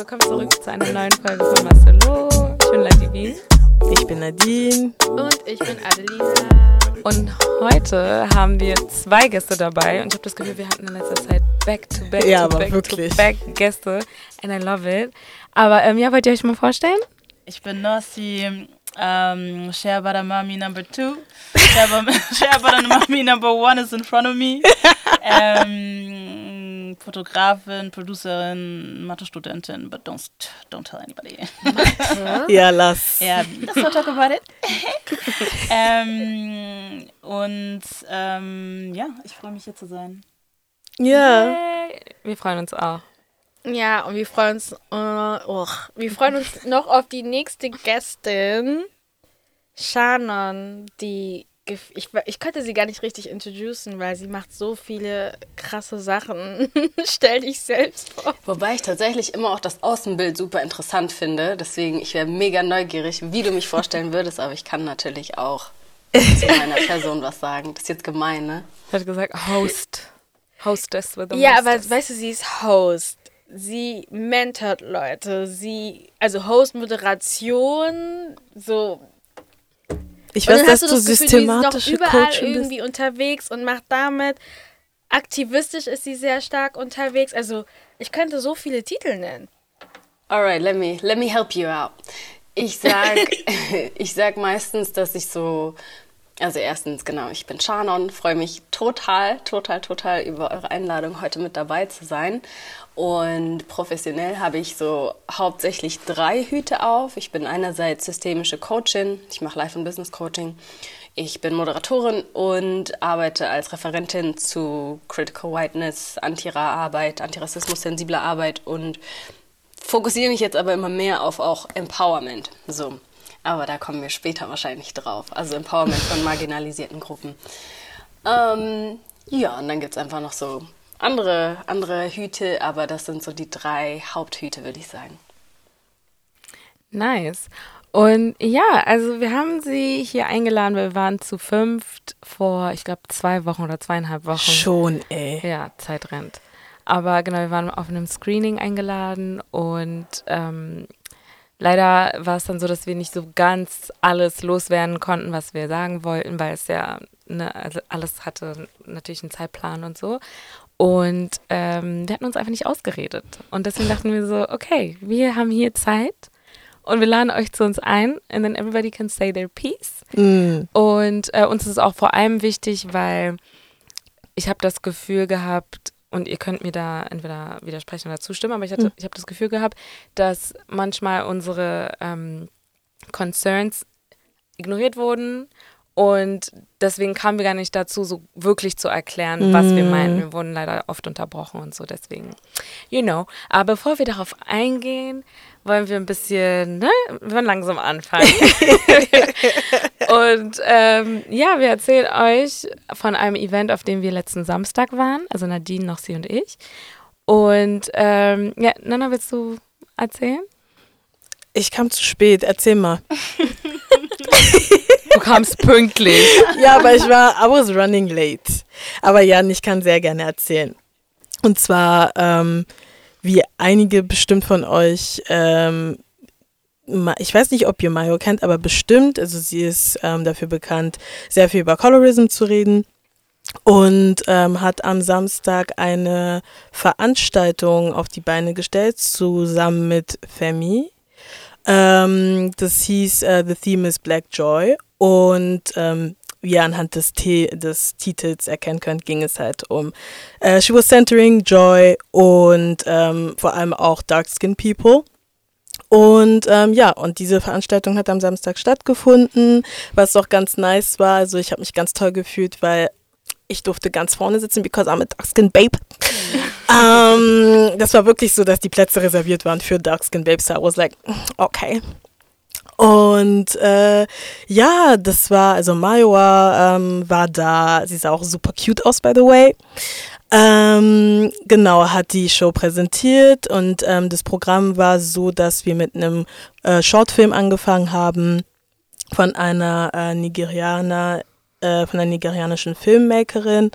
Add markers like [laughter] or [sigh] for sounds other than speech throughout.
willkommen zurück zu einer neuen Folge von Marcelo. Ich bin Ladivi. Ich bin Nadine. Und ich bin Adelina. Und heute haben wir zwei Gäste dabei und ich habe das Gefühl, wir hatten in letzter Zeit back to back Ja, to aber back wirklich. to back Gäste and I love it. Aber ähm, ja, wollt ihr euch mal vorstellen? Ich bin Nossi, um, Share Butter Mommy number two. Share, Bu- Share Butter [laughs] Mommy number one is in front of me. [laughs] Ähm, Fotografin, Producerin, Mathe-Studentin, but don't, don't tell anybody. Ja, lass. Ja, let's not talk about it. ähm, und ähm, ja, ich freue mich hier zu sein. Ja. Yay. Wir freuen uns auch. Ja, und wir freuen uns, äh, oh, wir freuen uns noch auf die nächste Gästin, Shannon, die ich, ich könnte sie gar nicht richtig introducen, weil sie macht so viele krasse Sachen. [laughs] Stell dich selbst vor. Wobei ich tatsächlich immer auch das Außenbild super interessant finde. Deswegen, ich wäre mega neugierig, wie du mich vorstellen [laughs] würdest, aber ich kann natürlich auch zu meiner Person was sagen. Das ist jetzt gemein, ne? Ich hatte gesagt, Host. Hostess with a Ja, aber mostess. weißt du, sie ist Host. Sie mentort Leute. Sie, also Host, Moderation, so Ich weiß, dass du das Gefühl, systematische sie ist doch überall Coachin bist. irgendwie unterwegs und macht damit. Aktivistisch ist sie sehr stark unterwegs. Also ich könnte so viele Titel nennen. Alright, let me, let me help you out. Ich sag, [laughs] ich sag meistens, dass ich so, also erstens, genau, ich bin Shannon, freue mich total, total, total über eure Einladung, heute mit dabei zu sein. Und professionell habe ich so hauptsächlich drei Hüte auf. Ich bin einerseits systemische Coachin, ich mache Life- und Business Coaching. Ich bin Moderatorin und arbeite als Referentin zu Critical Whiteness, Antira-Arbeit, Antirassismus-sensibler Arbeit und fokussiere mich jetzt aber immer mehr auf auch Empowerment. So. Aber da kommen wir später wahrscheinlich drauf. Also Empowerment von marginalisierten Gruppen. Ähm, ja, und dann gibt es einfach noch so andere, andere Hüte, aber das sind so die drei Haupthüte, würde ich sagen. Nice. Und ja, also wir haben sie hier eingeladen, weil wir waren zu fünft vor, ich glaube, zwei Wochen oder zweieinhalb Wochen. Schon, ey. Ja, Zeit rennt. Aber genau, wir waren auf einem Screening eingeladen und ähm, leider war es dann so, dass wir nicht so ganz alles loswerden konnten, was wir sagen wollten, weil es ja, ne, also alles hatte natürlich einen Zeitplan und so. Und ähm, wir hatten uns einfach nicht ausgeredet. Und deswegen dachten wir so, okay, wir haben hier Zeit und wir laden euch zu uns ein and then everybody can say their piece. Mm. Und äh, uns ist es auch vor allem wichtig, weil ich habe das Gefühl gehabt, und ihr könnt mir da entweder widersprechen oder zustimmen, aber ich, hatte, ich habe das Gefühl gehabt, dass manchmal unsere ähm, Concerns ignoriert wurden und deswegen kamen wir gar nicht dazu, so wirklich zu erklären, was wir meinten. Wir wurden leider oft unterbrochen und so, deswegen, you know. Aber bevor wir darauf eingehen, wollen wir ein bisschen, ne, wir wollen langsam anfangen. [laughs] und ähm, ja, wir erzählen euch von einem Event, auf dem wir letzten Samstag waren, also Nadine, noch sie und ich. Und ähm, ja, Nana, willst du erzählen? Ich kam zu spät, erzähl mal. [laughs] Du kamst pünktlich. [laughs] Ja, aber ich war, I was running late. Aber Jan, ich kann sehr gerne erzählen. Und zwar, ähm, wie einige bestimmt von euch, ähm, ich weiß nicht, ob ihr Mayo kennt, aber bestimmt, also sie ist ähm, dafür bekannt, sehr viel über Colorism zu reden und ähm, hat am Samstag eine Veranstaltung auf die Beine gestellt, zusammen mit Femi. Ähm, das hieß äh, The Theme is Black Joy und ähm, wie ihr anhand des, T des Titels erkennen könnt, ging es halt um äh, She was centering Joy und ähm, vor allem auch Dark-Skinned People. Und ähm, ja, und diese Veranstaltung hat am Samstag stattgefunden, was auch ganz nice war. Also ich habe mich ganz toll gefühlt, weil ich durfte ganz vorne sitzen, because I'm a dark-skinned babe. [laughs] ähm, das war wirklich so, dass die Plätze reserviert waren für dark-skinned babes. So I was like, okay. Und äh, ja, das war, also Mayoa ähm, war da, sie sah auch super cute aus, by the way. Ähm, genau, hat die Show präsentiert und ähm, das Programm war so, dass wir mit einem äh, Shortfilm angefangen haben von einer äh, Nigerianer, äh, von einer nigerianischen Filmmakerin,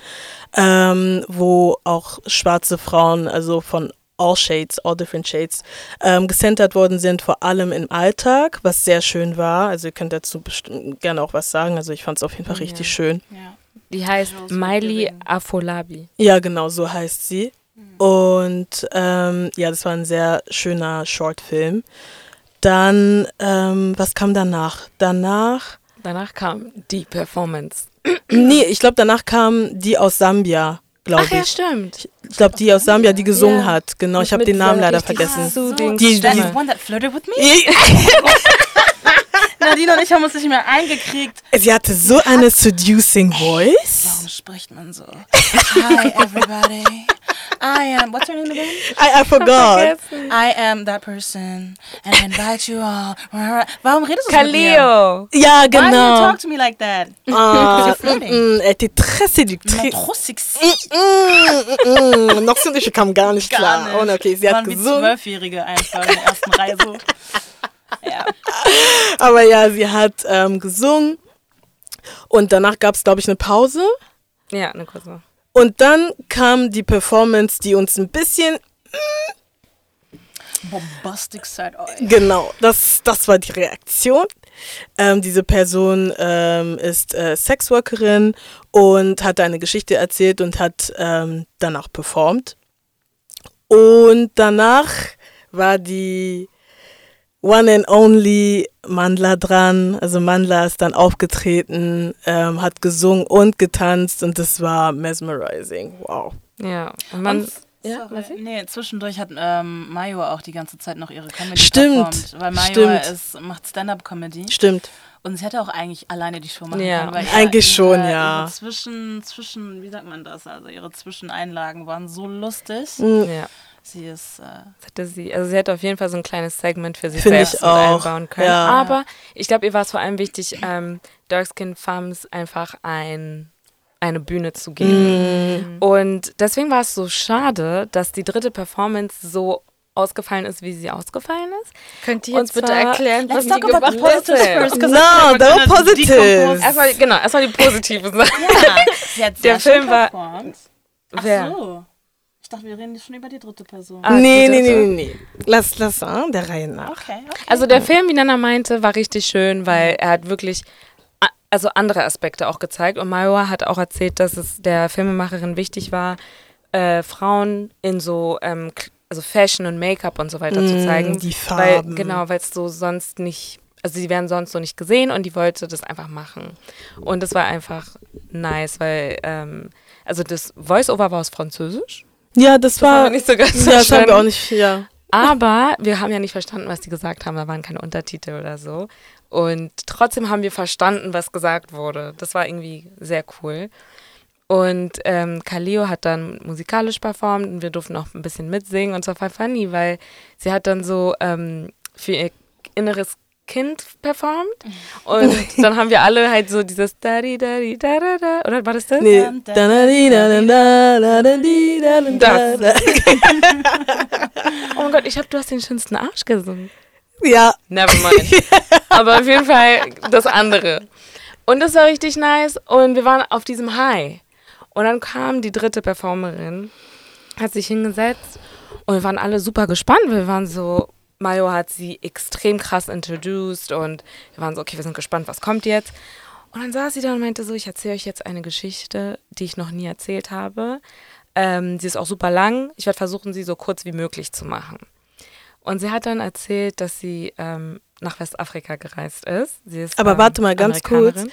ähm, wo auch schwarze Frauen, also von all shades, all different shades, ähm, gecentert worden sind, vor allem im Alltag, was sehr schön war. Also ihr könnt dazu bestimmt gerne auch was sagen. Also ich fand es auf jeden Fall richtig schön. Ja. Die heißt Miley. Afolabi. Ja, genau, so heißt sie. Und ähm, ja, das war ein sehr schöner Shortfilm. Dann, ähm, was kam danach? Danach, Danach kam die Performance. [clears throat] nee, ich glaube, danach kam die aus Sambia, glaube Ach ja, ich. stimmt. Ich glaube, die aus Sambia, die gesungen Ja. hat. Genau, ich habe den Namen leider vergessen. soothing Die- Stimme. the one that flirted with me? [laughs] Nadine und ich haben uns nicht mehr eingekriegt. Sie hatte so eine seducing voice. Warum spricht man so? Hi, everybody. I am, what's your name again? [laughs] I, I forgot. I am that person and I invite you all. Warum redest du so mit mir? Kaleo. Ja, Why do you genau. talk to me like that? Ah, [laughs] You're flirting. mm, elle était très séductrice. trop sexy. Mm, mm, mm. Noch so ich kam gar nicht Gar klar. nicht. Und okay, sie hat gesungen. Zwölfjährige einfach in der ersten Reihe so. Ja. Aber ja, sie hat ähm, gesungen. Und danach gab es, glaube ich, eine Pause. Ja, eine kurze. Und dann kam die Performance, die uns ein bisschen, Bombastic Side Eye. genau, das, das war die Reaktion. Ähm, diese Person ähm, ist äh, Sexworkerin und hat eine Geschichte erzählt und hat ähm, danach performt. Und danach war die One and Only Mandla dran. Also Mandla ist dann aufgetreten, ähm, hat gesungen und getanzt und das war mesmerizing. Wow. Ja. Und man, Und, Ja, sorry, nee, zwischendurch hat ähm, Mayo auch die ganze Zeit noch ihre Comedy Stimmt, performt. Weil Mayo stimmt. ist, macht Stand-Up-Comedy. Stimmt. Und sie hätte auch eigentlich alleine die Show machen Ja. können. Weil Eigentlich schon, ihre, ja. Ihre zwischen, zwischen, wie sagt man das? Also ihre Zwischeneinlagen waren so lustig. Mhm. ja. Sie ist, äh, Das hätte sie, also sie hätte auf jeden Fall so ein kleines Segment für sich selbst ich mit auch, einbauen können. ja. Aber ich glaube, ihr war es vor allem wichtig, ähm, Dark Skin Femmes einfach ein, eine Bühne zu geben. Mhm. Und deswegen war es so schade, dass die dritte Performance so ausgefallen ist, wie sie ausgefallen ist. Könnt ihr jetzt bitte erklären, was let's die talk about gemacht hat? positives first. No, gonna positive. Erstmal, genau, erstmal die positive Sache. [laughs] Ja, sie hat Der Film war-. Ach so. Dachte, wir reden schon über die dritte Person. Ah, nee, nee, dritte. nee, nee, nee. Lass, lass, ah, der Reihe nach. Okay, okay. Also der Film, wie Nana meinte, war richtig schön, weil er hat wirklich also andere Aspekte auch gezeigt. Und Maiwa hat auch erzählt, dass es der Filmemacherin wichtig war, äh, Frauen in so ähm, also Fashion und Make-up und so weiter zu Mm, zeigen. die Weil, Farben. genau, weil es so sonst nicht, also sie werden sonst so nicht gesehen und die wollte das einfach machen. Und das war einfach nice, weil, ähm, also das Voice-Over war aus Französisch. Ja, das, Das war. nicht so ganz ja, [laughs] das haben wir auch nicht, ja. Aber wir haben ja nicht verstanden, was die gesagt haben. Da waren keine Untertitel oder so. Und trotzdem haben wir verstanden, was gesagt wurde. Das war irgendwie sehr cool. Und ähm, Kaleo hat dann musikalisch performt und wir durften noch ein bisschen mitsingen. Und zwar war funny, weil sie hat dann so ähm, für ihr inneres Kind performt. Und [laughs] dann haben wir alle halt so dieses da di da di da da da. Oder war das das? Nee. Da, da, di, da, da, da, da, da, di, da, da, da, Das. da. Oh mein Gott, ich hab, du hast den schönsten Arsch gesungen. Ja, Never mind. [laughs] Aber auf jeden Fall das andere. Und das war richtig nice. Und wir waren auf diesem High. Und dann kam die dritte Performerin, hat sich hingesetzt und wir waren alle super gespannt. Wir waren so, Mayo hat sie extrem krass introduced und wir waren so, okay, wir sind gespannt, was kommt jetzt. Und dann saß sie da und meinte so, ich erzähle euch jetzt eine Geschichte, die ich noch nie erzählt habe. Ähm, sie ist auch super lang. Ich werde versuchen, sie so kurz wie möglich zu machen. Und sie hat dann erzählt, dass sie ähm, nach Westafrika gereist ist. Sie ist aber ähm, warte mal ganz kurz.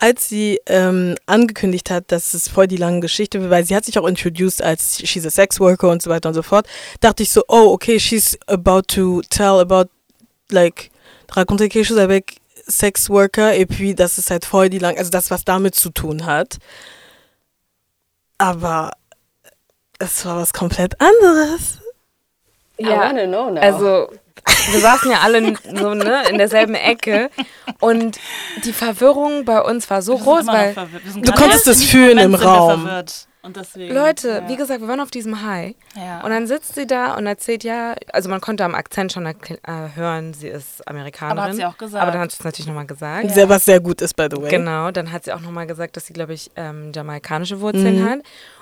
Als sie ähm, angekündigt hat, dass es voll die lange Geschichte wird, weil sie hat sich auch introduced als she's a sex worker und so weiter und so fort, dachte ich so, oh, okay, she's about to tell about, like, raconter quelque chose avec sex worker et puis, das ist halt voll die lang, also das, was damit zu tun hat. Aber es war was komplett anderes. I wanna know now. Also, wir saßen ja alle so ne, in derselben Ecke und die Verwirrung bei uns war so groß, weil Du konntest es in fühlen im Raum. Deswegen, Leute, ja. wie gesagt, wir waren auf diesem High ja. und dann sitzt sie da und erzählt ja, also man konnte am Akzent schon äh, hören, sie ist Amerikanerin. Aber hat sie auch gesagt. Aber dann hat sie es natürlich nochmal gesagt. Sehr, was sehr gut ist, by the way. Genau, dann hat sie auch nochmal gesagt, dass sie, glaube ich, ähm, jamaikanische Wurzeln Mhm. hat.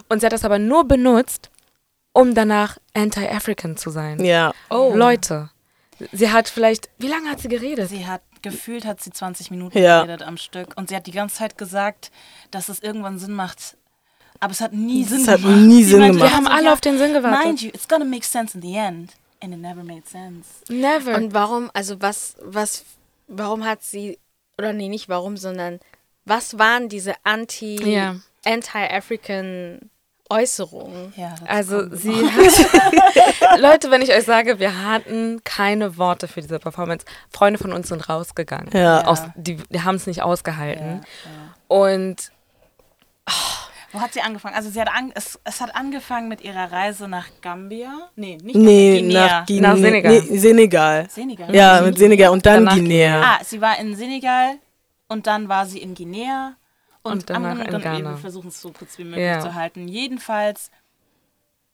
Und sie hat das aber nur benutzt, um danach anti-African zu sein. Ja. Oh. Leute, sie hat vielleicht, wie lange hat sie geredet? Sie hat gefühlt hat sie 20 Minuten Ja. geredet am Stück und sie hat die ganze Zeit gesagt, dass es irgendwann Sinn macht. Aber es hat nie Sinn Es hat gemacht. nie Sinn meinte, gemacht. Wir haben alle auf den Sinn gewartet. Mind you, it's gonna make sense in the end. And it never made sense. Never. Und warum, also was, was, warum hat sie, oder nee, nicht warum, sondern was waren diese anti, Ja. anti-African Äußerungen? Ja, Also sie hat, [laughs] Leute, wenn ich euch sage, wir hatten keine Worte für diese Performance. Freunde von uns sind rausgegangen. Ja. Aus, die die haben es nicht ausgehalten. Ja, ja. Und Wo hat sie angefangen? Also sie hat an, es, es hat angefangen mit ihrer Reise nach Gambia. Nee, nicht Nee, Gambia, nach, Guinea. Guinea. Nach Senegal. Nee, Senegal. Senegal. Ja, mit Senegal und dann Danach Guinea. Ah, sie war in Senegal und dann war sie in Guinea und, Und danach am- in dann- Ghana. Wir versuchen es so kurz wie möglich Ja. zu halten. Jedenfalls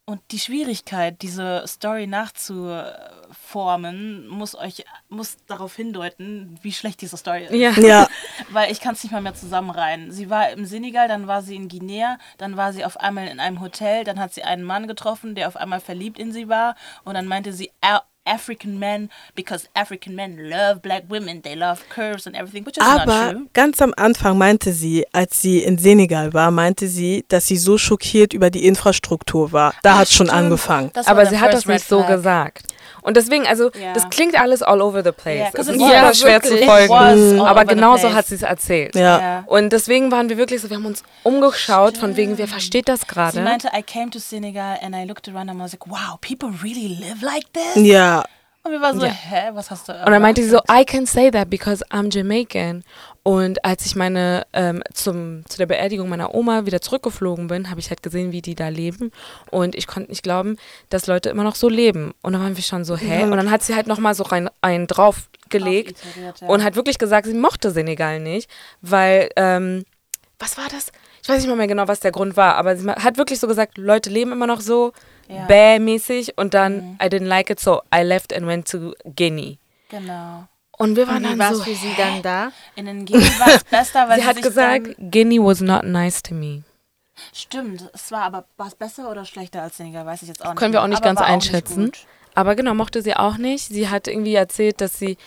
und die Schwierigkeit, diese Story nachzuformen, muss euch muss darauf hindeuten, wie schlecht diese Story ist. ja. [laughs] Ja, [laughs] Weil ich kann es nicht mal mehr zusammenreihen. Sie war im Senegal, dann war sie in Guinea, dann war sie auf einmal in einem Hotel, dann hat sie einen Mann getroffen, der auf einmal verliebt in sie war und dann meinte sie "A- African men because African men love black women, they love curves and everything, which is not aber true. ganz am Anfang meinte sie, als sie in Senegal war, meinte sie, dass sie so schockiert über die Infrastruktur war. Da hat schon angefangen. Das Aber sie hat das nicht so gesagt. Und deswegen, also, Ja. das klingt alles all over the place. Ja, es 'cause ist it super schwer zu folgen. Aber genauso place. hat sie es erzählt. Ja. Ja. Und deswegen waren wir wirklich so, wir haben uns umgeschaut, von wegen, wer versteht das Sie gerade? meinte, I came to Senegal and I looked around and I was like, wow, people really live like this? Ja, Und wir waren so, Ja. hä, was hast du Und dann meinte sie so, I can say that because I'm Jamaican. Und als ich meine ähm, zum, zu der Beerdigung meiner Oma wieder zurückgeflogen bin, habe ich halt gesehen, wie die da leben. Und ich konnte nicht glauben, dass Leute immer noch so leben. Und dann waren wir schon so, hä? Und dann hat sie halt nochmal so rein, einen draufgelegt ja. und hat wirklich gesagt, sie mochte Senegal nicht, weil, ähm, was war das? Ich weiß nicht mal mehr genau, was der Grund war, aber sie hat wirklich so gesagt, Leute leben immer noch so Ja. bäh-mäßig und dann I didn't like it, so I left and went to Guinea. Genau. Und wir waren Und wie dann so, für sie dann da? In den Guinea war es besser, weil [laughs] sie hat sich gesagt, Guinea was not nice to me. stimmt, es war aber war es besser oder schlechter als Senegal, weiß ich jetzt auch nicht. Können wir auch nicht aber ganz einschätzen. gut. Aber genau, mochte sie auch nicht. Sie hat irgendwie erzählt, dass sie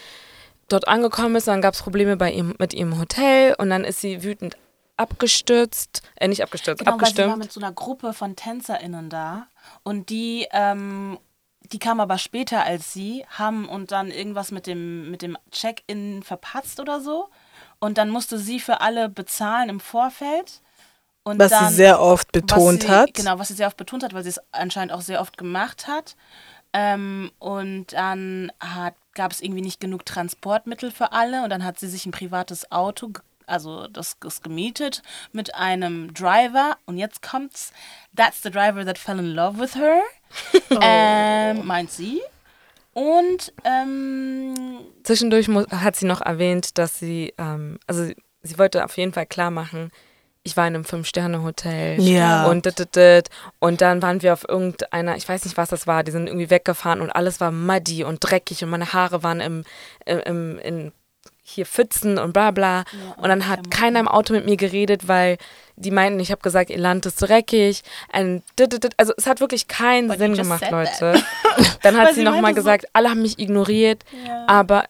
dort angekommen ist, dann gab es Probleme bei ihrem, mit ihrem Hotel und dann ist sie wütend abgestürzt, äh nicht abgestürzt, Genau, weil sie war abgestimmt. mit so einer Gruppe von TänzerInnen da und die, ähm, die kamen aber später als sie, haben und dann irgendwas mit dem, mit dem Check-in verpatzt oder so. Und dann musste sie für alle bezahlen im Vorfeld. Und was dann, sie sehr oft betont sie, hat. Genau, was sie sehr oft betont hat, weil sie es anscheinend auch sehr oft gemacht hat. Ähm, und dann gab es irgendwie nicht genug Transportmittel für alle und dann hat sie sich ein privates Auto, also das ist gemietet, mit einem Driver und jetzt kommt's, that's the driver that fell in love with her, [laughs] ähm, meint sie. Und ähm, Zwischendurch hat sie noch erwähnt, dass sie, ähm, also sie, sie wollte auf jeden Fall klar machen, ich war in einem Fünf-Sterne-Hotel. Ja. Und, dit, dit, dit. und dann waren wir auf irgendeiner, ich weiß nicht, was das war, die sind irgendwie weggefahren und alles war muddy und dreckig und meine Haare waren im, im, im in hier Pfützen und bla bla. und dann hat keiner im Auto mit mir geredet, weil die meinten, ich habe gesagt, ihr Land ist dreckig. Also es hat wirklich keinen But Sinn gemacht, Leute. [laughs] Dann hat sie sie nochmal so- gesagt, alle haben mich ignoriert, ja. aber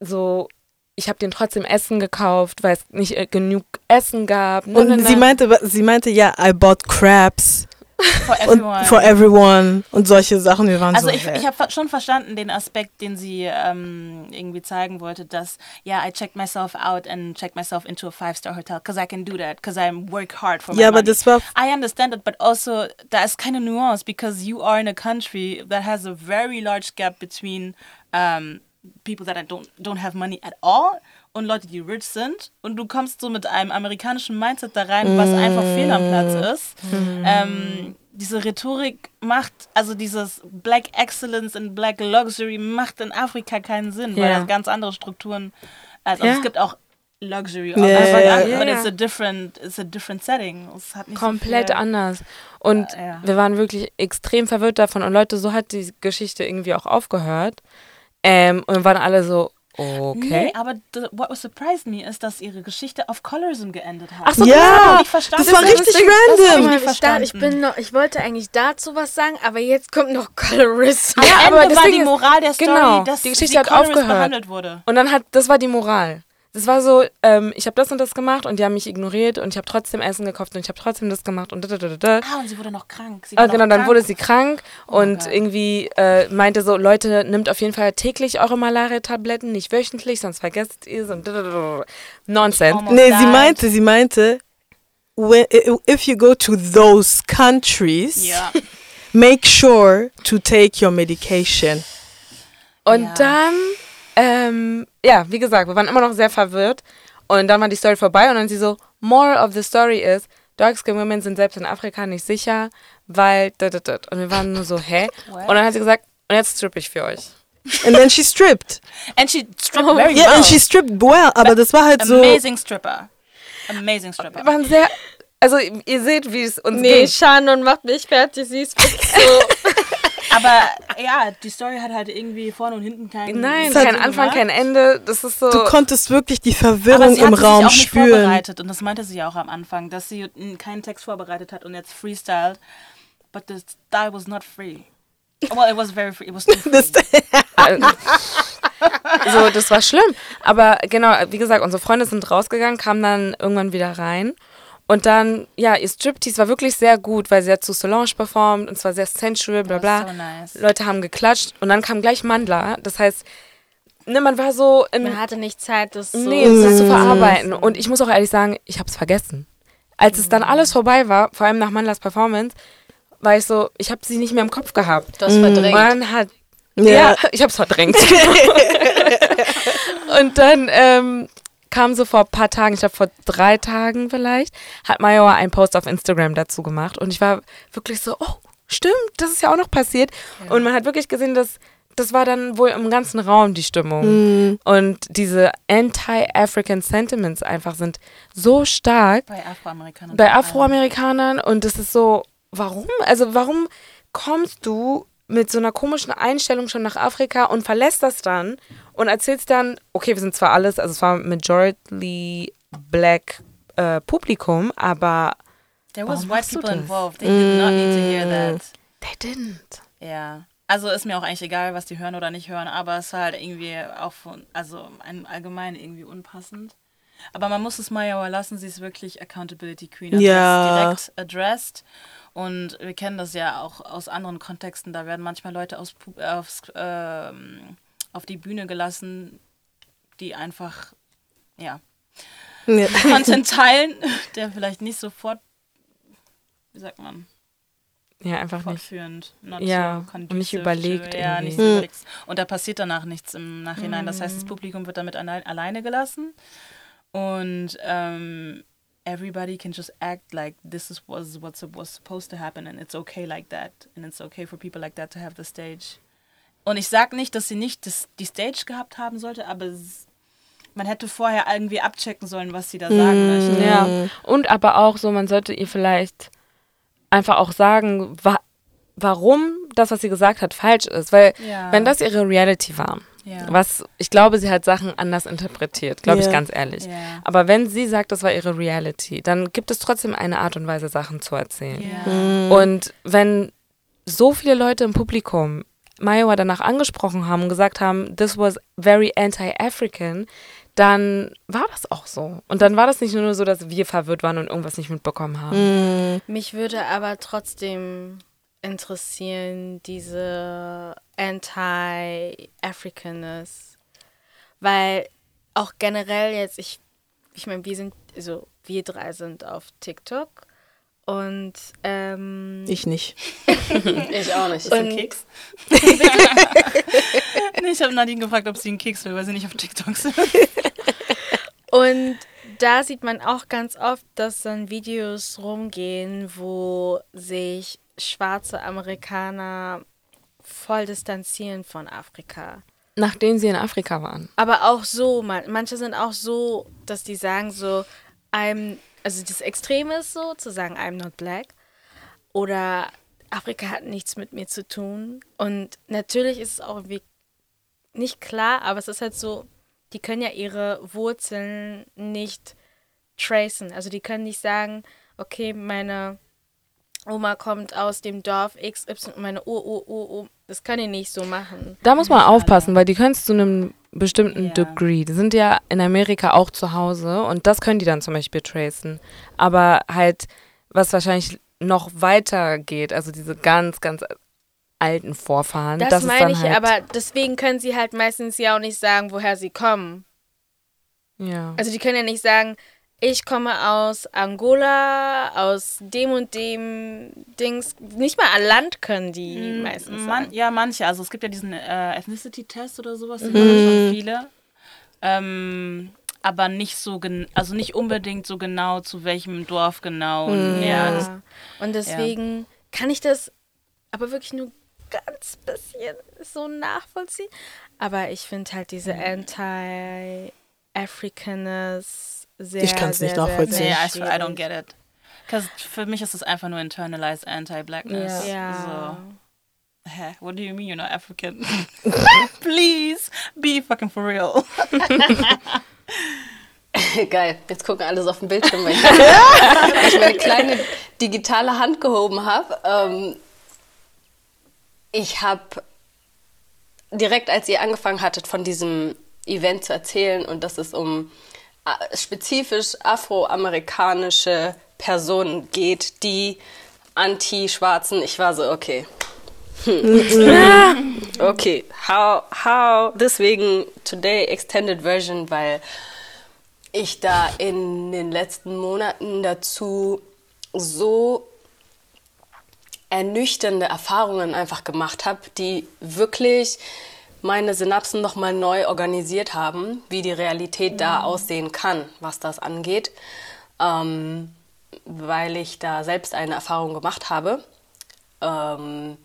so, ich habe denen trotzdem Essen gekauft, weil es nicht äh, genug Essen gab. Na, na, Und na. sie meinte, sie meinte, ja, I bought crabs for und everyone. for everyone und solche Sachen. Wir waren Also so, ich, hä? ich habe schon verstanden den Aspekt, den sie ähm, irgendwie zeigen wollte, dass ja, I checked myself out and checked myself into a five-star hotel because I can do that because I work hard for my ja, aber das war I understand it, but also da ist keine Nuance because you are in a country that has a very large gap between um, people that don't don't have money at all und Leute, die rich sind und du kommst so mit einem amerikanischen Mindset da rein, was einfach fehl am Platz ist. Ähm, diese Rhetorik macht, also dieses Black Excellence and Black Luxury macht in Afrika keinen Sinn, weil Ja. das ganz andere Strukturen, also Ja. es gibt auch Luxury, ja, ja. but Ja. it's a different, it's a different setting. Es hat nicht komplett so anders. Und Äh, ja. wir waren wirklich extrem verwirrt davon. Und Leute, so hat die Geschichte irgendwie auch aufgehört. Ähm, und wir waren alle so, okay. Nee, aber the, what surprised me ist, dass ihre Geschichte auf Colorism geendet hat. Ach so, Das hab ich Ja, nicht verstanden. das war Das richtig hab ich random. nicht Ich, verstanden. ich, bin noch, ich wollte eigentlich dazu was sagen, aber jetzt kommt noch Colorism. Ja, aber das war die Moral der Story, genau, dass die Geschichte hat aufgehört. behandelt wurde. Und dann hat, das war die Moral. Das war so, ähm, ich habe das und das gemacht und die haben mich ignoriert und ich habe trotzdem Essen gekauft und ich habe trotzdem das gemacht und da, da, da, da. Ah, und sie wurde noch krank. Sie Ah, genau, dann krank. wurde sie krank Oh und irgendwie äh, meinte so, Leute, nimmt auf jeden Fall täglich eure Malaria-Tabletten, nicht wöchentlich, sonst vergesst ihr es und da, da, da, da. Nonsense. Almost Nee, sie meinte, sie meinte, when, if you go to those countries, Ja. make sure to take your medication. Und Ja. dann, ähm, ja, wie gesagt, wir waren immer noch sehr verwirrt. Und dann war die Story vorbei und dann sie so, more of the story is, Dark Skin Women sind selbst in Afrika nicht sicher, weil, und wir waren nur so, hä? What? Und dann hat sie gesagt, und jetzt strippe ich für euch. And then she stripped. And she stripped very Yeah, well. and she stripped well, aber das war halt so. Amazing Stripper. Amazing Stripper. Wir waren sehr, also ihr seht, wie es uns Nee, ging. Shannon macht mich fertig. Sie ist so. [laughs] Aber [laughs] ja, die Story hat halt irgendwie vorne und hinten keinen Nein, kein Anfang, gemacht. kein Ende. Das ist so. Du konntest wirklich die Aber Verwirrung im Raum auch nicht spüren. vorbereitet und das meinte sie ja auch am Anfang, dass sie keinen Text vorbereitet hat und jetzt freestylt. But the style was not free. Well, it was very free. It was too [laughs] free. [laughs] So, das war schlimm. Aber genau, wie gesagt, unsere Freunde sind rausgegangen, kamen dann irgendwann wieder rein. Und dann, ja, ihr Striptease war wirklich sehr gut, weil sie hat zu Solange performt und zwar sehr sensual, bla bla. so nice. Leute haben geklatscht und dann kam gleich Mandla. Das heißt, ne, man war so im. Man hatte nicht Zeit, das so. Nee, das zu verarbeiten. Und ich muss auch ehrlich sagen, ich habe es vergessen. Als es dann alles vorbei war, vor allem nach Mandlas Performance, war ich so, ich habe sie nicht mehr im Kopf gehabt. Das verdrängt. dann hat ja. ja, ich hab's verdrängt. [laughs] [laughs] und dann ähm, kam so vor ein paar Tagen, ich glaube vor drei Tagen vielleicht, hat Major einen Post auf Instagram dazu gemacht. Und ich war wirklich so, oh, stimmt, das ist ja auch noch passiert. Und man hat wirklich gesehen, dass das war dann wohl im ganzen Raum die Stimmung. Und diese Anti-African Sentiments einfach sind so stark Bei Afroamerikanern. bei Afroamerikanern und es ist so, warum? Also warum kommst du mit so einer komischen Einstellung schon nach Afrika und verlässt das dann und erzählst dann, okay, wir sind zwar alles, also es war majority black äh, Publikum, aber There was white people involved. They did not need to hear that. they didn't. Ja. Also ist mir auch eigentlich egal, was die hören oder nicht hören, aber es war halt irgendwie auch von, also ein, allgemein irgendwie unpassend. Aber man muss es Maya lassen, sie ist wirklich Accountability Queen. Also Ja. direkt addressed. Und wir kennen das ja auch aus anderen Kontexten. Da werden manchmal Leute aus, aufs, ähm, auf die Bühne gelassen, die einfach, ja, Ja. [laughs] Content teilen, der vielleicht nicht sofort, wie sagt man, Ja, einfach nicht. fortführend, not Ja, so und nicht überlegt Ja, nicht so überlegt. Und da passiert danach nichts im Nachhinein. Das heißt, das Publikum wird damit allein, alleine gelassen und ähm, everybody can just act like this is was what's was supposed to happen and it's okay like that and it's okay for people like that to have the stage. Und ich sag nicht, dass sie nicht das, die Stage gehabt haben sollte, aber man hätte vorher irgendwie abchecken sollen, was sie da sagen möchten. Ja. Und aber auch so, man sollte ihr vielleicht einfach auch sagen, wa warum das, was sie gesagt hat, falsch ist. Weil Ja. wenn das ihre Reality war, Ja. was ich glaube, sie hat Sachen anders interpretiert, glaube Ja. ich ganz ehrlich. Ja. Aber wenn sie sagt, das war ihre Reality, dann gibt es trotzdem eine Art und Weise, Sachen zu erzählen. Ja. Und wenn so viele Leute im Publikum Mayowa danach angesprochen haben und gesagt haben, this was very anti-African, dann war das auch so. Und dann war das nicht nur so, dass wir verwirrt waren und irgendwas nicht mitbekommen haben. Mich würde aber trotzdem interessieren, diese Anti-Africanness. Weil auch generell jetzt, ich, ich meine, wir sind, also wir drei sind auf TikTok und ähm, Ich nicht. [laughs] Ich auch nicht. Und- Ein Keks? [laughs] nee, ich habe Nadine gefragt, ob sie einen Keks will, weil sie nicht auf TikTok sind. [laughs] Und da sieht man auch ganz oft, dass dann Videos rumgehen, wo sich schwarze Amerikaner voll distanzieren von Afrika. Nachdem sie in Afrika waren. Aber auch so, man, manche sind auch so, dass die sagen so, I'm, also das Extreme ist so, zu sagen, I'm not black. Oder Afrika hat nichts mit mir zu tun. Und natürlich ist es auch irgendwie nicht klar, aber es ist halt so, die können ja ihre Wurzeln nicht tracen. Also die können nicht sagen, okay, meine Oma kommt aus dem Dorf XY, meine oh, oh, oh, oh. Das können die nicht so machen. Da muss man aufpassen, weil die können es zu einem bestimmten Ja. Degree. Die sind ja in Amerika auch zu Hause und das können die dann zum Beispiel tracen. Aber halt, was wahrscheinlich noch weiter geht, also diese ganz, ganz alten Vorfahren. Das, das ist meine dann ich, halt, aber deswegen können sie halt meistens ja auch nicht sagen, woher sie kommen. Ja. Also die können ja nicht sagen, ich komme aus Angola, aus dem und dem Dings. Nicht mal ein Land können die Mm, meistens Man, sagen. ja, manche. Also es gibt ja diesen äh, Ethnicity-Test oder sowas, machen schon viele. Ähm, aber nicht so gen also nicht unbedingt so genau zu welchem Dorf genau. Und, ja, das, Ja. Und deswegen kann ich das aber wirklich nur ganz bisschen so nachvollziehen. Aber ich finde halt diese Anti-Africanness sehr, Ich kann's sehr, nicht nachvollziehen. sehr nee, I, swear, I don't get it. Because für mich ist es einfach nur internalized anti-blackness. Ja. So. Hä? What do you mean you're not African? [laughs] [laughs] Please, be fucking for real. [laughs] Geil, jetzt gucken alle so auf den Bildschirm, weil ich, weil ich meine kleine digitale Hand gehoben habe. Ähm, ich habe direkt, als ihr angefangen hattet, von diesem Event zu erzählen und dass es um spezifisch afroamerikanische Personen geht, die anti-Schwarzen, ich war so, okay. Hm. [laughs] okay, how, how, deswegen today extended version, weil ich da in den letzten Monaten dazu so ernüchternde Erfahrungen einfach gemacht habe, die wirklich meine Synapsen nochmal neu organisiert haben, wie die Realität da aussehen kann, was das angeht, ähm, weil ich da selbst eine Erfahrung gemacht habe. Ähm,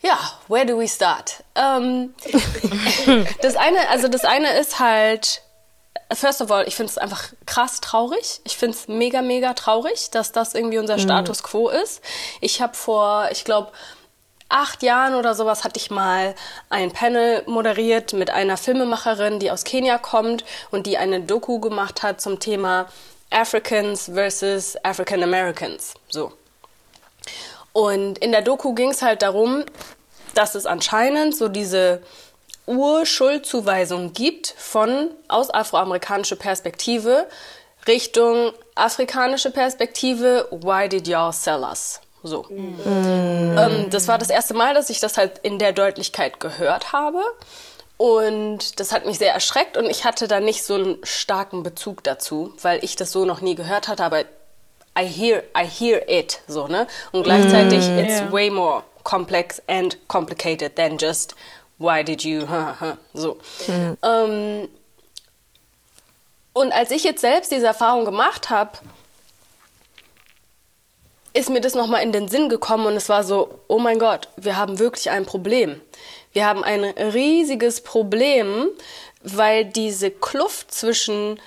ja, where do we start? Ähm, [laughs] das eine, also das eine ist halt, first of all, ich finde es einfach krass traurig. Ich finde es mega, mega traurig, dass das irgendwie unser Status quo ist. Ich habe vor, ich glaube, acht Jahren oder sowas hatte ich mal ein Panel moderiert mit einer Filmemacherin, die aus Kenia kommt und die eine Doku gemacht hat zum Thema Africans versus African Americans. So. Und in der Doku ging es halt darum, dass es anscheinend so diese Urschuldzuweisung gibt von aus afroamerikanischer Perspektive Richtung afrikanische Perspektive. Why did y'all sell us? So. Ähm, das war das erste Mal, dass ich das halt in der Deutlichkeit gehört habe. Und das hat mich sehr erschreckt und ich hatte da nicht so einen starken Bezug dazu, weil ich das so noch nie gehört hatte, aber I hear, I hear it, so, ne? Und gleichzeitig, it's Ja. way more complex and complicated than just why did you, [laughs] so. Ähm, und als ich jetzt selbst diese Erfahrung gemacht habe, ist mir das nochmal in den Sinn gekommen und es war so, oh mein Gott, wir haben wirklich ein Problem. Wir haben ein riesiges Problem, weil diese Kluft zwischen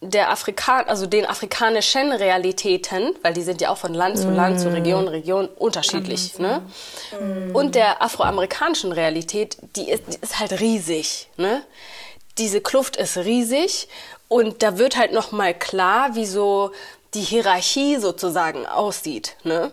der Afrikan also den afrikanischen Realitäten, weil die sind ja auch von Land zu Land, zu Region, Region unterschiedlich, ne? Und der afroamerikanischen Realität, die ist, die ist halt riesig, ne? Diese Kluft ist riesig und da wird halt noch mal klar, wie so die Hierarchie sozusagen aussieht, ne?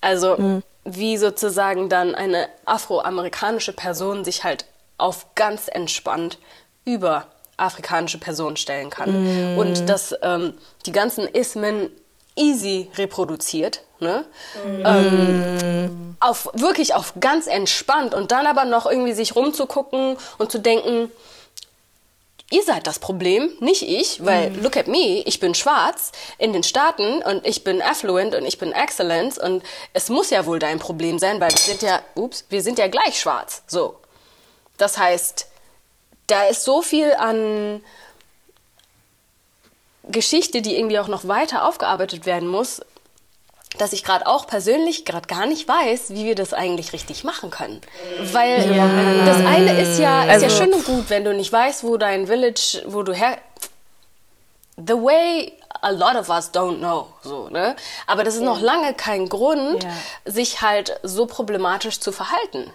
Also wie sozusagen dann eine afroamerikanische Person sich halt auf ganz entspannt über afrikanische Personen stellen kann. Und dass ähm, die ganzen Ismen easy reproduziert, ne? Ähm, auf, wirklich auf ganz entspannt und dann aber noch irgendwie sich rumzugucken und zu denken, ihr seid das Problem, nicht ich, weil look at me, ich bin schwarz in den Staaten und ich bin affluent und ich bin excellence und es muss ja wohl dein Problem sein, weil wir sind ja, ups, wir sind ja gleich schwarz, so. Das heißt, da ist so viel an Geschichte, die irgendwie auch noch weiter aufgearbeitet werden muss, dass ich gerade auch persönlich gerade gar nicht weiß, wie wir das eigentlich richtig machen können. Weil das eine ist ja, ist ja Also- schön und gut, wenn du nicht weißt, wo dein Village, wo du her... The way a lot of us don't know, so, ne? Aber das ist noch lange kein Grund, Ja. sich halt so problematisch zu verhalten.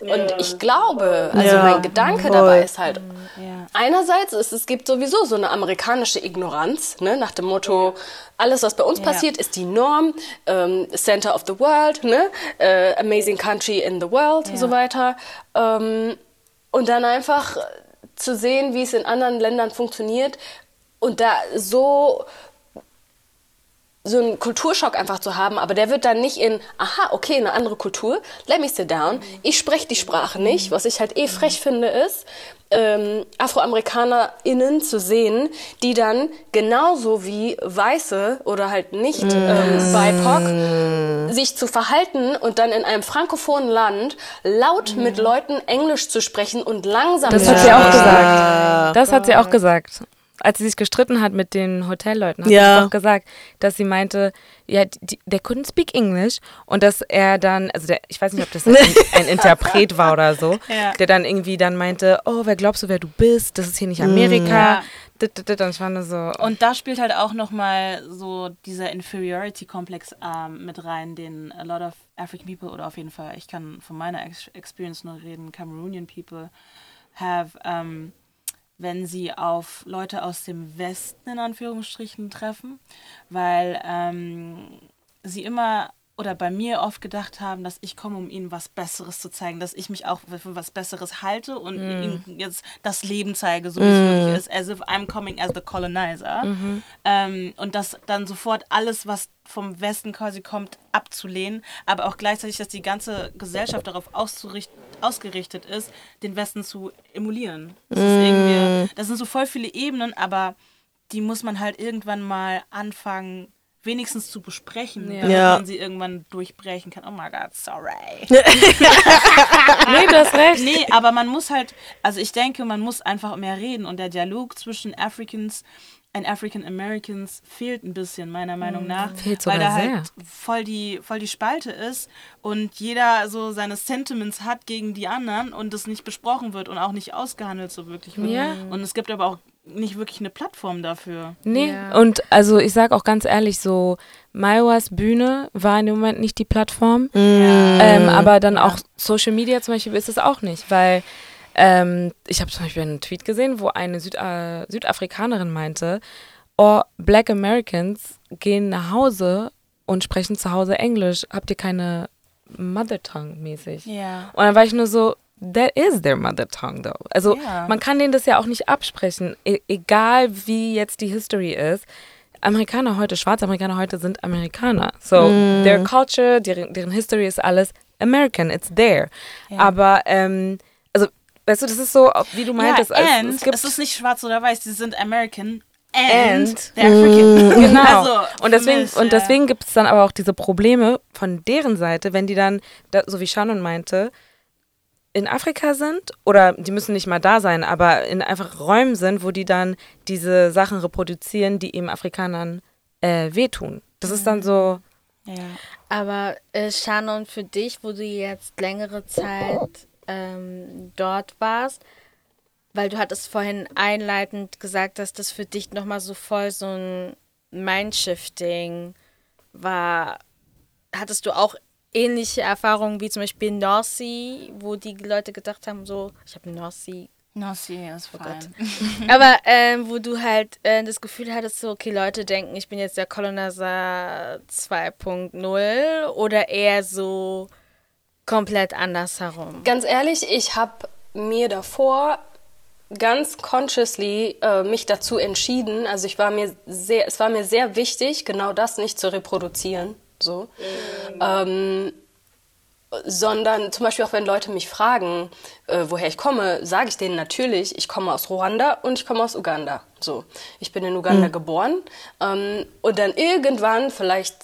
Und ich glaube, also Ja, mein Gedanke voll. dabei ist halt, Ja. einerseits ist es gibt sowieso so eine amerikanische Ignoranz, ne, nach dem Motto, alles was bei uns Ja. passiert ist die Norm, ähm, Center of the World, ne, äh, amazing country in the world, Ja. so weiter. Ähm, und dann einfach zu sehen, wie es in anderen Ländern funktioniert und da so so einen Kulturschock einfach zu haben, aber der wird dann nicht in, aha, okay, eine andere Kultur, let me sit down, ich spreche die Sprache nicht, was ich halt eh frech finde ist, ähm, AfroamerikanerInnen zu sehen, die dann genauso wie Weiße oder halt nicht ähm, BIPOC sich zu verhalten und dann in einem frankophonen Land laut mit Leuten Englisch zu sprechen und langsam Das zu hat sie auch sprechen. gesagt. Das hat sie auch gesagt. Als sie sich gestritten hat mit den Hotelleuten, hat Ja. sie doch gesagt, dass sie meinte, ja, die, der couldn't speak English und dass er dann, also der, ich weiß nicht, ob das [laughs] ein, ein Interpret war oder so, Ja. der dann irgendwie dann meinte, oh, wer glaubst du, wer du bist? Das ist hier nicht Amerika. Ja. So, Und da spielt halt auch nochmal so dieser Inferiority-Komplex ähm, mit rein, den a lot of African people oder auf jeden Fall, ich kann von meiner Ex Experience nur reden, Cameroonian people have, ähm, wenn sie auf Leute aus dem Westen in Anführungsstrichen treffen, weil ähm, sie immer oder bei mir oft gedacht haben, dass ich komme, um ihnen was Besseres zu zeigen, dass ich mich auch für was Besseres halte und ihnen jetzt das Leben zeige, so wie es wirklich ist, as if I'm coming as the colonizer. Ähm, und das dann sofort alles, was vom Westen quasi kommt, abzulehnen, aber auch gleichzeitig, dass die ganze Gesellschaft darauf ausgerichtet ist, den Westen zu emulieren. Das, ist irgendwie, das sind so voll viele Ebenen, aber die muss man halt irgendwann mal anfangen, wenigstens zu besprechen, Ja. damit Ja. man sie irgendwann durchbrechen kann. Oh my God, sorry. [laughs] nee, du hast recht. Nee, aber man muss halt, also ich denke, man muss einfach mehr reden und der Dialog zwischen Africans und African Americans fehlt ein bisschen, meiner Meinung nach. Mhm. Fehlt weil sogar da halt sehr. voll die, voll die Spalte ist und jeder so seine Sentiments hat gegen die anderen und das nicht besprochen wird und auch nicht ausgehandelt so wirklich wird. Ja. Und es gibt aber auch nicht wirklich eine Plattform dafür. Nee, Ja. und also ich sag auch ganz ehrlich, so Maiwas Bühne war in dem Moment nicht die Plattform. Ähm, aber dann auch Social Media zum Beispiel ist es auch nicht, weil ähm, ich habe zum Beispiel einen Tweet gesehen, wo eine Süd äh, Südafrikanerin meinte, oh, Black Americans gehen nach Hause und sprechen zu Hause Englisch. Habt ihr keine Mother Tongue mäßig? Ja. Und dann war ich nur so, that is their mother tongue though. Also Ja. man kann denen das ja auch nicht absprechen, e egal wie jetzt die History ist. Amerikaner heute, schwarze Amerikaner heute sind Amerikaner. So, their culture, deren, deren History ist alles American, it's there. Ja. Aber, ähm, also, weißt du, das ist so, wie du meintest, ja, es, and es gibt es ist nicht schwarz oder weiß, sie sind American And- and, they're African. [laughs] Genau. Also, und deswegen, mich, und deswegen gibt es dann aber auch diese Probleme von deren Seite, wenn die dann, da, so wie Shannon meinte, in Afrika sind oder die müssen nicht mal da sein, aber in einfach Räumen sind, wo die dann diese Sachen reproduzieren, die eben Afrikanern äh, wehtun. Das ist dann so, Ja. Aber äh, Shannon, für dich, wo du jetzt längere Zeit ähm, dort warst, weil du hattest vorhin einleitend gesagt, dass das für dich nochmal so voll so ein Mindshifting war. Hattest du auch ähnliche Erfahrungen wie zum Beispiel North Sea, wo die Leute gedacht haben, so, ich habe North Sea No, see, ist Oh fein. [laughs] aber ähm, wo du halt äh, das Gefühl hattest, so, okay, Leute denken, ich bin jetzt der Colonizer 2.0 oder eher so komplett andersherum. Ganz ehrlich, ich habe mir davor ganz consciously äh, mich dazu entschieden. Also ich war mir sehr, es war mir sehr wichtig, genau das nicht zu reproduzieren. So. Ähm, sondern zum Beispiel auch wenn Leute mich fragen, äh, woher ich komme, sage ich denen natürlich, ich komme aus Ruanda und ich komme aus Uganda. So, ich bin in Uganda geboren ähm, und dann irgendwann, vielleicht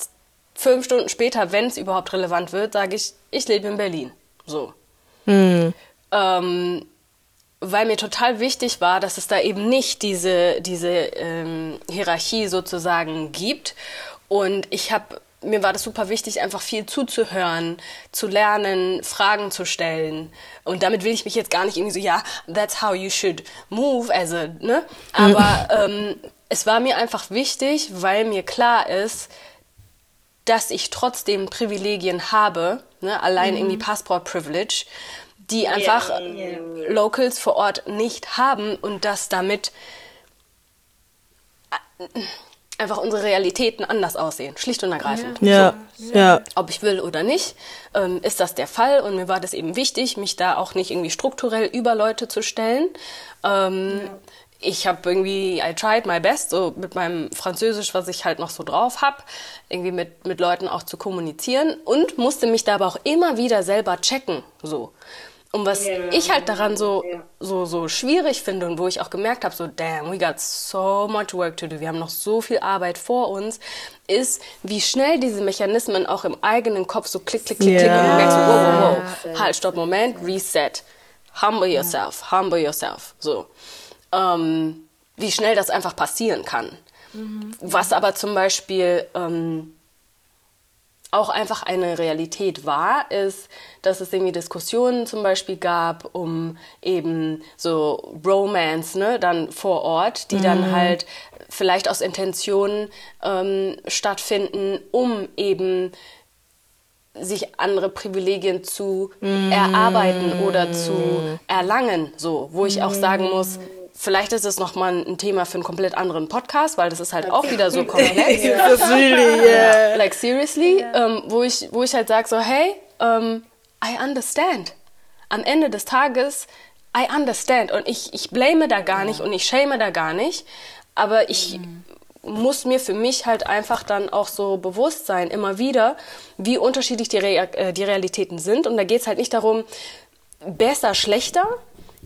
fünf Stunden später, wenn es überhaupt relevant wird, sage ich, ich lebe in Berlin. So, ähm, weil mir total wichtig war, dass es da eben nicht diese diese ähm, Hierarchie sozusagen gibt und ich habe mir war das super wichtig, einfach viel zuzuhören, zu lernen, Fragen zu stellen. Und damit will ich mich jetzt gar nicht irgendwie so, ja, that's how you should move, as a, ne? Aber ähm, es war mir einfach wichtig, weil mir klar ist, dass ich trotzdem Privilegien habe, ne? allein irgendwie Passport-Privilege, die einfach äh, Locals vor Ort nicht haben und das damit äh, einfach unsere Realitäten anders aussehen, schlicht und ergreifend. Ja, ja. Ob ich will oder nicht, ähm, ist das der Fall und mir war das eben wichtig, mich da auch nicht irgendwie strukturell über Leute zu stellen. Ähm, Ich habe irgendwie, I tried my best, so mit meinem Französisch, was ich halt noch so drauf hab, irgendwie mit, mit Leuten auch zu kommunizieren und musste mich da aber auch immer wieder selber checken, so. Und was ich halt daran so, so, so schwierig finde und wo ich auch gemerkt habe, so, damn, we got so much work to do, wir haben noch so viel Arbeit vor uns, ist, wie schnell diese Mechanismen auch im eigenen Kopf so klick, klick, klick, klick und du merkst so, wow, wow, wow, halt, stopp, Moment, reset, humble yourself, humble yourself, so. Ähm, wie schnell das einfach passieren kann. Was aber zum Beispiel ähm, auch einfach eine Realität war, ist, dass es irgendwie Diskussionen zum Beispiel gab um eben so Romance, ne, dann vor Ort, die dann halt vielleicht aus Intentionen ähm, stattfinden, um eben sich andere Privilegien zu erarbeiten oder zu erlangen, so, wo ich auch sagen muss, vielleicht ist es nochmal ein Thema für einen komplett anderen Podcast, weil das ist halt auch wieder so komplex. [laughs] Yeah. Like seriously, ähm, wo ich, wo ich halt sage so, hey, ähm, I understand. Am Ende des Tages, I understand. Und ich, ich blame da gar nicht und ich shame da gar nicht. Aber ich muss mir für mich halt einfach dann auch so bewusst sein, immer wieder, wie unterschiedlich die, Rea äh, die Realitäten sind. Und da geht es halt nicht darum, besser, schlechter,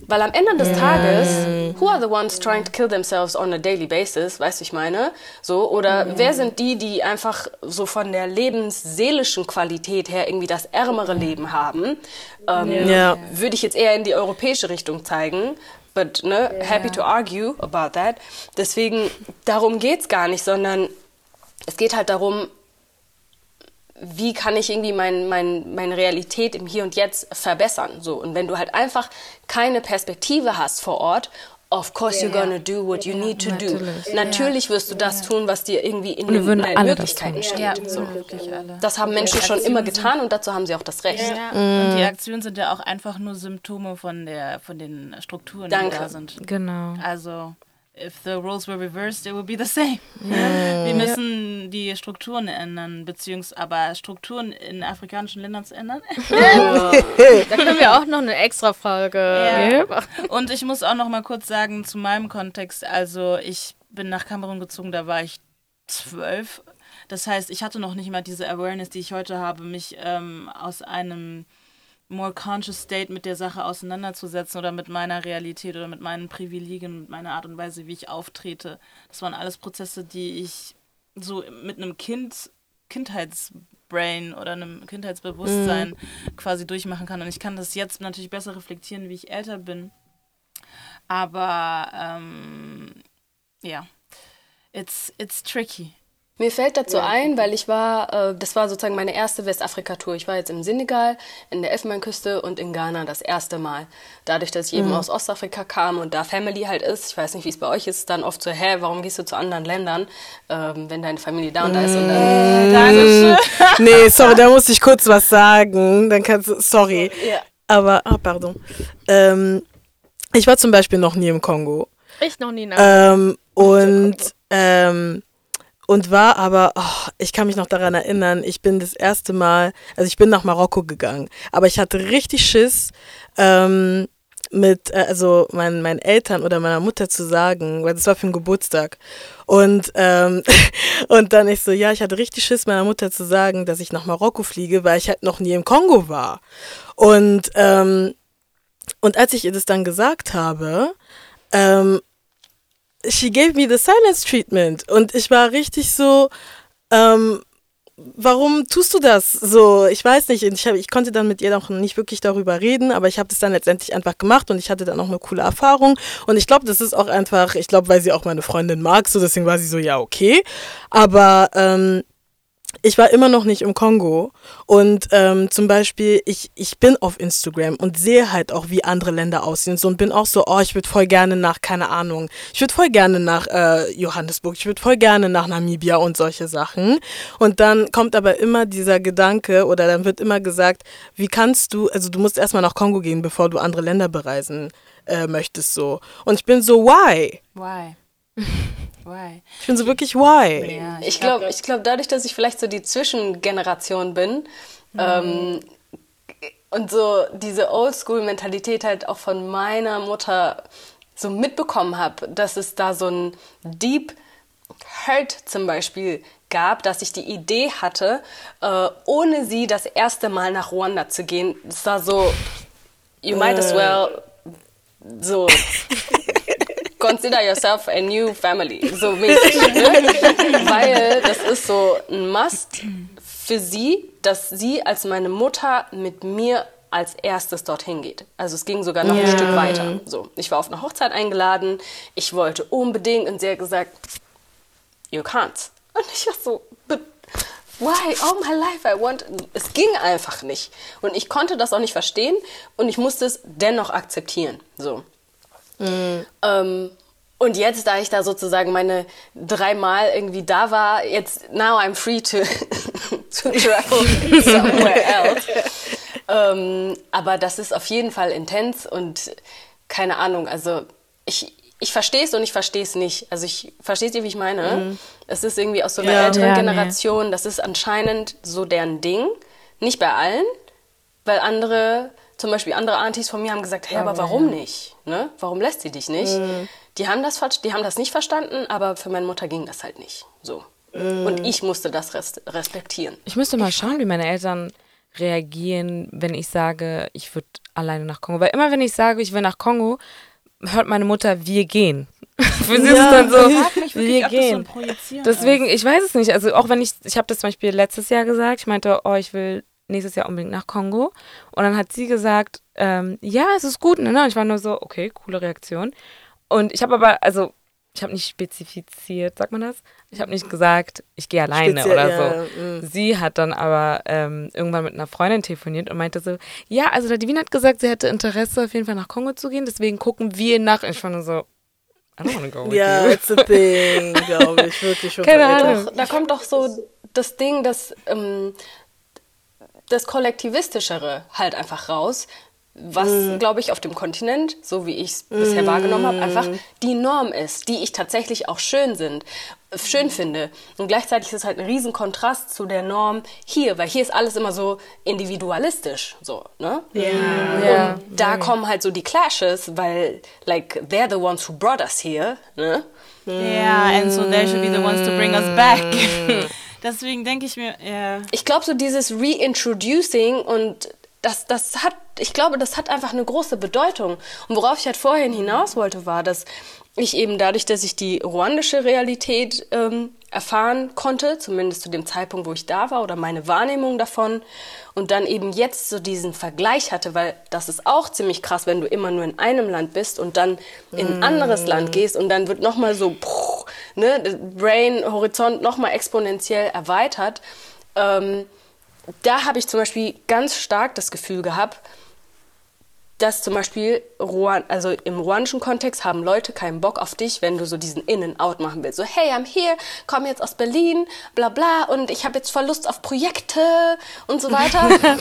weil am Ende des Tages, who are the ones trying to kill themselves on a daily basis, weißt du, ich meine? So, oder wer sind die, die einfach so von der lebensseelischen Qualität her irgendwie das ärmere Leben haben? Ähm, Ja. Würde ich jetzt eher in die europäische Richtung zeigen. But, ne, happy to argue about that. Deswegen, darum geht's gar nicht, sondern es geht halt darum, wie kann ich irgendwie mein, mein, meine Realität im Hier und Jetzt verbessern. So. Und wenn du halt einfach keine Perspektive hast vor Ort, of course you're gonna do what you need to do. Natürlich. Natürlich wirst du das tun, was dir irgendwie in den, Möglichkeiten steht. Ja, So. Das haben Menschen schon immer getan und dazu haben sie auch das Recht. Ja. Und die Aktionen sind ja auch einfach nur Symptome von, der, von den Strukturen, Danke. die da sind. Genau. Also, if the roles were reversed, it would be the same. Wir müssen die Strukturen ändern, beziehungsweise aber Strukturen in afrikanischen Ländern zu ändern. [laughs] [laughs] Da können wir auch noch eine extra Ja. machen. Und ich muss auch noch mal kurz sagen, zu meinem Kontext, also ich bin nach Kamerun gezogen, da war ich zwölf. Das heißt, ich hatte noch nicht mal diese Awareness, die ich heute habe, mich ähm, aus einem more conscious state mit der Sache auseinanderzusetzen oder mit meiner Realität oder mit meinen Privilegien, mit meiner Art und Weise, wie ich auftrete. Das waren alles Prozesse, die ich so mit einem Kind, Kindheitsbrain oder einem Kindheitsbewusstsein quasi durchmachen kann. Und ich kann das jetzt natürlich besser reflektieren, wie ich älter bin. Aber ähm, ja, it's, it's tricky. Mir fällt dazu ein, weil ich war, äh, das war sozusagen meine erste Westafrika-Tour. Ich war jetzt im Senegal, in der Elfenbeinküste und in Ghana das erste Mal. Dadurch, dass ich eben aus Ostafrika kam und da Family halt ist, ich weiß nicht, wie es bei euch ist, dann oft so, hä, warum gehst du zu anderen Ländern, ähm, wenn deine Familie da und da ist und dann, [laughs] Nee, sorry, da muss ich kurz was sagen. Dann kannst du, sorry. Ja. Aber, ah, pardon. Ähm, ich war zum Beispiel noch nie im Kongo. Ich noch nie nach. Ähm, und, ähm, und war aber, oh, ich kann mich noch daran erinnern, ich bin das erste Mal, also ich bin nach Marokko gegangen, aber ich hatte richtig Schiss, ähm, mit, äh, also meinen, meinen Eltern oder meiner Mutter zu sagen, weil das war für einen Geburtstag. Und, ähm, [laughs] und dann ich so, ja, ich hatte richtig Schiss, meiner Mutter zu sagen, dass ich nach Marokko fliege, weil ich halt noch nie im Kongo war. Und, ähm, und als ich ihr das dann gesagt habe, ähm, she gave me the silence treatment. Und ich war richtig so, ähm, warum tust du das so? Ich weiß nicht. Ich, hab, ich konnte dann mit ihr noch nicht wirklich darüber reden, aber ich habe das dann letztendlich einfach gemacht und ich hatte dann auch eine coole Erfahrung. Und ich glaube, das ist auch einfach, ich glaube, weil sie auch meine Freundin mag, so deswegen war sie so, ja, okay. Aber ähm, ich war immer noch nicht im Kongo und ähm, zum Beispiel, ich, ich bin auf Instagram und sehe halt auch, wie andere Länder aussehen so, und bin auch so, oh, ich würde voll gerne nach, keine Ahnung, ich würde voll gerne nach äh, Johannesburg, ich würde voll gerne nach Namibia und solche Sachen. Und dann kommt aber immer dieser Gedanke oder dann wird immer gesagt, wie kannst du, also du musst erstmal nach Kongo gehen, bevor du andere Länder bereisen äh, möchtest so. Und ich bin so, why? Why? [laughs] Why? Ich bin so wirklich, why? Ja, Ich glaube, ich glaub, dadurch, dass ich vielleicht so die Zwischengeneration bin ähm, und so diese Oldschool-Mentalität halt auch von meiner Mutter so mitbekommen habe, dass es da so ein Deep Hurt zum Beispiel gab, dass ich die Idee hatte, äh, ohne sie das erste Mal nach Ruanda zu gehen. Das war so, you might as well so [laughs] consider yourself a new family, so mäßig, ne? Weil das ist so ein Must für sie, dass sie als meine Mutter mit mir als erstes dorthin geht. Also es ging sogar noch ein Stück weiter. So, ich war auf eine Hochzeit eingeladen, ich wollte unbedingt und sie hat gesagt, you can't. Und ich war so, but why? All my life I want. Es ging einfach nicht. Und ich konnte das auch nicht verstehen und ich musste es dennoch akzeptieren. So. Ähm, und jetzt, da ich da sozusagen meine dreimal irgendwie da war, jetzt, now I'm free to, [laughs] to travel [laughs] somewhere else. Ähm, aber das ist auf jeden Fall intens und keine Ahnung, also ich, ich verstehe es und ich verstehe es nicht. Also ich verstehe wie ich meine. Es ist irgendwie aus so einer Ja. älteren Ja, nee. Generation, das ist anscheinend so deren Ding. Nicht bei allen, weil andere, zum Beispiel andere Aunties von mir haben gesagt, hey, aber warum nicht? Ne? Warum lässt sie dich nicht? Die, haben das, die haben das nicht verstanden, aber für meine Mutter ging das halt nicht. So. Und ich musste das res respektieren. Ich müsste mal schauen, wie meine Eltern reagieren, wenn ich sage, ich würde alleine nach Kongo. Weil immer, wenn ich sage, ich will nach Kongo, hört meine Mutter, wir gehen. [laughs] Für sie ist es dann so, wirklich, wir so gehen. Projizieren Deswegen, ich weiß es nicht. Also auch wenn ich, ich habe das zum Beispiel letztes Jahr gesagt, ich meinte, oh, ich will nächstes Jahr unbedingt nach Kongo. Und dann hat sie gesagt, ähm, ja, es ist gut. Ne? Und ich war nur so, okay, coole Reaktion. Und ich habe aber, also ich habe nicht spezifiziert, sagt man das? Ich habe nicht gesagt, ich gehe alleine Speziell, oder ja, so. mm. Sie hat dann aber ähm, irgendwann mit einer Freundin telefoniert und meinte so, ja, also der Divine hat gesagt, sie hätte Interesse auf jeden Fall nach Kongo zu gehen, deswegen gucken wir nach. Ich fand nur so, I don't wanna go with Ja, you. it's a thing, glaube ich, wirklich. schon [laughs] Keine. Ahnung. Doch, da kommt doch so das Ding, das, ähm, das Kollektivistischere halt einfach raus, was, glaube ich, auf dem Kontinent, so wie ich es bisher wahrgenommen habe, einfach die Norm ist, die ich tatsächlich auch schön sind, schön finde. Und gleichzeitig ist es halt ein riesen Kontrast zu der Norm hier, weil hier ist alles immer so individualistisch, so, ne? Ja. Und da kommen halt so die Clashes, weil, like, they're the ones who brought us here, ne? Yeah, and so they should be the ones to bring us back. [laughs] Deswegen denke ich mir, ja. ich glaube, so dieses Reintroducing und das, das hat, ich glaube, das hat einfach eine große Bedeutung. Und worauf ich halt vorhin hinaus wollte, war, dass ich eben dadurch, dass ich die ruandische Realität ähm, erfahren konnte, zumindest zu dem Zeitpunkt, wo ich da war, oder meine Wahrnehmung davon, und dann eben jetzt so diesen Vergleich hatte, weil das ist auch ziemlich krass, wenn du immer nur in einem Land bist und dann in ein anderes Land gehst und dann wird nochmal so, puh, ne, Brain-Horizont nochmal exponentiell erweitert. Ähm, da habe ich zum Beispiel ganz stark das Gefühl gehabt, dass zum Beispiel Ruan also im ruandischen Kontext haben Leute keinen Bock auf dich, wenn du so diesen In-and-Out machen willst. So, hey, I'm here, komme jetzt aus Berlin, bla bla, und ich habe jetzt voll Lust auf Projekte und so weiter. [laughs]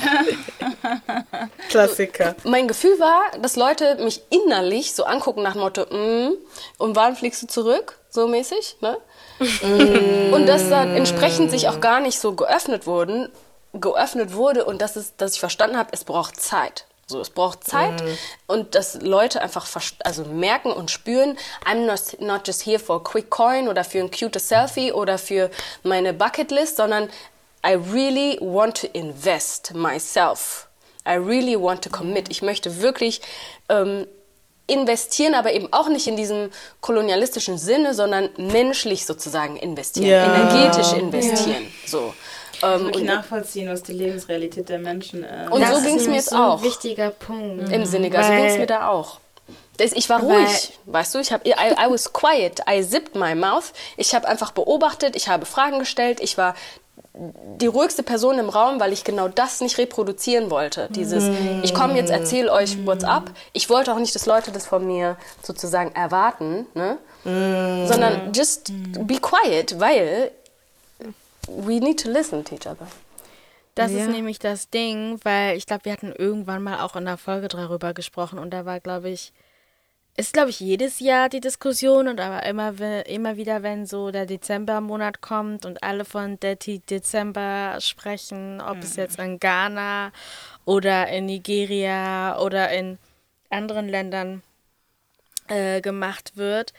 Klassiker. mein Gefühl war, dass Leute mich innerlich so angucken nach dem Motto, mm, und wann fliegst du zurück? So mäßig, ne? [laughs] und dass dann entsprechend sich auch gar nicht so geöffnet wurden, geöffnet wurde und dass, es, dass ich verstanden habe, es braucht Zeit. So, es braucht Zeit und dass Leute einfach also merken und spüren, I'm not, not just here for a quick coin oder für ein cute Selfie oder für meine Bucketlist, sondern I really want to invest myself. I really want to commit. Ich möchte wirklich ähm, investieren, aber eben auch nicht in diesem kolonialistischen Sinne, sondern menschlich sozusagen investieren, Ja. energetisch investieren. So. Ähm, Wirklich und nachvollziehen, was die Lebensrealität der Menschen ist. Und so Das ging's ist mir jetzt so ein auch. wichtiger Punkt. Im Senegal, so Weil- ging es mir da auch. Das, ich war Weil- ruhig, weißt du, ich habe I, I was quiet, I zipped my mouth. Ich habe einfach beobachtet, ich habe Fragen gestellt, ich war die ruhigste Person im Raum, weil ich genau das nicht reproduzieren wollte. Dieses, ich komme jetzt, erzähle euch what's up. Ich wollte auch nicht, dass Leute das von mir sozusagen erwarten, ne? sondern just be quiet, weil we need to listen to each other. Das Ja. ist nämlich das Ding, weil ich glaube, wir hatten irgendwann mal auch in der Folge darüber gesprochen und da war, glaube ich, ist, glaube ich, jedes Jahr die Diskussion und aber immer, immer wieder, wenn so der Dezembermonat kommt und alle von Dirty Dezember sprechen, ob es jetzt in Ghana oder in Nigeria oder in anderen Ländern äh, gemacht wird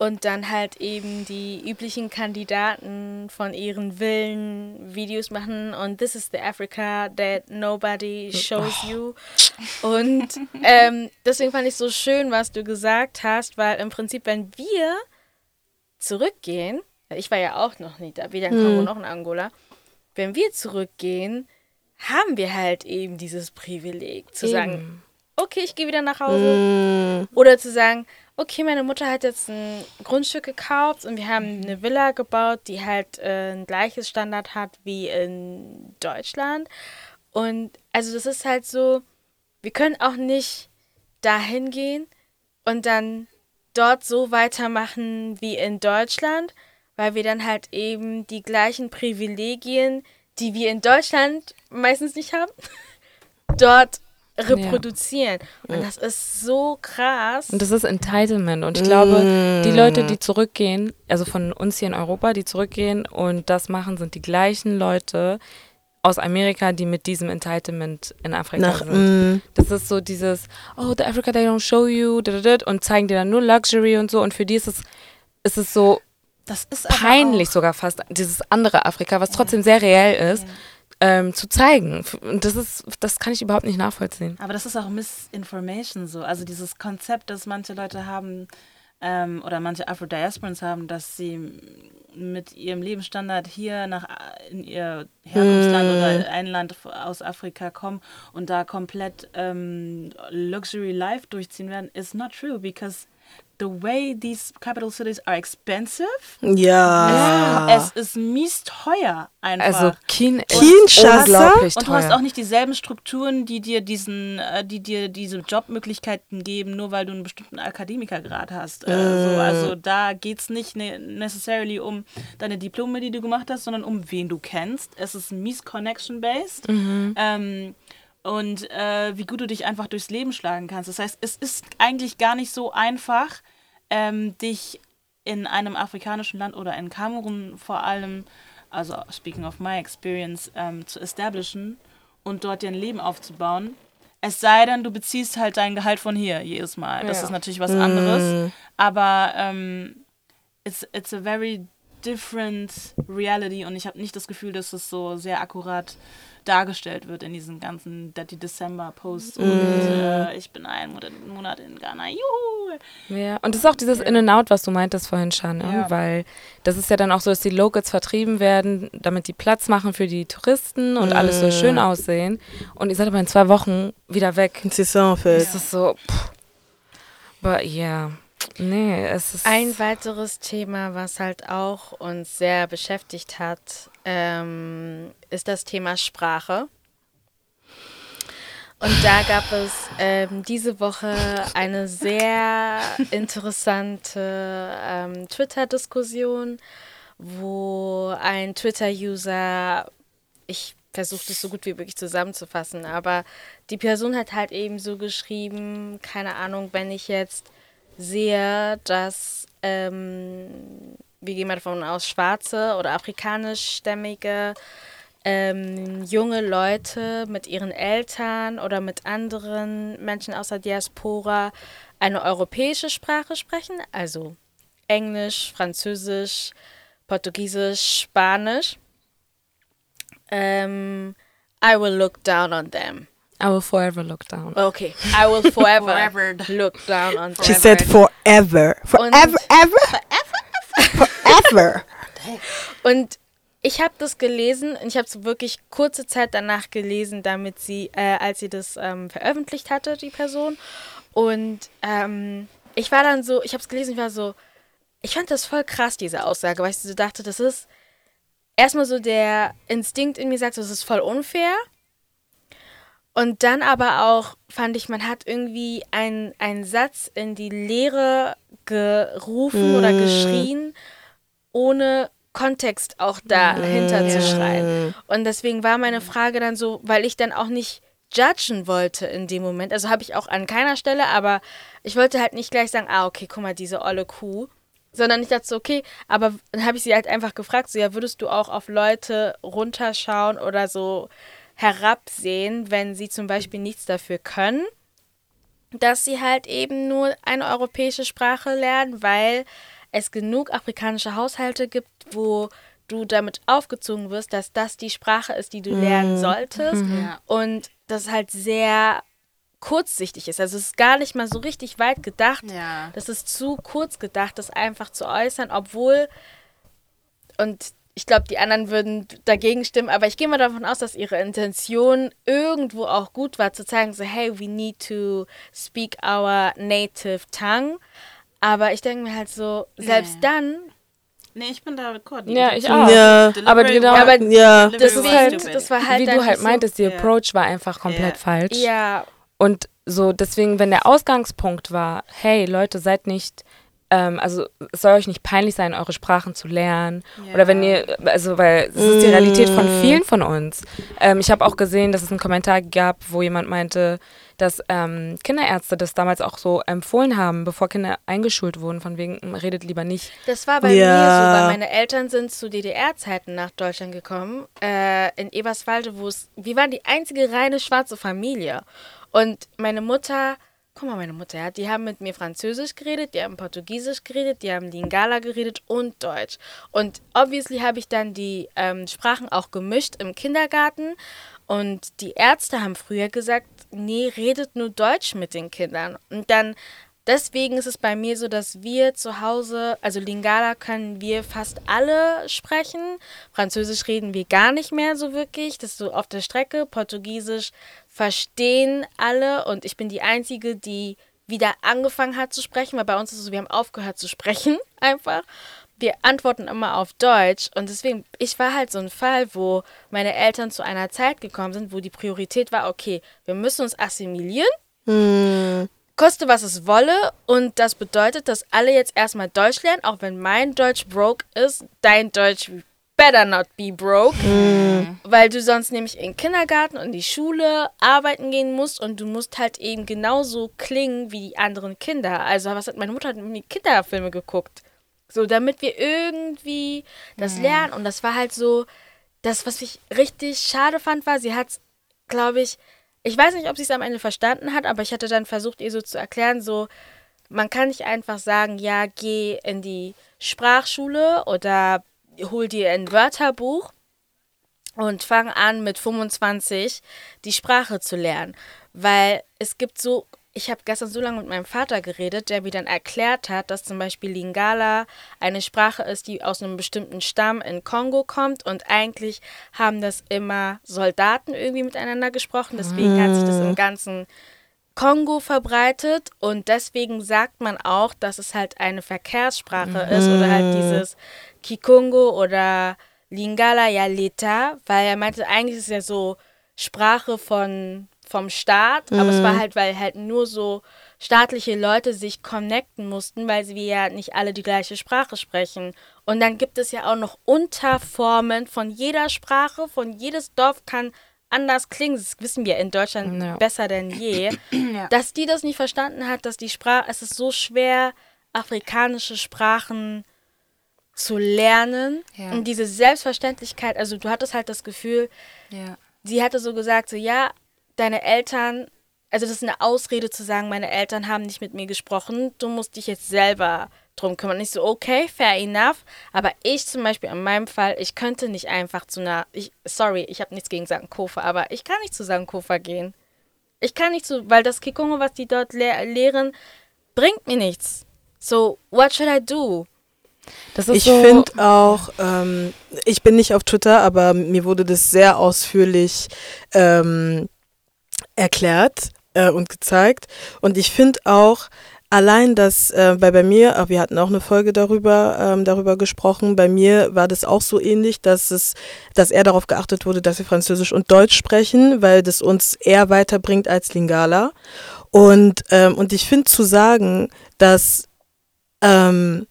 und dann halt eben die üblichen Kandidaten von ihren Villen Videos machen. Und this is the Africa that nobody shows you. Und ähm, deswegen fand ich so schön, was du gesagt hast, weil im Prinzip, wenn wir zurückgehen, ich war ja auch noch nicht da, weder in Kongo noch in Angola, wenn wir zurückgehen, haben wir halt eben dieses Privileg zu sagen, okay, ich gehe wieder nach Hause. Oder zu sagen, okay, meine Mutter hat jetzt ein Grundstück gekauft und wir haben eine Villa gebaut, die halt äh, ein gleiches Standard hat wie in Deutschland. Und also das ist halt so, wir können auch nicht dahin gehen und dann dort so weitermachen wie in Deutschland, weil wir dann halt eben die gleichen Privilegien, die wir in Deutschland meistens nicht haben, [laughs] dort reproduzieren. Und das ist so krass. Und das ist Entitlement. Und ich glaube, die Leute, die zurückgehen, also von uns hier in Europa, die zurückgehen und das machen, sind die gleichen Leute aus Amerika, die mit diesem Entitlement in Afrika Nach, sind. mm, Das ist so dieses, oh, the Africa they don't show you, und zeigen dir dann nur Luxury und so. Und für die ist es, ist es so Das ist peinlich sogar fast, dieses andere Afrika, was trotzdem sehr reell ist, ähm, zu zeigen. Und das ist, das kann ich überhaupt nicht nachvollziehen. Aber das ist auch Misinformation so. Also dieses Konzept, das manche Leute haben ähm, oder manche Afro-Diasporans haben, dass sie mit ihrem Lebensstandard hier nach in ihr Herkunftsland oder ein Land aus Afrika kommen und da komplett ähm, Luxury Life durchziehen werden, is not true because the way these capital cities are expensive, Ja. es ist mies teuer einfach. Also Kien Kinshasa? unglaublich Und du hast auch nicht dieselben Strukturen, die dir diesen, äh, die dir diese Jobmöglichkeiten geben, nur weil du einen bestimmten Akademikergrad hast. Äh, so, also da geht es nicht ne necessarily um deine Diplome, die du gemacht hast, sondern um wen du kennst. Es ist mies connection-based. Ähm, und äh, wie gut du dich einfach durchs Leben schlagen kannst. Das heißt, es ist eigentlich gar nicht so einfach, ähm, dich in einem afrikanischen Land oder in Kamerun vor allem, also speaking of my experience, ähm, zu establishen und dort dir ein Leben aufzubauen. Es sei denn, du beziehst halt dein Gehalt von hier jedes Mal. Das Ja. ist natürlich was anderes. Aber ähm, it's, it's a very different reality und ich habe nicht das Gefühl, dass es so sehr akkurat dargestellt wird in diesen ganzen Dirty December Posts und äh, ich bin einen Monat- in Ghana. Juhu! Ja, und das ist auch dieses In-and-Out, was du meintest vorhin, Shan, Ja. weil das ist ja dann auch so, dass die Locals vertrieben werden, damit die Platz machen für die Touristen und alles so schön aussehen. Und ihr seid aber in zwei Wochen wieder weg. C'est ça, en fait. Das ist so, pff. but yeah, nee, es ist... Ein weiteres Thema, was halt auch uns sehr beschäftigt hat, ähm, ist das Thema Sprache. Und da gab es ähm, diese Woche eine sehr interessante ähm, Twitter-Diskussion, wo ein Twitter-User, ich versuche das so gut wie möglich zusammenzufassen, aber die Person hat halt eben so geschrieben, keine Ahnung, wenn ich jetzt sehe, dass ähm, wir gehen mal davon aus, schwarze oder afrikanischstämmige ähm, junge Leute mit ihren Eltern oder mit anderen Menschen aus der Diaspora eine europäische Sprache sprechen, also Englisch, Französisch, Portugiesisch, Spanisch. Ähm, I will look down on them. I will forever look down. Okay, I will forever, [laughs] Forever. look down on them. She said forever. Forever, ever? Forever. Und ich habe das gelesen und ich habe es wirklich kurze Zeit danach gelesen, damit sie, äh, als sie das ähm, veröffentlicht hatte, die Person. Und ähm, ich war dann so, ich habe es gelesen, ich war so, ich fand das voll krass, diese Aussage, weil ich so dachte, das ist, erstmal so der Instinkt in mir sagt, das ist voll unfair. Und dann aber auch fand ich, man hat irgendwie einen Satz in die Leere gerufen mm. oder geschrien, ohne Kontext auch dahinter mm. zu schreien. Und deswegen war meine Frage dann so, weil ich dann auch nicht judgen wollte in dem Moment. Also habe ich auch an keiner Stelle, aber ich wollte halt nicht gleich sagen, ah, okay, guck mal, diese olle Kuh. Sondern ich dachte so, okay, aber dann habe ich sie halt einfach gefragt, so, ja, würdest du auch auf Leute runterschauen oder so herabsehen, wenn sie zum Beispiel nichts dafür können, dass sie halt eben nur eine europäische Sprache lernen, weil es genug afrikanische Haushalte gibt, wo du damit aufgezogen wirst, dass das die Sprache ist, die du lernen mhm. solltest. Mhm. Und das halt sehr kurzsichtig ist. Also es ist gar nicht mal so richtig weit gedacht. Ja. Das ist zu kurz gedacht, das einfach zu äußern, obwohl und ich glaube, die anderen würden dagegen stimmen, aber ich gehe mal davon aus, dass ihre Intention irgendwo auch gut war, zu zeigen, so, hey, we need to speak our native tongue. Aber ich denke mir halt so, selbst nee. dann. Nee, ich bin da recording. Ja, ich auch. Ja. Aber genau, aber ja. das ist halt, das war halt wie du halt meintest, so, der Approach war einfach komplett yeah. falsch. Ja. Und so, deswegen, wenn der Ausgangspunkt war, hey Leute, seid nicht ähm, also es soll euch nicht peinlich sein, eure Sprachen zu lernen. Yeah. Oder wenn ihr, also weil es ist die Realität von mm. vielen von uns. Ähm, ich habe auch gesehen, dass es einen Kommentar gab, wo jemand meinte, dass ähm, Kinderärzte das damals auch so empfohlen haben, bevor Kinder eingeschult wurden, von wegen, redet lieber nicht. Das war bei ja. mir so, weil meine Eltern sind zu DDR-Zeiten nach Deutschland gekommen, äh, in Eberswalde, wo es, wir waren die einzige reine schwarze Familie. Und meine Mutter guck mal, meine Mutter, ja, die haben mit mir Französisch geredet, die haben Portugiesisch geredet, die haben Lingala geredet und Deutsch. Und obviously habe ich dann die ähm, Sprachen auch gemischt im Kindergarten. Und die Ärzte haben früher gesagt, nee, redet nur Deutsch mit den Kindern. Und dann Deswegen ist es bei mir so, dass wir zu Hause, also Lingala können wir fast alle sprechen. Französisch reden wir gar nicht mehr so wirklich. Das ist so auf der Strecke. Portugiesisch verstehen alle und ich bin die Einzige, die wieder angefangen hat zu sprechen, weil bei uns ist es so, wir haben aufgehört zu sprechen [laughs] einfach. Wir antworten immer auf Deutsch und deswegen, ich war halt so ein Fall, wo meine Eltern zu einer Zeit gekommen sind, wo die Priorität war, okay, wir müssen uns assimilieren. Hm. Koste, was es wolle. Und das bedeutet, dass alle jetzt erstmal Deutsch lernen, auch wenn mein Deutsch broke ist, dein Deutsch better not be broke, mm. weil du sonst nämlich in den Kindergarten und die Schule arbeiten gehen musst und du musst halt eben genauso klingen wie die anderen Kinder. Also was hat meine Mutter hat mir Kinderfilme geguckt, so damit wir irgendwie das mm. lernen und das war halt so das was ich richtig schade fand war, sie hat glaube ich ich weiß nicht, ob sie es am Ende verstanden hat, aber ich hatte dann versucht ihr so zu erklären so man kann nicht einfach sagen, ja, geh in die Sprachschule oder hol dir ein Wörterbuch und fang an mit 25 die Sprache zu lernen, weil es gibt so ich habe gestern so lange mit meinem Vater geredet, der mir dann erklärt hat, dass zum Beispiel Lingala eine Sprache ist, die aus einem bestimmten Stamm in Kongo kommt und eigentlich haben das immer Soldaten irgendwie miteinander gesprochen. Deswegen hat sich das im ganzen Kongo verbreitet und deswegen sagt man auch, dass es halt eine Verkehrssprache ist oder halt dieses Kikongo oder Lingala ja Leta, weil er meinte, eigentlich ist es ja so Sprache von, vom Staat, mhm. aber es war halt, weil halt nur so staatliche Leute sich connecten mussten, weil wir ja nicht alle die gleiche Sprache sprechen. Und dann gibt es ja auch noch Unterformen von jeder Sprache, von jedes Dorf kann anders klingen. Das wissen wir in Deutschland ja. besser denn je. ja. Dass die das nicht verstanden hat, dass die Sprache, es ist so schwer, afrikanische Sprachen zu lernen ja. und diese Selbstverständlichkeit, also du hattest halt das Gefühl, ja. sie hatte so gesagt, so ja, deine Eltern, also das ist eine Ausrede zu sagen, meine Eltern haben nicht mit mir gesprochen, du musst dich jetzt selber drum kümmern. Nicht so, okay, fair enough, aber ich zum Beispiel in meinem Fall, ich könnte nicht einfach zu einer, ich, sorry, ich habe nichts gegen Sankofa, aber ich kann nicht zu Sankofa gehen. Ich kann nicht zu, weil das Kikongo, was die dort le lehren, bringt mir nichts. So, what should I do? Ich so finde auch, ähm, ich bin nicht auf Twitter, aber mir wurde das sehr ausführlich ähm, erklärt äh, und gezeigt. Und ich finde auch, allein das, äh, bei, bei mir, äh, wir hatten auch eine Folge darüber, ähm, darüber gesprochen, bei mir war das auch so ähnlich, dass es, dass eher darauf geachtet wurde, dass wir Französisch und Deutsch sprechen, weil das uns eher weiterbringt als Lingala. Und, ähm, und ich finde zu sagen, dass ähm,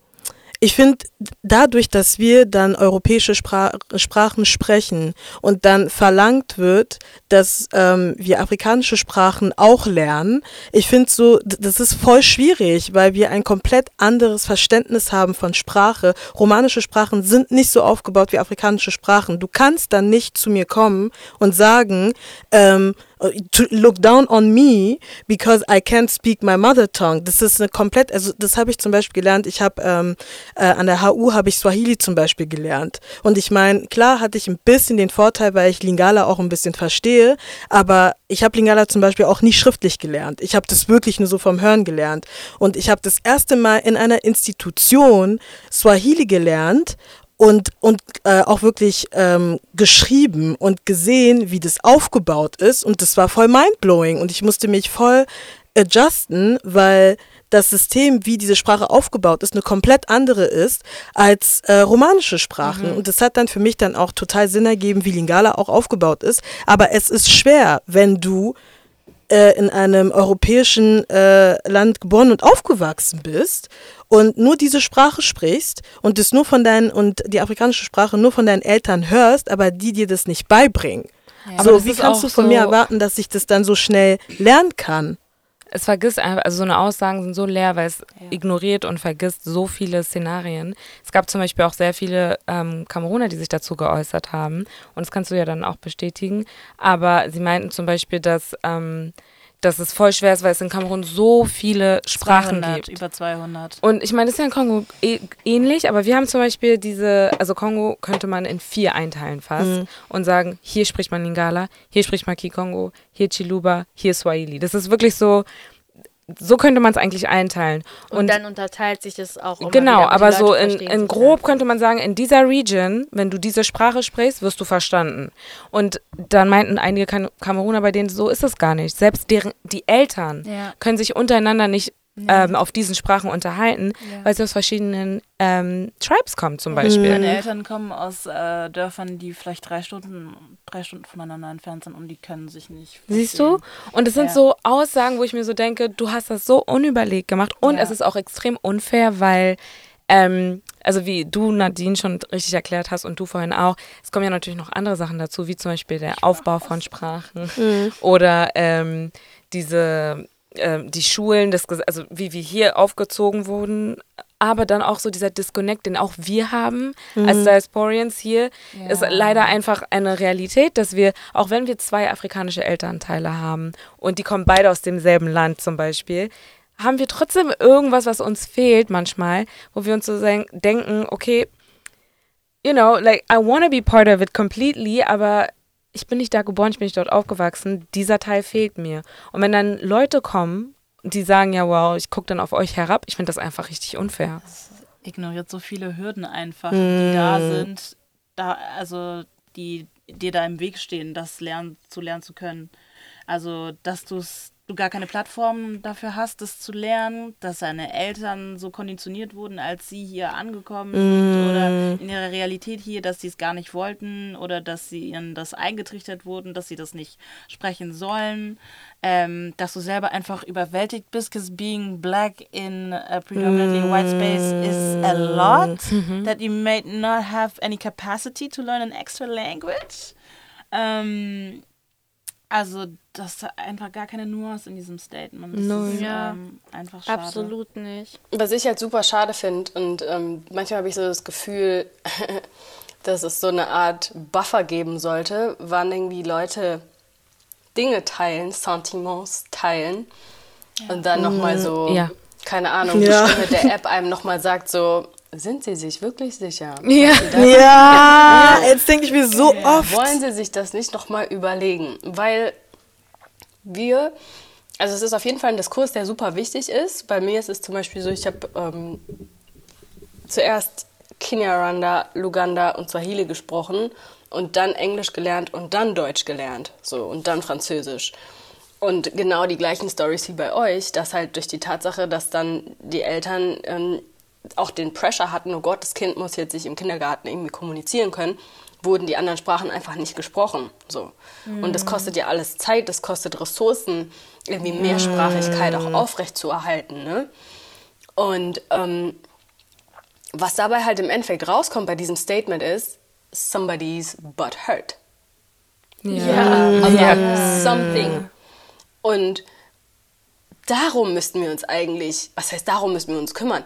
ich finde, dadurch, dass wir dann europäische Spra Sprachen sprechen und dann verlangt wird, dass ähm, wir afrikanische Sprachen auch lernen, ich finde so, das ist voll schwierig, weil wir ein komplett anderes Verständnis haben von Sprache. Romanische Sprachen sind nicht so aufgebaut wie afrikanische Sprachen. Du kannst dann nicht zu mir kommen und sagen, ähm, look down on me because I can't speak my mother tongue. Das ist eine komplett, also das habe ich zum Beispiel gelernt. Ich habe ähm, äh, an der HU habe ich Swahili zum Beispiel gelernt. Und ich meine, klar hatte ich ein bisschen den Vorteil, weil ich Lingala auch ein bisschen verstehe, aber ich habe Lingala zum Beispiel auch nie schriftlich gelernt. Ich habe das wirklich nur so vom Hören gelernt. Und ich habe das erste Mal in einer Institution Swahili gelernt und, und äh, auch wirklich ähm, geschrieben und gesehen, wie das aufgebaut ist. Und das war voll mindblowing. Und ich musste mich voll adjusten, weil das System, wie diese Sprache aufgebaut ist, eine komplett andere ist als äh, romanische Sprachen. Mhm. Und das hat dann für mich dann auch total Sinn ergeben, wie Lingala auch aufgebaut ist. Aber es ist schwer, wenn du äh, in einem europäischen äh, Land geboren und aufgewachsen bist und nur diese Sprache sprichst und es nur von deinen und die afrikanische Sprache nur von deinen Eltern hörst, aber die dir das nicht beibringen. Ja. So, wie kannst du von so mir erwarten, dass ich das dann so schnell lernen kann? Es vergisst einfach, also so eine Aussagen sind so leer, weil es ja. ignoriert und vergisst so viele Szenarien. Es gab zum Beispiel auch sehr viele ähm, Kameruner, die sich dazu geäußert haben. Und das kannst du ja dann auch bestätigen. Aber sie meinten zum Beispiel, dass ähm, dass es voll schwer ist, weil es in Kamerun so viele Sprachen 200, gibt. Über 200. Und ich meine, das ist ja in Kongo eh, ähnlich, aber wir haben zum Beispiel diese, also Kongo könnte man in vier einteilen fast mhm. und sagen, hier spricht man Lingala, hier spricht man Kikongo, hier Chiluba, hier Swahili. Das ist wirklich so, so könnte man es eigentlich einteilen. Und, und, dann unterteilt sich es auch. Immer genau, wieder, aber so in, in grob könnte man sagen, in dieser Region, wenn du diese Sprache sprichst, wirst du verstanden. Und dann meinten einige Kam Kameruner, bei denen so ist es gar nicht. Selbst deren, die Eltern ja. können sich untereinander nicht ähm, auf diesen Sprachen unterhalten, ja. weil sie aus verschiedenen ähm, Tribes kommen zum Beispiel. Meine Eltern kommen aus äh, Dörfern, die vielleicht drei Stunden, drei Stunden voneinander entfernt sind und die können sich nicht. Verstehen. Siehst du? Und es sind ja. so Aussagen, wo ich mir so denke, du hast das so unüberlegt gemacht und ja. es ist auch extrem unfair, weil ähm, also wie du Nadine schon richtig erklärt hast und du vorhin auch, es kommen ja natürlich noch andere Sachen dazu, wie zum Beispiel der Aufbau von Sprachen mhm. oder ähm, diese ähm, die Schulen, das, also wie wir hier aufgezogen wurden, aber dann auch so dieser Disconnect, den auch wir haben mhm. als Diasporians hier, ja. ist leider einfach eine Realität, dass wir, auch wenn wir zwei afrikanische Elternteile haben und die kommen beide aus demselben Land zum Beispiel, haben wir trotzdem irgendwas, was uns fehlt manchmal, wo wir uns so denken, okay, you know, like I want to be part of it completely, aber ich bin nicht da geboren, ich bin nicht dort aufgewachsen, dieser Teil fehlt mir. Und wenn dann Leute kommen, die sagen, ja, wow, ich gucke dann auf euch herab, ich finde das einfach richtig unfair. Das ignoriert so viele Hürden einfach, die da mm. sind, da, also die dir da im Weg stehen, das lernen, zu lernen zu können. Also, dass du es du gar keine Plattform dafür hast, das zu lernen, dass deine Eltern so konditioniert wurden, als sie hier angekommen sind mm. oder in ihrer Realität hier, dass sie es gar nicht wollten oder dass sie ihnen das eingetrichtert wurden, dass sie das nicht sprechen sollen, ähm, dass du selber einfach überwältigt bist, because being black in a predominantly mm. white space is a lot, [laughs] mm -hmm. that you may not have any capacity to learn an extra language. Ähm, also, das ist einfach gar keine Nuance in diesem Statement. Das no. ist ja. ähm, einfach schade. Absolut nicht. Was ich halt super schade finde und ähm, manchmal habe ich so das Gefühl, [laughs] dass es so eine Art Buffer geben sollte, wann irgendwie Leute Dinge teilen, Sentiments teilen ja. und dann nochmal so, ja. keine Ahnung, ja. die Stimme der App einem nochmal sagt so, sind Sie sich wirklich sicher? Ja, [laughs] ja. jetzt denke ich mir so oft. Wollen Sie sich das nicht nochmal überlegen? Weil wir, also es ist auf jeden Fall ein Diskurs, der super wichtig ist. Bei mir ist es zum Beispiel so, ich habe ähm, zuerst Kinyarwanda, Luganda und Swahili gesprochen und dann Englisch gelernt und dann Deutsch gelernt. So, und dann Französisch. Und genau die gleichen Stories wie bei euch, dass halt durch die Tatsache, dass dann die Eltern ähm, auch den Pressure hatten, oh Gott, das Kind muss jetzt sich im Kindergarten irgendwie kommunizieren können, wurden die anderen Sprachen einfach nicht gesprochen. So. Und das kostet ja alles Zeit, das kostet Ressourcen, irgendwie Mehrsprachigkeit auch aufrechtzuerhalten. Ne? Und ähm, was dabei halt im Endeffekt rauskommt bei diesem Statement ist, somebody's butt hurt. Ja. Also something. Und darum müssten wir uns eigentlich, was heißt darum müssen wir uns kümmern?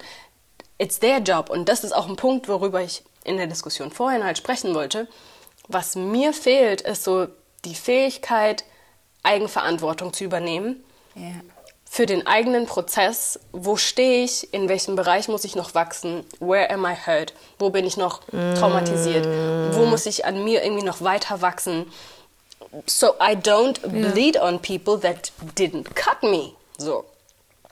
It's their job. Und das ist auch ein Punkt, worüber ich in der Diskussion vorhin halt sprechen wollte. Was mir fehlt, ist so die Fähigkeit, Eigenverantwortung zu übernehmen Ja. für den eigenen Prozess. Wo stehe ich? In welchem Bereich muss ich noch wachsen? Where am I hurt? Wo bin ich noch traumatisiert? Wo muss ich an mir irgendwie noch weiter wachsen? So I don't bleed on people that didn't cut me. So.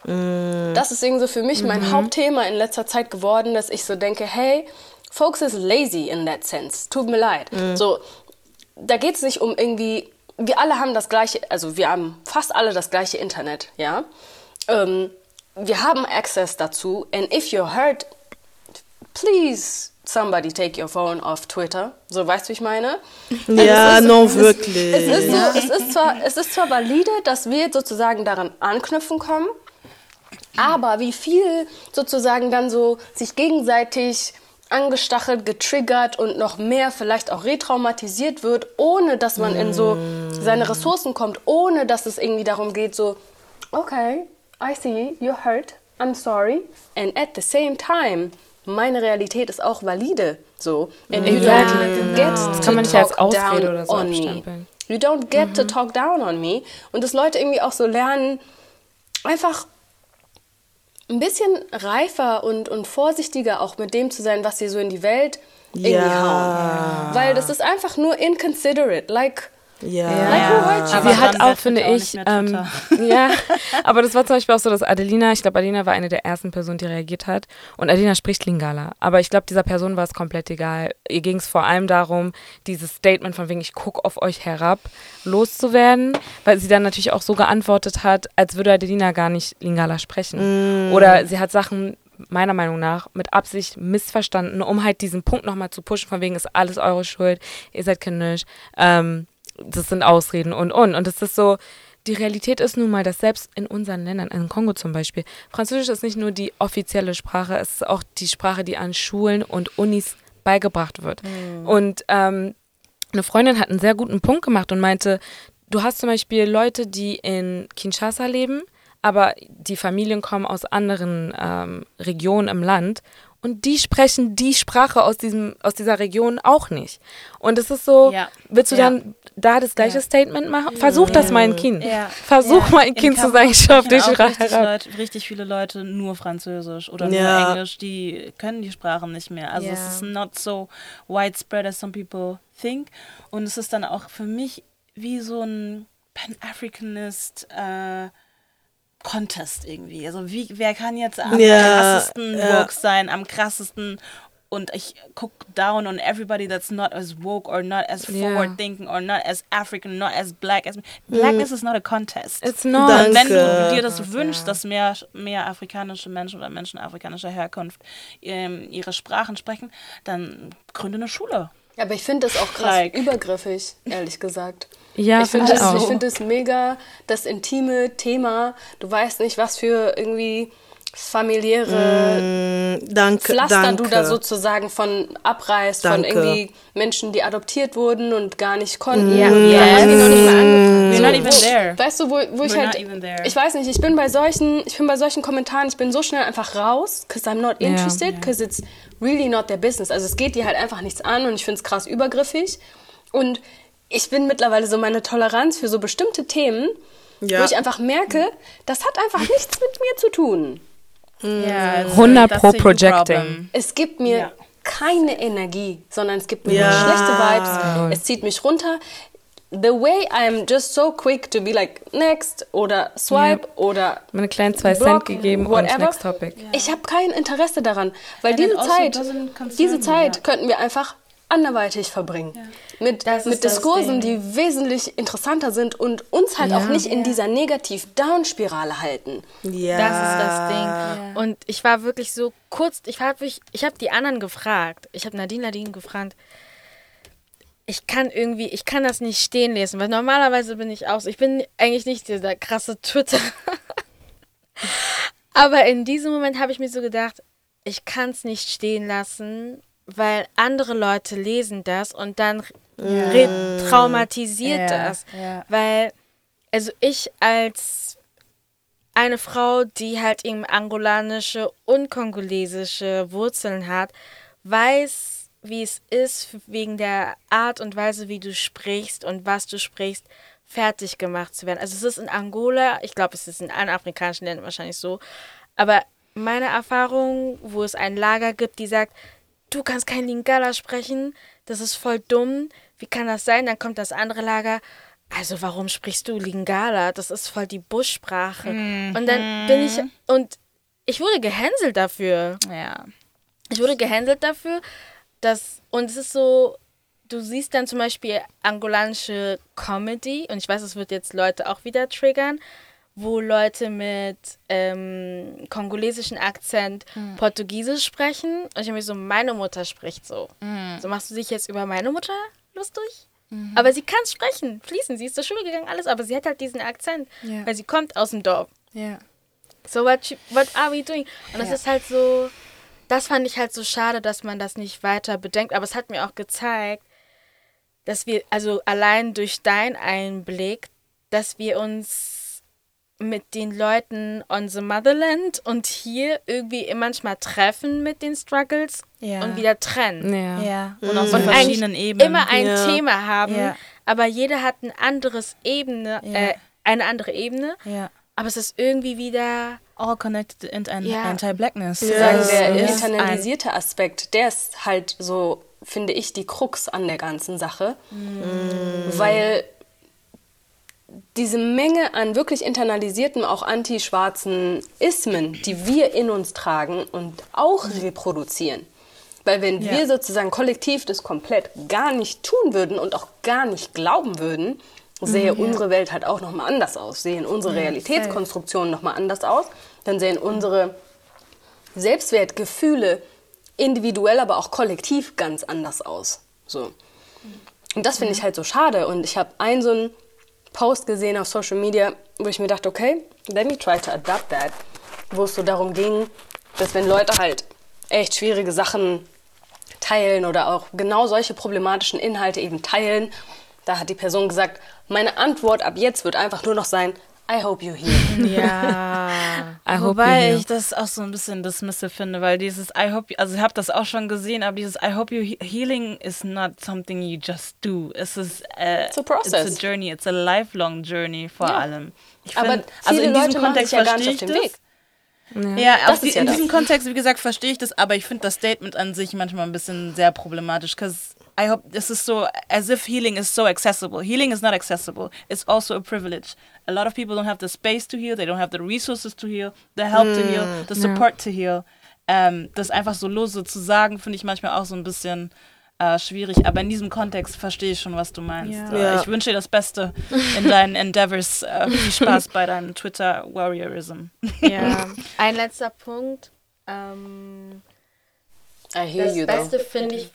Das ist irgendwie so für mich mein Hauptthema in letzter Zeit geworden, dass ich so denke, hey, folks is lazy in that sense. Tut mir leid. So, da geht es nicht um irgendwie, wir alle haben das gleiche, also wir haben fast alle das gleiche Internet, ja. Ähm, wir haben Access dazu, and if you're hurt, please somebody take your phone off Twitter. So, weißt du, wie ich meine? [laughs] Ja, es ist- no, es ist- wirklich. Es ist, so, es, ist zwar, es ist zwar valide, dass wir sozusagen daran anknüpfen können, aber wie viel sozusagen dann so sich gegenseitig angestachelt, getriggert und noch mehr vielleicht auch retraumatisiert wird, ohne dass man in so seine Ressourcen kommt, ohne dass es irgendwie darum geht, so, okay, I see, you're hurt, I'm sorry. And at the same time, meine Realität ist auch valide. So. And you Ja, don't genau. get to kann man nicht als talk Ausrede down oder so on me. You don't get to talk down on me. Und dass Leute irgendwie auch so lernen, einfach ein bisschen reifer und, und vorsichtiger auch mit dem zu sein, was sie so in die Welt irgendwie Ja. hauen. Weil das ist einfach nur inconsiderate. Like, Ja. like who hurt you? Aber sie hat auch, finde auch ich, ähm, [laughs] ja, aber das war zum Beispiel auch so, dass Adelina, ich glaube, Adelina war eine der ersten Personen, die reagiert hat. Und Adelina spricht Lingala. Aber ich glaube, dieser Person war es komplett egal. Ihr ging es vor allem darum, dieses Statement von wegen, ich gucke auf euch herab, loszuwerden, weil sie dann natürlich auch so geantwortet hat, als würde Adelina gar nicht Lingala sprechen. Oder sie hat Sachen meiner Meinung nach mit Absicht missverstanden, um halt diesen Punkt nochmal zu pushen, von wegen ist alles eure Schuld, ihr seid kindisch, ähm, das sind Ausreden und und. Und es ist so, die Realität ist nun mal, dass selbst in unseren Ländern, in Kongo zum Beispiel, Französisch ist nicht nur die offizielle Sprache, es ist auch die Sprache, die an Schulen und Unis beigebracht wird. Und ähm, eine Freundin hat einen sehr guten Punkt gemacht und meinte, du hast zum Beispiel Leute, die in Kinshasa leben, aber die Familien kommen aus anderen ähm, Regionen im Land und die sprechen die Sprache aus, diesem, aus dieser Region auch nicht. Und es ist so, Ja. willst du Ja. dann da das gleiche Statement machen? Versuch das mal ein Kind. Ja. Versuch Ja. mal ein In Kind zu sagen, ich auf dich richtig. Leute, richtig viele Leute nur Französisch oder Ja. nur Englisch, die können die Sprachen nicht mehr. Also Ja. es ist not so widespread as some people think. Und es ist dann auch für mich wie so ein Pan-Africanist äh, Contest irgendwie. Also wie, wer kann jetzt am Ja, krassesten ja. woke sein, am krassesten und ich guck down on everybody that's not as woke or not as forward thinking or not as African, not as black as Blackness is not a contest. It's not. Danke. Und wenn du dir das wünschst, dass mehr, mehr afrikanische Menschen oder Menschen afrikanischer Herkunft ähm, ihre Sprachen sprechen, dann gründe eine Schule. Aber ich finde das auch krass Like. übergriffig, ehrlich gesagt. Ja, ich finde das, ich auch. find das mega, das intime Thema. Du weißt nicht, was für irgendwie familiäre Danke, Pflaster danke. du da sozusagen von abreißt, von Danke. irgendwie Menschen, die adoptiert wurden und gar nicht konnten. Ja, und yes. mal angefangen. We're not even wo, there. Weißt du, wo, wo ich We're halt, not even there. ich weiß nicht, ich bin bei solchen, ich bin bei solchen Kommentaren, ich bin so schnell einfach raus, because I'm not interested, because it's really not their business. Also es geht dir halt einfach nichts an und ich finde es krass übergriffig. Und ich bin mittlerweile so meine Toleranz für so bestimmte Themen, Ja. wo ich einfach merke, das hat einfach nichts mit mir zu tun. Ja, 100 pro Projecting. Es gibt mir Ja. keine Energie, sondern es gibt mir Ja. schlechte Vibes. Es zieht mich runter. The way I'm just so quick to be like next oder swipe oder Meine kleinen zwei Block, Cent gegeben und whatever. next topic. Ich habe kein Interesse daran, weil diese it Zeit, diese Zeit ja. könnten wir einfach anderweitig verbringen. Mit, mit Diskursen, Ding. die wesentlich interessanter sind und uns halt auch nicht in dieser Negativ-Down-Spirale halten. Ja. Das ist das Ding. Und ich war wirklich so kurz, ich habe ich, ich hab die anderen gefragt. Ich habe Nadine Nadine gefragt. Ich kann irgendwie, ich kann das nicht stehen lesen, weil normalerweise bin ich auch so, ich bin eigentlich nicht dieser krasse Twitter. [laughs] Aber in diesem Moment habe ich mir so gedacht, ich kann es nicht stehen lassen, weil andere Leute lesen das und dann re- traumatisiert Ja, das. ja. Weil, also ich als eine Frau, die halt eben angolanische und kongolesische Wurzeln hat, weiß, wie es ist, wegen der Art und Weise, wie du sprichst und was du sprichst, fertig gemacht zu werden. Also es ist in Angola, ich glaube, es ist in allen afrikanischen Ländern wahrscheinlich so, aber meine Erfahrung, wo es ein Lager gibt, die sagt, du kannst kein Lingala sprechen, das ist voll dumm, wie kann das sein? Dann kommt das andere Lager, also warum sprichst du Lingala? Das ist voll die Buschsprache. Und dann bin ich, und ich wurde gehänselt dafür. Ja. Ich wurde gehänselt dafür, dass, und es ist so, du siehst dann zum Beispiel angolanische Comedy, und ich weiß, es wird jetzt Leute auch wieder triggern, wo Leute mit ähm, kongolesischen Akzent Portugiesisch sprechen. Und ich habe mir so, meine Mutter spricht so. So machst du dich jetzt über meine Mutter lustig? Aber sie kann sprechen, fließen. Sie ist zur Schule gegangen, alles, aber sie hat halt diesen Akzent, Ja. weil sie kommt aus dem Dorf. Ja. So, what, you- what are we doing? Und das ist halt so, das fand ich halt so schade, dass man das nicht weiter bedenkt. Aber es hat mir auch gezeigt, dass wir, also allein durch deinen Einblick, dass wir uns mit den Leuten on the Motherland und hier irgendwie manchmal treffen mit den Struggles Ja. und wieder trennen. Ja. Ja. Und auf so Und verschiedenen Ebenen. immer ein Ja. Thema haben, Ja. aber jeder hat ein anderes Ebene, Ja. äh, eine andere Ebene. ja. Aber es ist irgendwie wieder All connected in an Ja. Anti-Blackness. Sagen, Das der ist internalisierte Aspekt, der ist halt so, finde ich, die Krux an der ganzen Sache. Weil diese Menge an wirklich internalisierten, auch antischwarzen Ismen, die wir in uns tragen und auch reproduzieren. Weil wenn Ja. wir sozusagen kollektiv das komplett gar nicht tun würden und auch gar nicht glauben würden, sähe unsere Welt halt auch nochmal anders aus, sehen unsere Realitätskonstruktionen nochmal anders aus, dann sehen unsere Selbstwertgefühle individuell, aber auch kollektiv ganz anders aus. So. Und das finde ich halt so schade. Und ich habe einen so einen Post gesehen auf Social Media, wo ich mir dachte, okay, let me try to adapt that. Wo es so darum ging, dass wenn Leute halt echt schwierige Sachen teilen oder auch genau solche problematischen Inhalte eben teilen, da hat die Person gesagt, meine Antwort ab jetzt wird einfach nur noch sein, I hope you heal. [laughs] Ja. I hope you Wobei ich das auch so ein bisschen dismissive finde, weil dieses I hope, also ich habe das auch schon gesehen, aber dieses I hope you he- healing is not something you just do. Es ist äh, It's a process. It's a journey. It's a lifelong journey vor Ja. allem. Ich Aber find- viele in diesem Leute machen Kontext ja gar nicht verstehe auf den ich Weg. Ja, Das auf die, ja in das. diesem Kontext, wie gesagt, verstehe ich das, aber ich finde das Statement an sich manchmal ein bisschen sehr problematisch, because I hope this is so as if healing is so accessible. Healing is not accessible. It's also a privilege. A lot of people don't have the space to heal, they don't have the resources to heal, the help to heal, the support to heal. Ähm, das einfach so lose zu sagen, finde ich manchmal auch so ein bisschen äh, schwierig. Aber in diesem Kontext verstehe ich schon, was du meinst. Ja. Ja. Ich wünsche dir das Beste in deinen Endeavors. Äh, [laughs] viel Spaß bei deinem Twitter-Warriorism. ja. [laughs] Ein letzter Punkt. Ähm, I hear das you. Beste finde ich.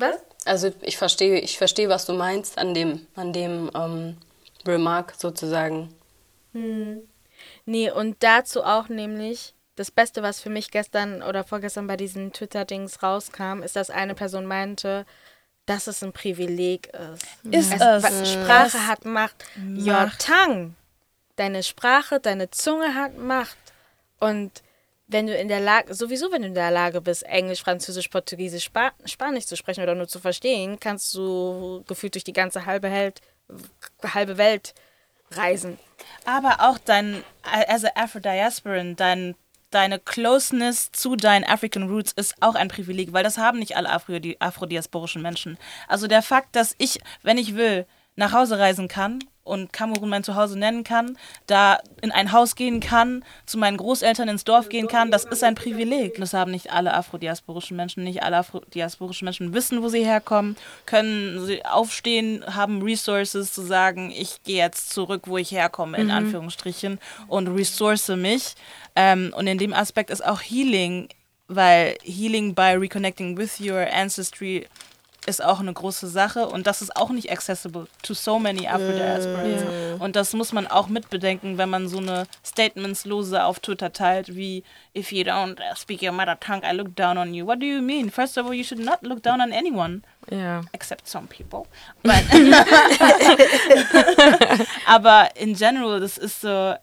Was? Also ich verstehe, ich verstehe, was du meinst an dem, an dem ähm, Remark sozusagen. Nee, und dazu auch nämlich, das Beste, was für mich gestern oder vorgestern bei diesen Twitter-Dings rauskam, ist, dass eine Person meinte, dass es ein Privileg ist. Ist es, es. wa- Sprache hat Macht. Your Macht. tongue. Deine Sprache, deine Zunge hat Macht. Und wenn du in der Lage, sowieso wenn du in der Lage bist, Englisch, Französisch, Portugiesisch, Spa Spanisch zu sprechen oder nur zu verstehen, kannst du gefühlt durch die ganze halbe Welt, halbe Welt reisen. Aber auch dein, as a Afro-Diasporan, dein, deine Closeness zu deinen African Roots ist auch ein Privileg, weil das haben nicht alle afrodiasporischen Menschen. Also der Fakt, dass ich, wenn ich will, nach Hause reisen kann und Kamerun mein Zuhause nennen kann, da in ein Haus gehen kann, zu meinen Großeltern ins Dorf gehen kann, das ist ein Privileg. Das haben nicht alle afrodiasporischen Menschen, nicht alle afrodiasporischen Menschen wissen, wo sie herkommen, können sie aufstehen, haben Resources zu sagen, ich gehe jetzt zurück, wo ich herkomme, in Anführungsstrichen, und resource mich. Ähm, und in dem Aspekt ist auch Healing, weil Healing by reconnecting with your ancestry ist auch eine große Sache und das ist auch nicht accessible to so many Afro-Diasporans. Yeah. Und das muss man auch mitbedenken, wenn man so eine Statementslose auf Twitter teilt, wie If you don't speak your mother tongue, I look down on you. What do you mean? First of all, you should not look down on anyone, Ja. except some people. But [laughs] [laughs] Aber in general, das ist so,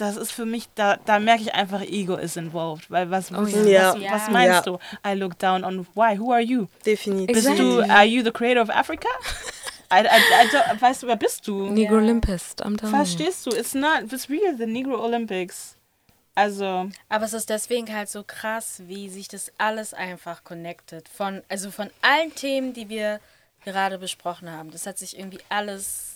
das ist für mich, da, da merke ich einfach, Ego is involved. Weil was, was, ja. was, was meinst Ja. du? I look down on why? Who are you? Definitiv. Bist du, are you the creator of Africa? [laughs] I, I, I weißt du, wer bist du? Negro Olympist, am Tag. Verstehst du? It's not, it's real, the Negro Olympics. Also, Aber es ist deswegen halt so krass, wie sich das alles einfach connected. Von, also von allen Themen, die wir gerade besprochen haben. Das hat sich irgendwie alles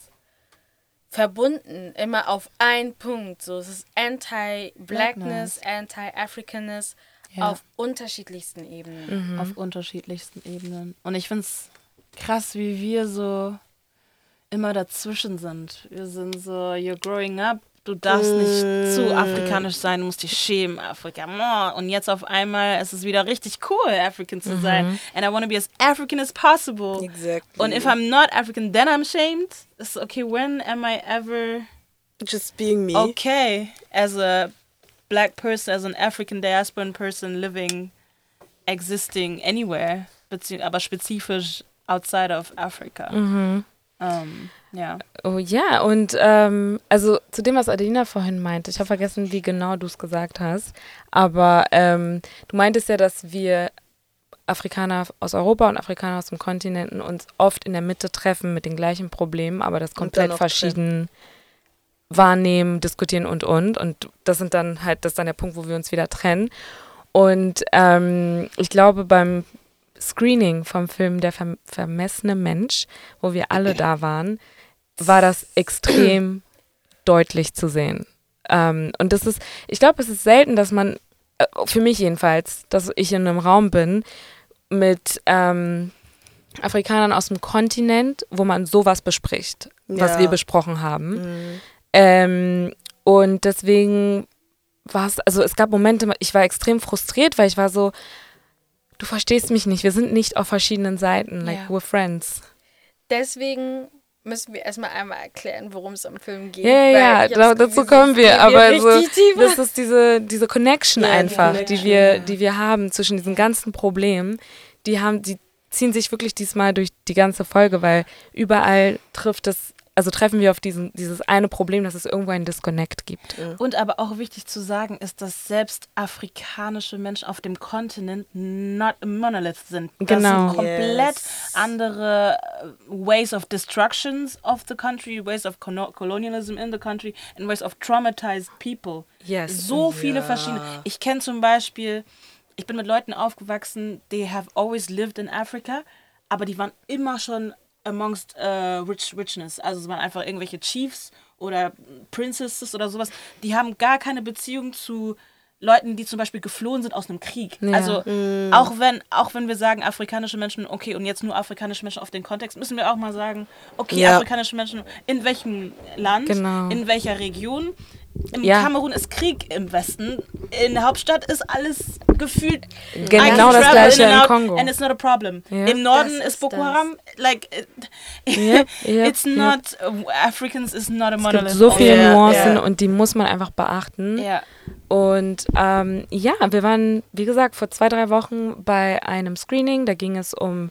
verbunden, immer auf einen Punkt. So, es ist Anti-Blackness, Anti-Africanness Ja. auf unterschiedlichsten Ebenen. auf unterschiedlichsten Ebenen. Und ich finde es krass, wie wir so immer dazwischen sind. Wir sind so, you're growing up, du darfst nicht zu afrikanisch sein, du musst dich schämen, Afrika. Und jetzt auf einmal ist es wieder richtig cool, African zu sein. And I want to be as African as possible. Exactly. Und if I'm not African, then I'm shamed. It's okay, when am I ever Just being me. okay as a black person, as an African diasporan person living, existing anywhere, aber spezifisch outside of Africa. Ähm, ja. Oh ja, und ähm, also zu dem, was Adelina vorhin meinte, ich habe vergessen, wie genau du es gesagt hast, aber ähm, du meintest ja, dass wir Afrikaner aus Europa und Afrikaner aus dem Kontinenten uns oft in der Mitte treffen mit den gleichen Problemen, aber das komplett verschieden wahrnehmen, diskutieren und und. Und das sind dann halt, das ist dann der Punkt, wo wir uns wieder trennen. Und ähm, ich glaube, beim Screening vom Film Der verm vermessene Mensch, wo wir alle da waren, war das extrem [clears throat] deutlich zu sehen. Ähm, und das ist, ich glaube, es ist selten, dass man, äh, für mich jedenfalls, dass ich in einem Raum bin mit ähm, Afrikanern aus dem Kontinent, wo man sowas bespricht, was Ja. wir besprochen haben. Mhm. Ähm, und deswegen war es, also es gab Momente, ich war extrem frustriert, weil ich war so, du verstehst mich nicht, wir sind nicht auf verschiedenen Seiten, like Ja. we're friends. Deswegen müssen wir erstmal einmal erklären, worum es am Film geht. Ja, ja, ja, dazu kommen wir, aber so, das ist diese, diese Connection Ja, die einfach, die Connection, wir, ja. die wir haben zwischen diesen ganzen Problemen, die haben, die ziehen sich wirklich diesmal durch die ganze Folge, weil überall trifft es, also treffen wir auf diesen, dieses eine Problem, dass es irgendwo einen Disconnect gibt. Und aber auch wichtig zu sagen ist, dass selbst afrikanische Menschen auf dem Kontinent not a monolith sind. Das Genau. sind komplett Yes. andere äh, ways of destructions of the country, ways of colonialism in the country and ways of traumatized people. Yes. So viele verschiedene. Ich kenne zum Beispiel, ich bin mit Leuten aufgewachsen, they have always lived in Africa, aber die waren immer schon amongst äh, rich richness. Also es waren einfach irgendwelche Chiefs oder Princesses oder sowas. Die haben gar keine Beziehung zu Leuten, die zum Beispiel geflohen sind aus einem Krieg. Ja. Also auch wenn auch wenn wir sagen afrikanische Menschen, okay und jetzt nur afrikanische Menschen auf den Kontext, müssen wir auch mal sagen, okay Ja. afrikanische Menschen in welchem Land, Genau. in welcher Region. Im Ja. Kamerun ist Krieg im Westen. In der Hauptstadt ist alles gefühlt. Genau das gleiche in in Kongo. And it's not a problem. Ja. Im Norden Das ist Boko. Haram. Like, [laughs] Yep, yep, it's yep. not, Africans is not a Es monolith. gibt so viele Nuancen ja. und die muss man einfach beachten. Ja. Und ähm, ja, wir waren, wie gesagt, vor zwei, drei Wochen bei einem Screening. Da ging es um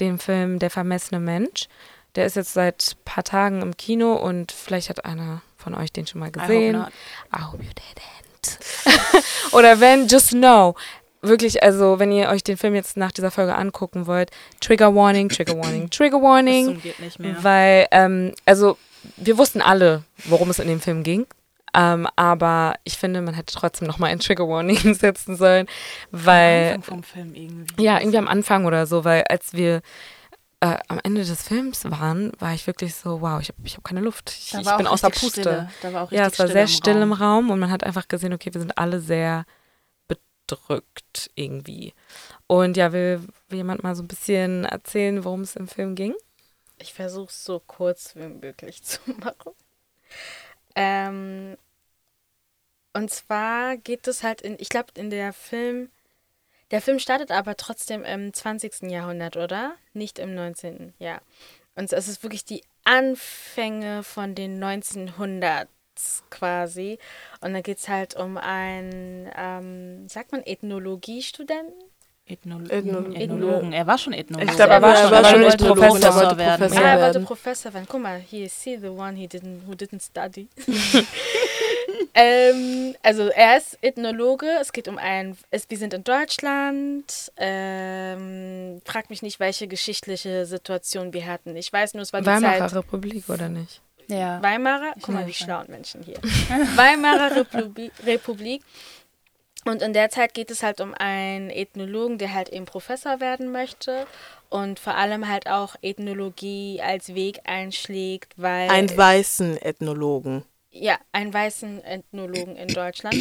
den Film Der vermessene Mensch. Der ist jetzt seit ein paar Tagen im Kino und vielleicht hat einer von euch den schon mal hope gesehen. not. I hope you didn't. [laughs] Oder wenn, just know. Wirklich, also wenn ihr euch den Film jetzt nach dieser Folge angucken wollt, Trigger Warning, Trigger Warning, Trigger Warning. Das geht nicht mehr. Weil, ähm, also wir wussten alle, worum es in dem Film ging. Ähm, aber ich finde, man hätte trotzdem nochmal ein Trigger Warning [laughs] setzen sollen, weil, Anfang vom Film irgendwie. ja, irgendwie am Anfang oder so, weil als wir, äh, am Ende des Films waren, war ich wirklich so, wow, ich habe ich hab keine Luft. Ich, Da ich bin außer Puste. Stille. Da war auch Ja, es war sehr im still im Raum. Raum und man hat einfach gesehen, okay, wir sind alle sehr bedrückt irgendwie. Und ja, will, will jemand mal so ein bisschen erzählen, worum es im Film ging? Ich versuche es so kurz wie möglich [laughs] zu machen. Ähm, und zwar geht es halt in, ich glaube, in der Film, der Film startet aber trotzdem im 20. Jahrhundert, oder? Nicht im 19. Ja. Und es ist wirklich die Anfänge von den 1900s quasi. Und da geht es halt um einen, ähm, sagt man, Ethnologiestudenten? Ethnolo Ethnologen. Ethnologen. Er war schon Ethnologe. Ich glaube, er er war war, schon- war er schon wollte Ethnologe, Professor er wollte werden. Professor Ah, er wollte. Professor werden. Guck mal, he is he the one he didn't, who didn't study. [laughs] [laughs] ähm, also er ist Ethnologe. Es geht um ein, es, wir sind in Deutschland. Ähm, frag mich nicht, welche geschichtliche Situation wir hatten. Ich weiß nur, es war die Weimarer Zeit Republik oder nicht? Ja. Weimarer. Guck mal, wie schlauen Menschen hier. [laughs] Weimarer Republik, Republik. Und in der Zeit geht es halt um einen Ethnologen, der halt eben Professor werden möchte und vor allem halt auch Ethnologie als Weg einschlägt, weil Einen weißen Ethnologen. Ja, einen weißen Ethnologen in Deutschland.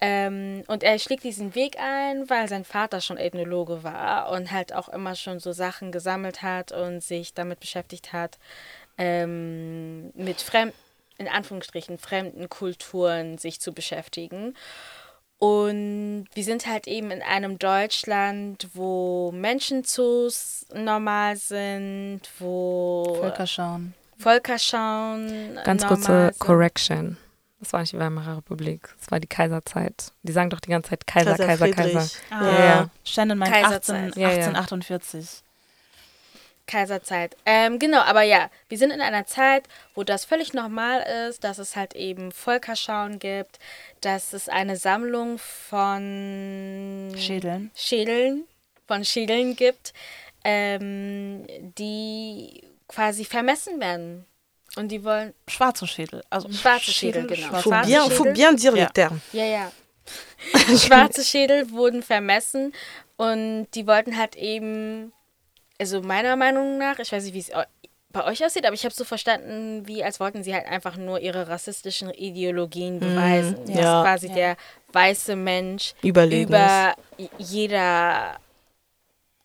Ähm, und er schlägt diesen Weg ein, weil sein Vater schon Ethnologe war und halt auch immer schon so Sachen gesammelt hat und sich damit beschäftigt hat, ähm, mit fremden, in Anführungsstrichen, fremden Kulturen sich zu beschäftigen. Und wir sind halt eben in einem Deutschland, wo Menschenzoos normal sind, wo Völker schauen. Ganz normal kurze sind. Correction. Das war nicht die Weimarer Republik, das war die Kaiserzeit. Die sagen doch die ganze Zeit Kaiser, Kaiser Kaiser. Kaiser. Ah, Ja, ja. Shannon meint Kaiserzeit. 18, Ja, ja. 1848. Kaiserzeit. Ähm, genau, aber ja, wir sind in einer Zeit, wo das völlig normal ist, dass es halt eben Völkerschauen gibt, dass es eine Sammlung von Schädeln. Schädeln, von Schädeln gibt, ähm, die quasi vermessen werden. Und die wollen Schwarze Schädel. Also schwarze Schädel, genau. schwarze Faut bien, faut Schädel. bien dire Ja. les termes. Ja, ja. [laughs] Schwarze Schädel wurden vermessen und die wollten halt eben, also meiner Meinung nach, ich weiß nicht, wie es bei euch aussieht, aber ich habe so verstanden, wie als wollten sie halt einfach nur ihre rassistischen Ideologien beweisen. dass ja. quasi der weiße Mensch Überlegen über j- jeder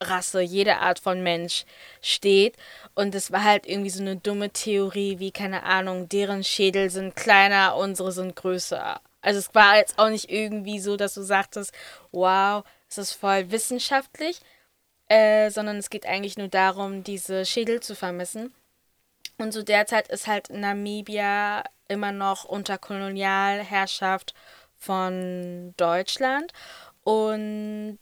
Rasse, jede Art von Mensch steht. Und es war halt irgendwie so eine dumme Theorie, wie, keine Ahnung, deren Schädel sind kleiner, unsere sind größer. Also es war jetzt auch nicht irgendwie so, dass du sagtest, wow, es ist voll wissenschaftlich, äh, sondern es geht eigentlich nur darum, diese Schädel zu vermessen. Und zu der Zeit ist halt Namibia immer noch unter Kolonialherrschaft von Deutschland. Und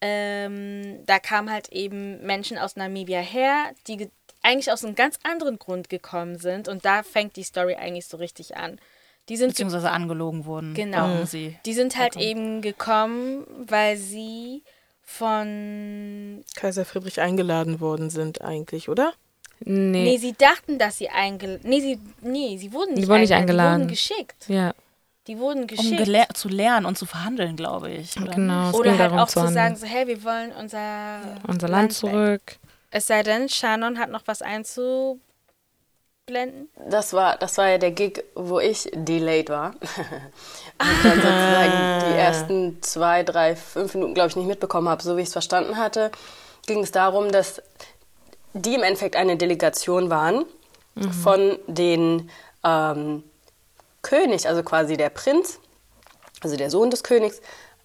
ähm, da kamen halt eben Menschen aus Namibia her, die ge- eigentlich aus einem ganz anderen Grund gekommen sind. Und da fängt die Story eigentlich so richtig an. Die sind Beziehungsweise angelogen wurden. Genau. Sie. die sind halt herkommen. eben gekommen, weil sie von. Kaiser Friedrich eingeladen worden sind eigentlich, oder? Nee. Nee, sie dachten, dass sie eingeladen. Nee, sie, nee, sie wurden nicht, Die wurden nicht Die eingeladen. wurden geschickt. Ja, Die wurden Um geschickt. gele- zu lernen und zu verhandeln, glaube ich. Oder? genau. Es Oder ging halt darum auch zu zu sagen, so, hey, wir wollen unser, Unser Land weg. zurück. Es sei denn, Shannon hat noch was einzublenden. Das war, das war ja der Gig, wo ich delayed war. [laughs] Und dann [laughs] sozusagen die ersten zwei, drei, fünf Minuten, glaube ich, nicht mitbekommen habe. So wie ich es verstanden hatte, ging es darum, dass die im Endeffekt eine Delegation waren von den ähm, König, also quasi der Prinz, also der Sohn des Königs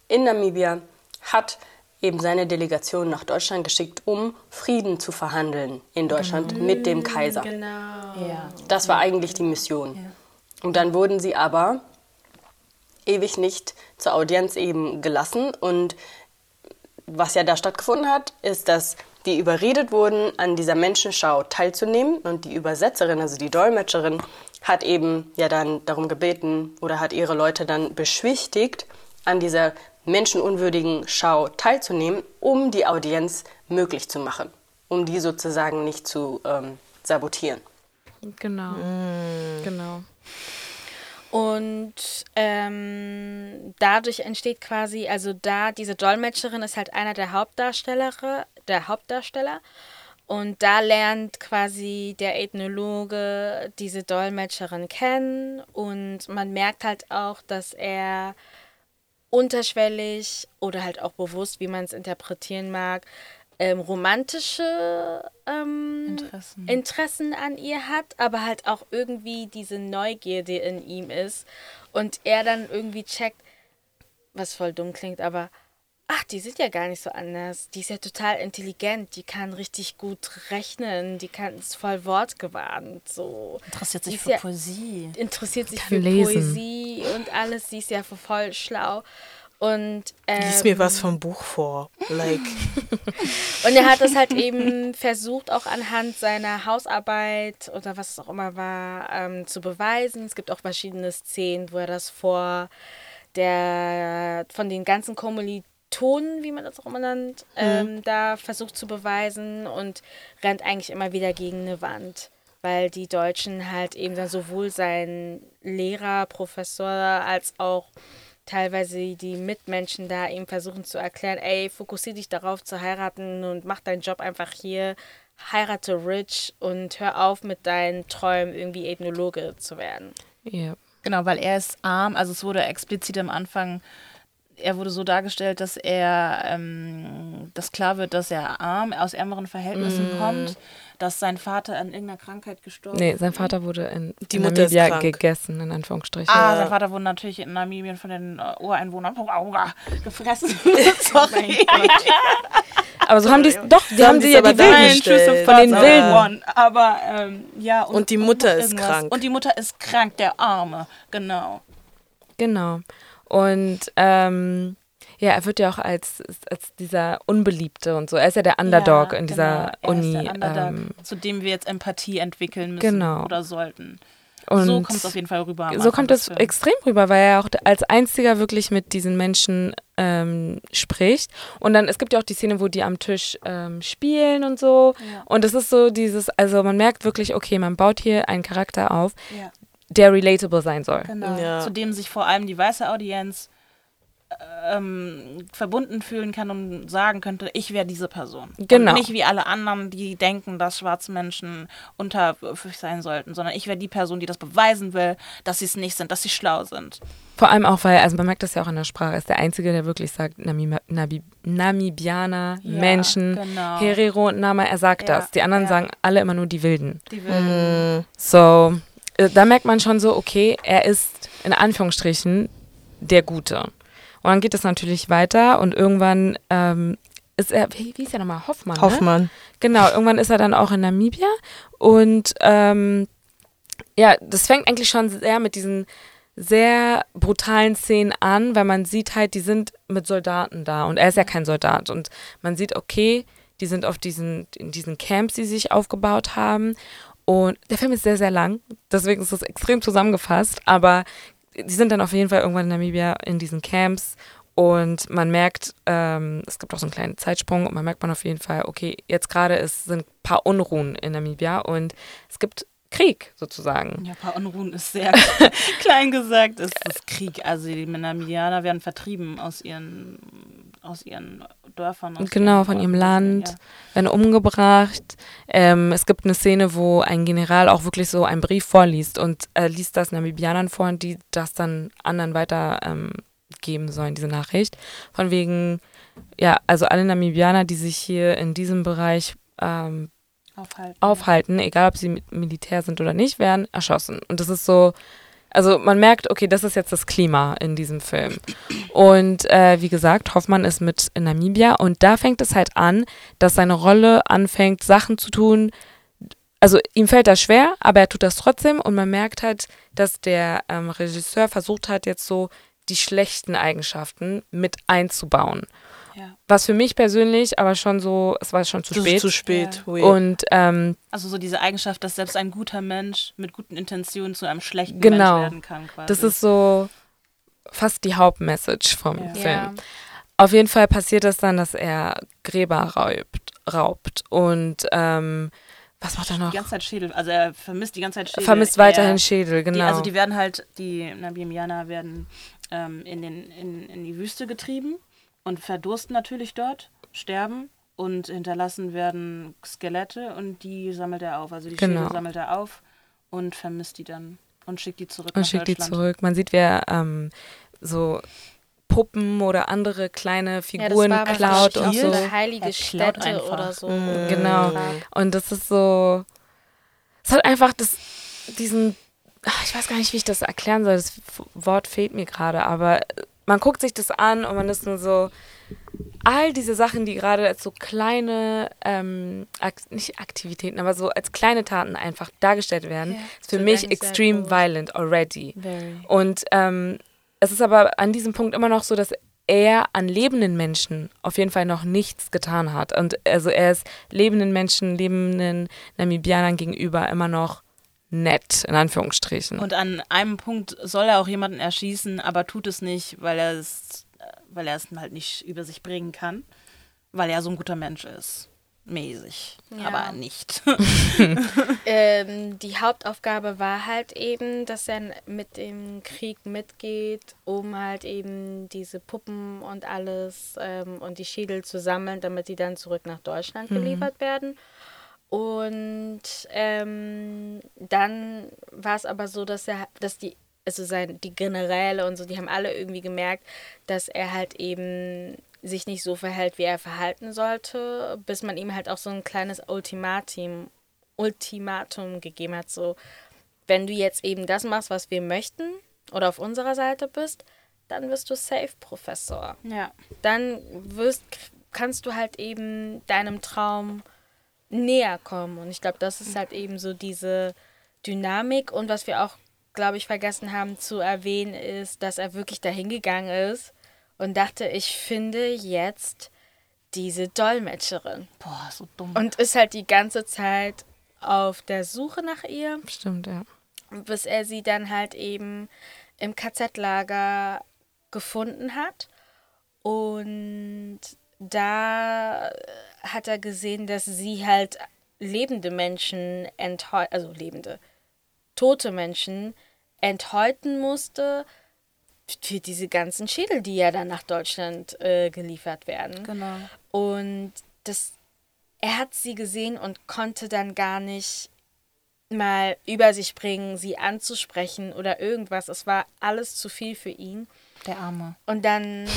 in Namibia, hat eben seine Delegation nach Deutschland geschickt, um Frieden zu verhandeln in Deutschland mit dem Kaiser. Genau. Ja. Das war eigentlich die Mission. Und dann wurden sie aber ewig nicht zur Audienz eben gelassen. Und was ja da stattgefunden hat, ist, dass die überredet wurden, an dieser Menschenschau teilzunehmen. Und die Übersetzerin, also die Dolmetscherin, hat eben ja dann darum gebeten oder hat ihre Leute dann beschwichtigt, an dieser menschenunwürdigen Schau teilzunehmen, um die Audienz möglich zu machen, um die sozusagen nicht zu ähm, sabotieren. Genau. Genau. Und ähm, dadurch entsteht quasi, also da, diese Dolmetscherin ist halt einer der Hauptdarsteller, der Hauptdarsteller. Und da lernt quasi der Ethnologe diese Dolmetscherin kennen und man merkt halt auch, dass er unterschwellig oder halt auch bewusst, wie man es interpretieren mag, ähm, romantische ähm, Interessen. Interessen an ihr hat, aber halt auch irgendwie diese Neugierde in ihm ist und er dann irgendwie checkt, was voll dumm klingt, aber ach, die sind ja gar nicht so anders. Die ist ja total intelligent, die kann richtig gut rechnen, die kann ist voll wortgewandt, so Interessiert sich für ja- Poesie. interessiert sich Kann für lesen. Poesie und alles. Sie ist ja voll schlau. Und, ähm, Lies mir was vom Buch vor. Like, [laughs] und er hat das halt eben versucht, auch anhand seiner Hausarbeit oder was es auch immer war, ähm, zu beweisen. Es gibt auch verschiedene Szenen, wo er das vor der, von den ganzen Kommilitonen, wie man das auch immer nennt, ähm, da versucht zu beweisen und rennt eigentlich immer wieder gegen eine Wand. Weil die Deutschen halt eben dann sowohl seinen Lehrer, Professor als auch teilweise die Mitmenschen da eben versuchen zu erklären, ey, fokussier dich darauf zu heiraten und mach deinen Job einfach hier, heirate rich und hör auf mit deinen Träumen, irgendwie Ethnologe zu werden. Ja. Genau, weil er ist arm. Also es wurde explizit am Anfang, er wurde so dargestellt, dass er, ähm, dass klar wird, dass er arm, aus ärmeren Verhältnissen kommt, dass sein Vater an irgendeiner Krankheit gestorben Nee, sein Vater wurde in, Die in Mutter ist Namibia gegessen, in Anführungsstrichen. Ah, Ja. sein Vater wurde natürlich in Namibien von den äh, Ureinwohnern gefressen. [laughs] Sorry. Aber so haben die doch, die So haben sie ja die Wilden dargestellt. von den. Wilden. Aber ähm, ja. Und die Mutter ist irgendwas. krank. Und die Mutter ist krank, der Arme. Genau. Genau. Und ähm, ja, er wird ja auch als, als dieser Unbeliebte und so. Er ist ja der Underdog Ja, in dieser genau. Er ist Uni. ähm, zu dem wir jetzt Empathie entwickeln müssen Genau. oder sollten. und so kommt es auf jeden Fall rüber. so kommt es extrem rüber, weil er auch als einziger wirklich mit diesen Menschen ähm, spricht. Und dann, es gibt ja auch die Szene, wo die am Tisch ähm, spielen und so. Ja. Und es ist so dieses, also man merkt wirklich, okay, man baut hier einen Charakter auf, Ja, der relatable sein soll. genau. Ja. Zu dem sich vor allem die weiße Audienz ähm, verbunden fühlen kann und sagen könnte, ich wäre diese Person. Genau. Und nicht wie alle anderen, die denken, dass schwarze Menschen unterwürfig sein sollten, sondern ich wäre die Person, die das beweisen will, dass sie es nicht sind, dass sie schlau sind. Vor allem auch, weil, also man merkt das ja auch in der Sprache, er ist der Einzige, der wirklich sagt, Nami, Nabi, Namibianer, Ja, Menschen, genau. Herero und Nama, er sagt Ja, das. Die anderen ja. sagen alle immer nur die Wilden. Die will. So, äh, da merkt man schon so, okay, er ist in Anführungsstrichen der Gute. Und dann geht es natürlich weiter und irgendwann ähm, ist er, wie, wie ist er nochmal, Hoffmann? Ne? Hoffmann. Genau, irgendwann ist er dann auch in Namibia und ähm, ja, das fängt eigentlich schon sehr mit diesen sehr brutalen Szenen an, weil man sieht halt, die sind mit Soldaten da und er ist ja kein Soldat und man sieht, okay, die sind auf diesen, in diesen Camps, die sich aufgebaut haben und der Film ist sehr, sehr lang, deswegen ist es extrem zusammengefasst, aber die sind dann auf jeden Fall irgendwann in Namibia in diesen Camps und man merkt, ähm, es gibt auch so einen kleinen Zeitsprung und man merkt man auf jeden Fall, okay, jetzt gerade sind ein paar Unruhen in Namibia und es gibt Krieg sozusagen. Ja, ein paar Unruhen ist sehr [laughs] klein gesagt. Es ist Krieg. Also die Namibianer werden vertrieben aus ihren, aus ihren Dörfern. Aus Genau, ihren von ihrem. Land, Ja. werden umgebracht. Ähm, es gibt eine Szene, wo ein General auch wirklich so einen Brief vorliest und äh, liest das Namibianern vor und die das dann anderen weiter ähm, sollen, diese Nachricht. Von wegen, ja, also alle Namibianer, die sich hier in diesem Bereich ähm, Aufhalten. aufhalten, egal ob sie mit Militär sind oder nicht, werden erschossen. Und das ist so, also man merkt, okay, das ist jetzt das Klima in diesem Film. Und äh, wie gesagt, Hoffmann ist mit in Namibia und da fängt es halt an, dass seine Rolle anfängt, Sachen zu tun. Also ihm fällt das schwer, aber er tut das trotzdem und man merkt halt, dass der ähm, Regisseur versucht hat, jetzt so die schlechten Eigenschaften mit einzubauen. Ja. Was für mich persönlich aber schon so, es war schon zu Das spät. ist zu spät. Ja. Und ähm, Also so diese Eigenschaft, dass selbst ein guter Mensch mit guten Intentionen zu einem schlechten Genau. Mensch werden kann. Quasi. Das ist so fast die Hauptmessage vom Ja. Film. Ja. Auf jeden Fall passiert es dann, dass er Gräber raubt, raubt und ähm, was macht er noch? die ganze Zeit Schädel. Also er vermisst die ganze Zeit Schädel. Vermisst weiterhin Er- Schädel, genau. Die, also die werden halt, die Nabimianer werden ähm, in, den, in, in die Wüste getrieben und verdursten natürlich dort, sterben und hinterlassen werden Skelette und die sammelt er auf. Also die Genau. Schädel sammelt er auf und vermisst die dann und schickt die zurück und nach schickt die zurück. Man sieht, wer ähm, so Puppen oder andere kleine Figuren war klaut und so. eine heilige Er klaut Stätte einfach. oder so. Mm. Genau. Und das ist so. Es hat einfach das, diesen. ach, Ich weiß gar nicht, wie ich das erklären soll. Das Wort fehlt mir gerade, aber man guckt sich das an und man ist nur so. All diese Sachen, die gerade als so kleine, ähm, ak nicht Aktivitäten, aber so als kleine Taten einfach dargestellt werden, ist für mich extreme groß. violent already. Very. Und ähm, es ist aber an diesem Punkt immer noch so, dass er an lebenden Menschen auf jeden Fall noch nichts getan hat. Und also er ist lebenden Menschen, lebenden Namibianern gegenüber immer noch nett, in Anführungsstrichen. Und an einem Punkt soll er auch jemanden erschießen, aber tut es nicht, weil er es, weil er es halt nicht über sich bringen kann, weil er so ein guter Mensch ist. Mäßig, Ja. aber nicht. [laughs] [laughs] Ähm, die Hauptaufgabe war halt eben, dass er mit dem Krieg mitgeht, um halt eben diese Puppen und alles ähm, und die Schädel zu sammeln, damit die dann zurück nach Deutschland geliefert werden. Und ähm, dann war es aber so, dass er, dass die, also sein, die Generäle und so, die haben alle irgendwie gemerkt, dass er halt eben sich nicht so verhält, wie er verhalten sollte, bis man ihm halt auch so ein kleines Ultimatum, Ultimatum gegeben hat, so, wenn du jetzt eben das machst, was wir möchten oder auf unserer Seite bist, dann wirst du safe Professor. ja. Dann wirst, kannst du halt eben deinem Traum näher kommen. Und ich glaube, das ist halt eben so diese Dynamik. Und was wir auch, glaube ich, vergessen haben zu erwähnen, ist, dass er wirklich dahin gegangen ist und dachte, ich finde jetzt diese Dolmetscherin. Boah, so dumm. Und ist halt die ganze Zeit auf der Suche nach ihr, Stimmt, ja. bis er sie dann halt eben im KZ-Lager gefunden hat. Und da hat er gesehen, dass sie halt lebende Menschen enthäuten, also lebende, tote Menschen enthäuten musste für diese ganzen Schädel, die ja dann nach Deutschland äh, geliefert werden. genau. Und das, er hat sie gesehen und konnte dann gar nicht mal über sich bringen, sie anzusprechen oder irgendwas. Es war alles zu viel für ihn. Der Arme. Und dann,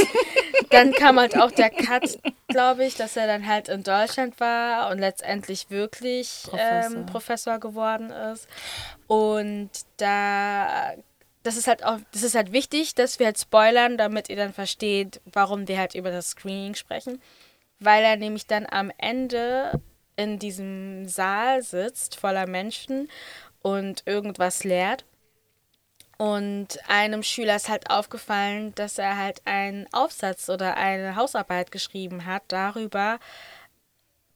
[laughs] dann kam halt auch der Cut, glaube ich, dass er dann halt in Deutschland war und letztendlich wirklich Professor. Ähm, Professor geworden ist. Und da, das ist halt auch, das ist halt wichtig, dass wir halt spoilern, damit ihr dann versteht, warum wir halt über das Screening sprechen. Weil er nämlich dann am Ende in diesem Saal sitzt, voller Menschen und irgendwas lehrt. Und einem Schüler ist halt aufgefallen, dass er halt einen Aufsatz oder eine Hausarbeit geschrieben hat, darüber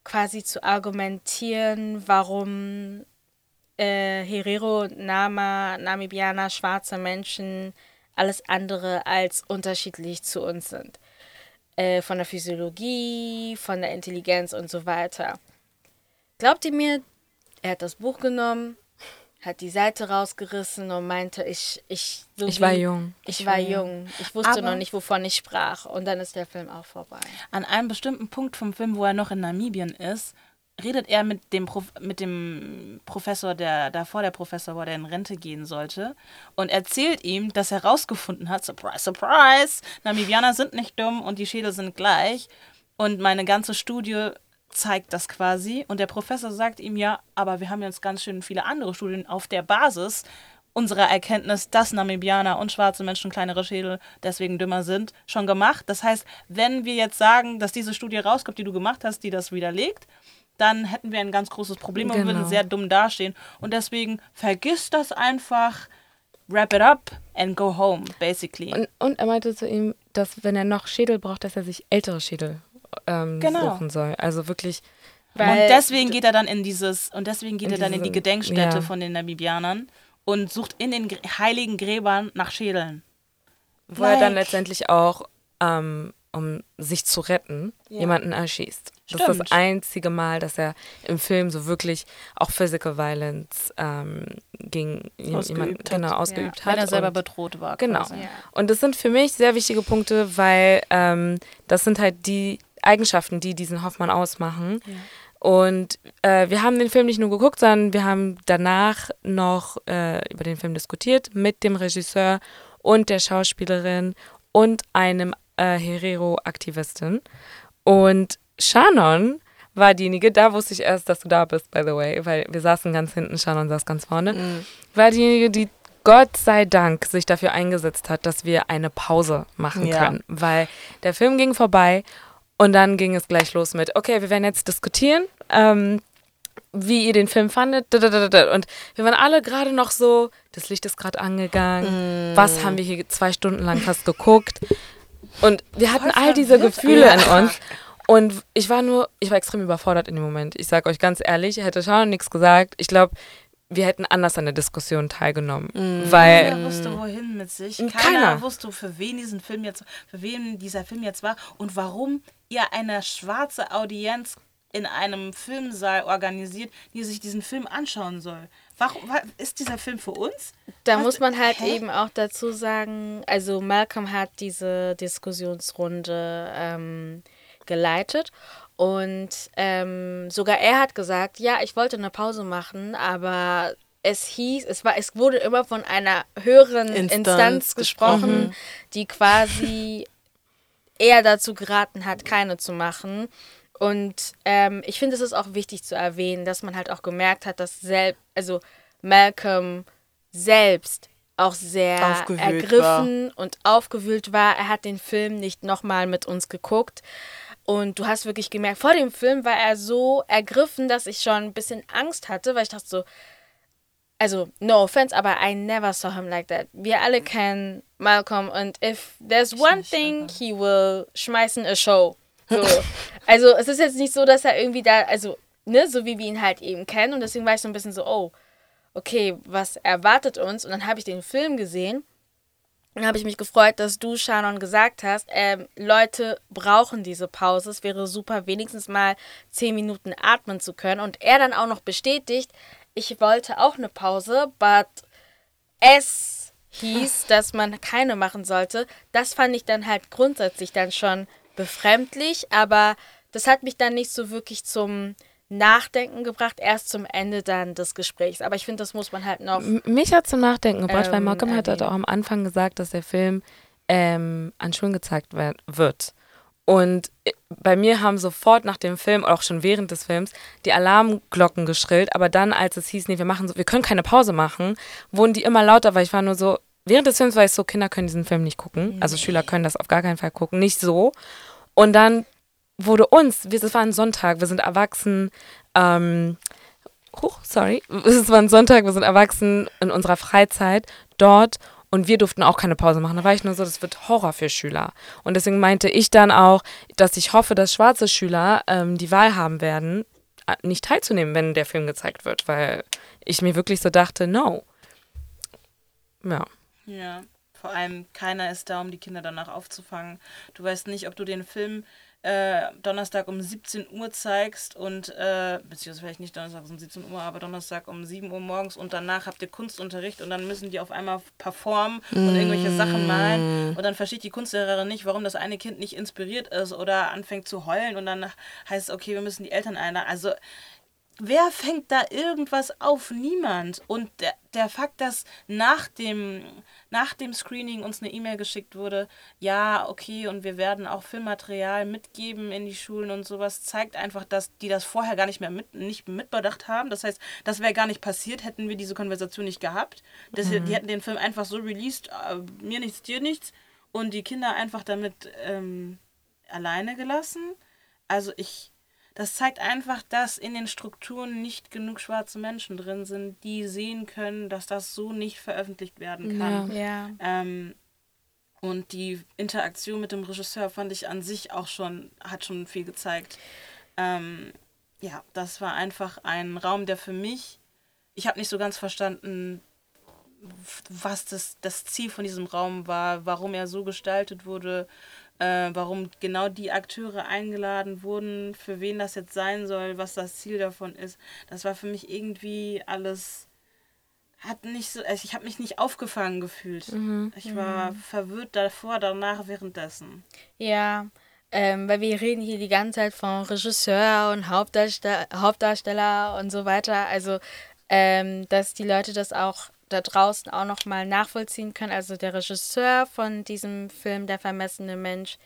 quasi zu argumentieren, warum äh, Herero, Nama, Namibianer, schwarze Menschen alles andere als unterschiedlich zu uns sind. Äh, von der Physiologie, von der Intelligenz und so weiter. Glaubt ihr mir, er hat das Buch genommen, hat die Seite rausgerissen und meinte, ich, ich, so Ich wie- war jung. Ich war jung. Ich wusste Aber- noch nicht, wovon ich sprach. Und dann ist der Film auch vorbei. An einem bestimmten Punkt vom Film, wo er noch in Namibien ist, redet er mit dem, Prof mit dem Professor, der davor der Professor war, der in Rente gehen sollte, und erzählt ihm, dass er herausgefunden hat, surprise, surprise, Namibianer sind nicht dumm und die Schädel sind gleich. Und meine ganze Studie zeigt das quasi. Und der Professor sagt ihm, ja, aber wir haben jetzt ganz schön viele andere Studien auf der Basis unserer Erkenntnis, dass Namibianer und schwarze Menschen kleinere Schädel deswegen dümmer sind, schon gemacht. Das heißt, wenn wir jetzt sagen, dass diese Studie rauskommt, die du gemacht hast, die das widerlegt, dann hätten wir ein ganz großes Problem und würden Genau. sehr dumm dastehen. Und deswegen vergiss das einfach, wrap it up and go home, basically. Und, und er meinte zu ihm, dass wenn er noch Schädel braucht, dass er sich ältere Schädel ähm, Genau. suchen soll. Also wirklich, und deswegen geht er dann in dieses, und deswegen geht er dann in die Gedenkstätte ja. von den Namibianern und sucht in den heiligen Gräbern nach Schädeln. wo er dann Like- letztendlich auch, ähm, um sich zu retten, jemanden erschießt. Das ist Stimmt. das einzige Mal, dass er im Film so wirklich auch Physical Violence ähm, gegen Ausgeübt jemanden hat. genau, ausgeübt Wenn hat. er selber und, bedroht war. Genau. Quasi. Ja. Und das sind für mich sehr wichtige Punkte, weil ähm, das sind halt die Eigenschaften, die diesen Hoffmann ausmachen. Und äh, wir haben den Film nicht nur geguckt, sondern wir haben danach noch äh, über den Film diskutiert mit dem Regisseur und der Schauspielerin und einem äh, Herero-Aktivistin. Und Shannon war diejenige, da wusste ich erst, dass du da bist, by the way, weil wir saßen ganz hinten, Shannon saß ganz vorne, war diejenige, die Gott sei Dank sich dafür eingesetzt hat, dass wir eine Pause machen Ja. können, weil der Film ging vorbei und dann ging es gleich los mit, okay, wir werden jetzt diskutieren, ähm, wie ihr den Film fandet. Und wir waren alle gerade noch so, das Licht ist gerade angegangen, was haben wir hier zwei Stunden lang fast geguckt. Und wir hatten all diese Gefühle in uns. Und ich war nur, ich war extrem überfordert in dem Moment. Ich sag euch ganz ehrlich, hätte schon nichts gesagt. Ich glaube, wir hätten anders an der Diskussion teilgenommen. Weil Keiner wusste, wohin mit sich. Keiner, Keiner. wusste, für wen diesen Film jetzt, für wen dieser Film jetzt war und warum ihr eine schwarze Audienz in einem Filmsaal organisiert, die sich diesen Film anschauen soll. Warum wa- ist dieser Film für uns? Da Was- muss man halt hä? eben auch dazu sagen, also Malcolm hat diese Diskussionsrunde ähm, geleitet und ähm, sogar er hat gesagt, ja, ich wollte eine Pause machen, aber es hieß, es war, es wurde immer von einer höheren Instanz Instanz, gesprochen, die quasi [laughs] eher dazu geraten hat, keine zu machen. Und ähm, ich finde, es ist auch wichtig zu erwähnen, dass man halt auch gemerkt hat, dass selbst, also Malcolm selbst auch sehr Aufgewühlt ergriffen und aufgewühlt war. Er hat den Film nicht nochmal mit uns geguckt. Und du hast wirklich gemerkt, vor dem Film war er so ergriffen, dass ich schon ein bisschen Angst hatte, weil ich dachte so, also no offense, aber I never saw him like that. Wir alle kennen Malcolm und if there's one nicht, thing, aber- he will schmeißen a show. So. [laughs] also es ist jetzt nicht so, dass er irgendwie da, also ne, so wie wir ihn halt eben kennen und deswegen war ich so ein bisschen so, oh, okay, was erwartet uns? Und dann habe ich den Film gesehen. Dann habe ich mich gefreut, dass du, Shannon, gesagt hast, ähm, Leute brauchen diese Pause. Es wäre super, wenigstens mal zehn Minuten atmen zu können. Und er dann auch noch bestätigt, ich wollte auch eine Pause, but es hieß, dass man keine machen sollte. Das fand ich dann halt grundsätzlich dann schon befremdlich, aber das hat mich dann nicht so wirklich zum Nachdenken gebracht, erst zum Ende dann des Gesprächs. Aber ich finde, das muss man halt noch. M- Mich hat zum Nachdenken gebracht, weil Ähm, Malcolm hat halt auch am Anfang gesagt, dass der Film ähm, an Schulen gezeigt wird. Und äh, bei mir haben sofort nach dem Film, auch schon während des Films, die Alarmglocken geschrillt. Aber dann, als es hieß, nee, wir machen so, wir können keine Pause machen, wurden die immer lauter, weil ich war nur so, während des Films war ich so, Kinder können diesen Film nicht gucken. Also Schüler können das auf gar keinen Fall gucken. Nicht so. Und dann wurde uns, es war ein Sonntag, wir sind erwachsen, ähm, Huch, sorry. [laughs] Es war ein Sonntag, wir sind erwachsen in unserer Freizeit dort und wir durften auch keine Pause machen. Da war ich nur so, das wird Horror für Schüler. Und deswegen meinte ich dann auch, dass ich hoffe, dass schwarze Schüler ähm, die Wahl haben werden, äh, nicht teilzunehmen, wenn der Film gezeigt wird, weil ich mir wirklich so dachte, no. Ja. Ja, vor allem keiner ist da, um die Kinder danach aufzufangen. Du weißt nicht, ob du den Film äh, Donnerstag um 17 Uhr zeigst und, äh, beziehungsweise vielleicht nicht Donnerstag um 17 Uhr, aber Donnerstag um 7 Uhr morgens und danach habt ihr Kunstunterricht und dann müssen die auf einmal performen und irgendwelche Sachen malen und dann versteht die Kunstlehrerin nicht, warum das eine Kind nicht inspiriert ist oder anfängt zu heulen und dann heißt es, okay, wir müssen die Eltern einladen. Also Wer fängt da irgendwas auf? Niemand. Und der, der Fakt, dass nach dem, nach dem Screening uns eine E-Mail geschickt wurde, ja, okay, und wir werden auch Filmmaterial mitgeben in die Schulen und sowas, zeigt einfach, dass die das vorher gar nicht mehr mit, nicht mitbedacht haben. Das heißt, das wäre gar nicht passiert, hätten wir diese Konversation nicht gehabt. Das, Die hätten den Film einfach so released, äh, mir nichts, dir nichts, und die Kinder einfach damit ähm, alleine gelassen. Also ich das zeigt einfach, dass in den Strukturen nicht genug schwarze Menschen drin sind, die sehen können, dass das so nicht veröffentlicht werden kann. Ja. Ähm, und die Interaktion mit dem Regisseur fand ich an sich auch schon, hat schon viel gezeigt. Ähm, ja, das war einfach ein Raum, der für mich, ich habe nicht so ganz verstanden, was das, das Ziel von diesem Raum war, warum er so gestaltet wurde, äh, warum genau die Akteure eingeladen wurden, für wen das jetzt sein soll, was das Ziel davon ist. Das war für mich irgendwie alles hat nicht so, also ich habe mich nicht aufgefangen gefühlt. Ich war verwirrt davor, danach, währenddessen. Ja, ähm, weil wir reden hier die ganze Zeit von Regisseur und Hauptdarsteller, Hauptdarsteller und so weiter. Also, ähm, dass die Leute das auch da draußen auch nochmal nachvollziehen können. Also der Regisseur von diesem Film, Der vermessene Mensch,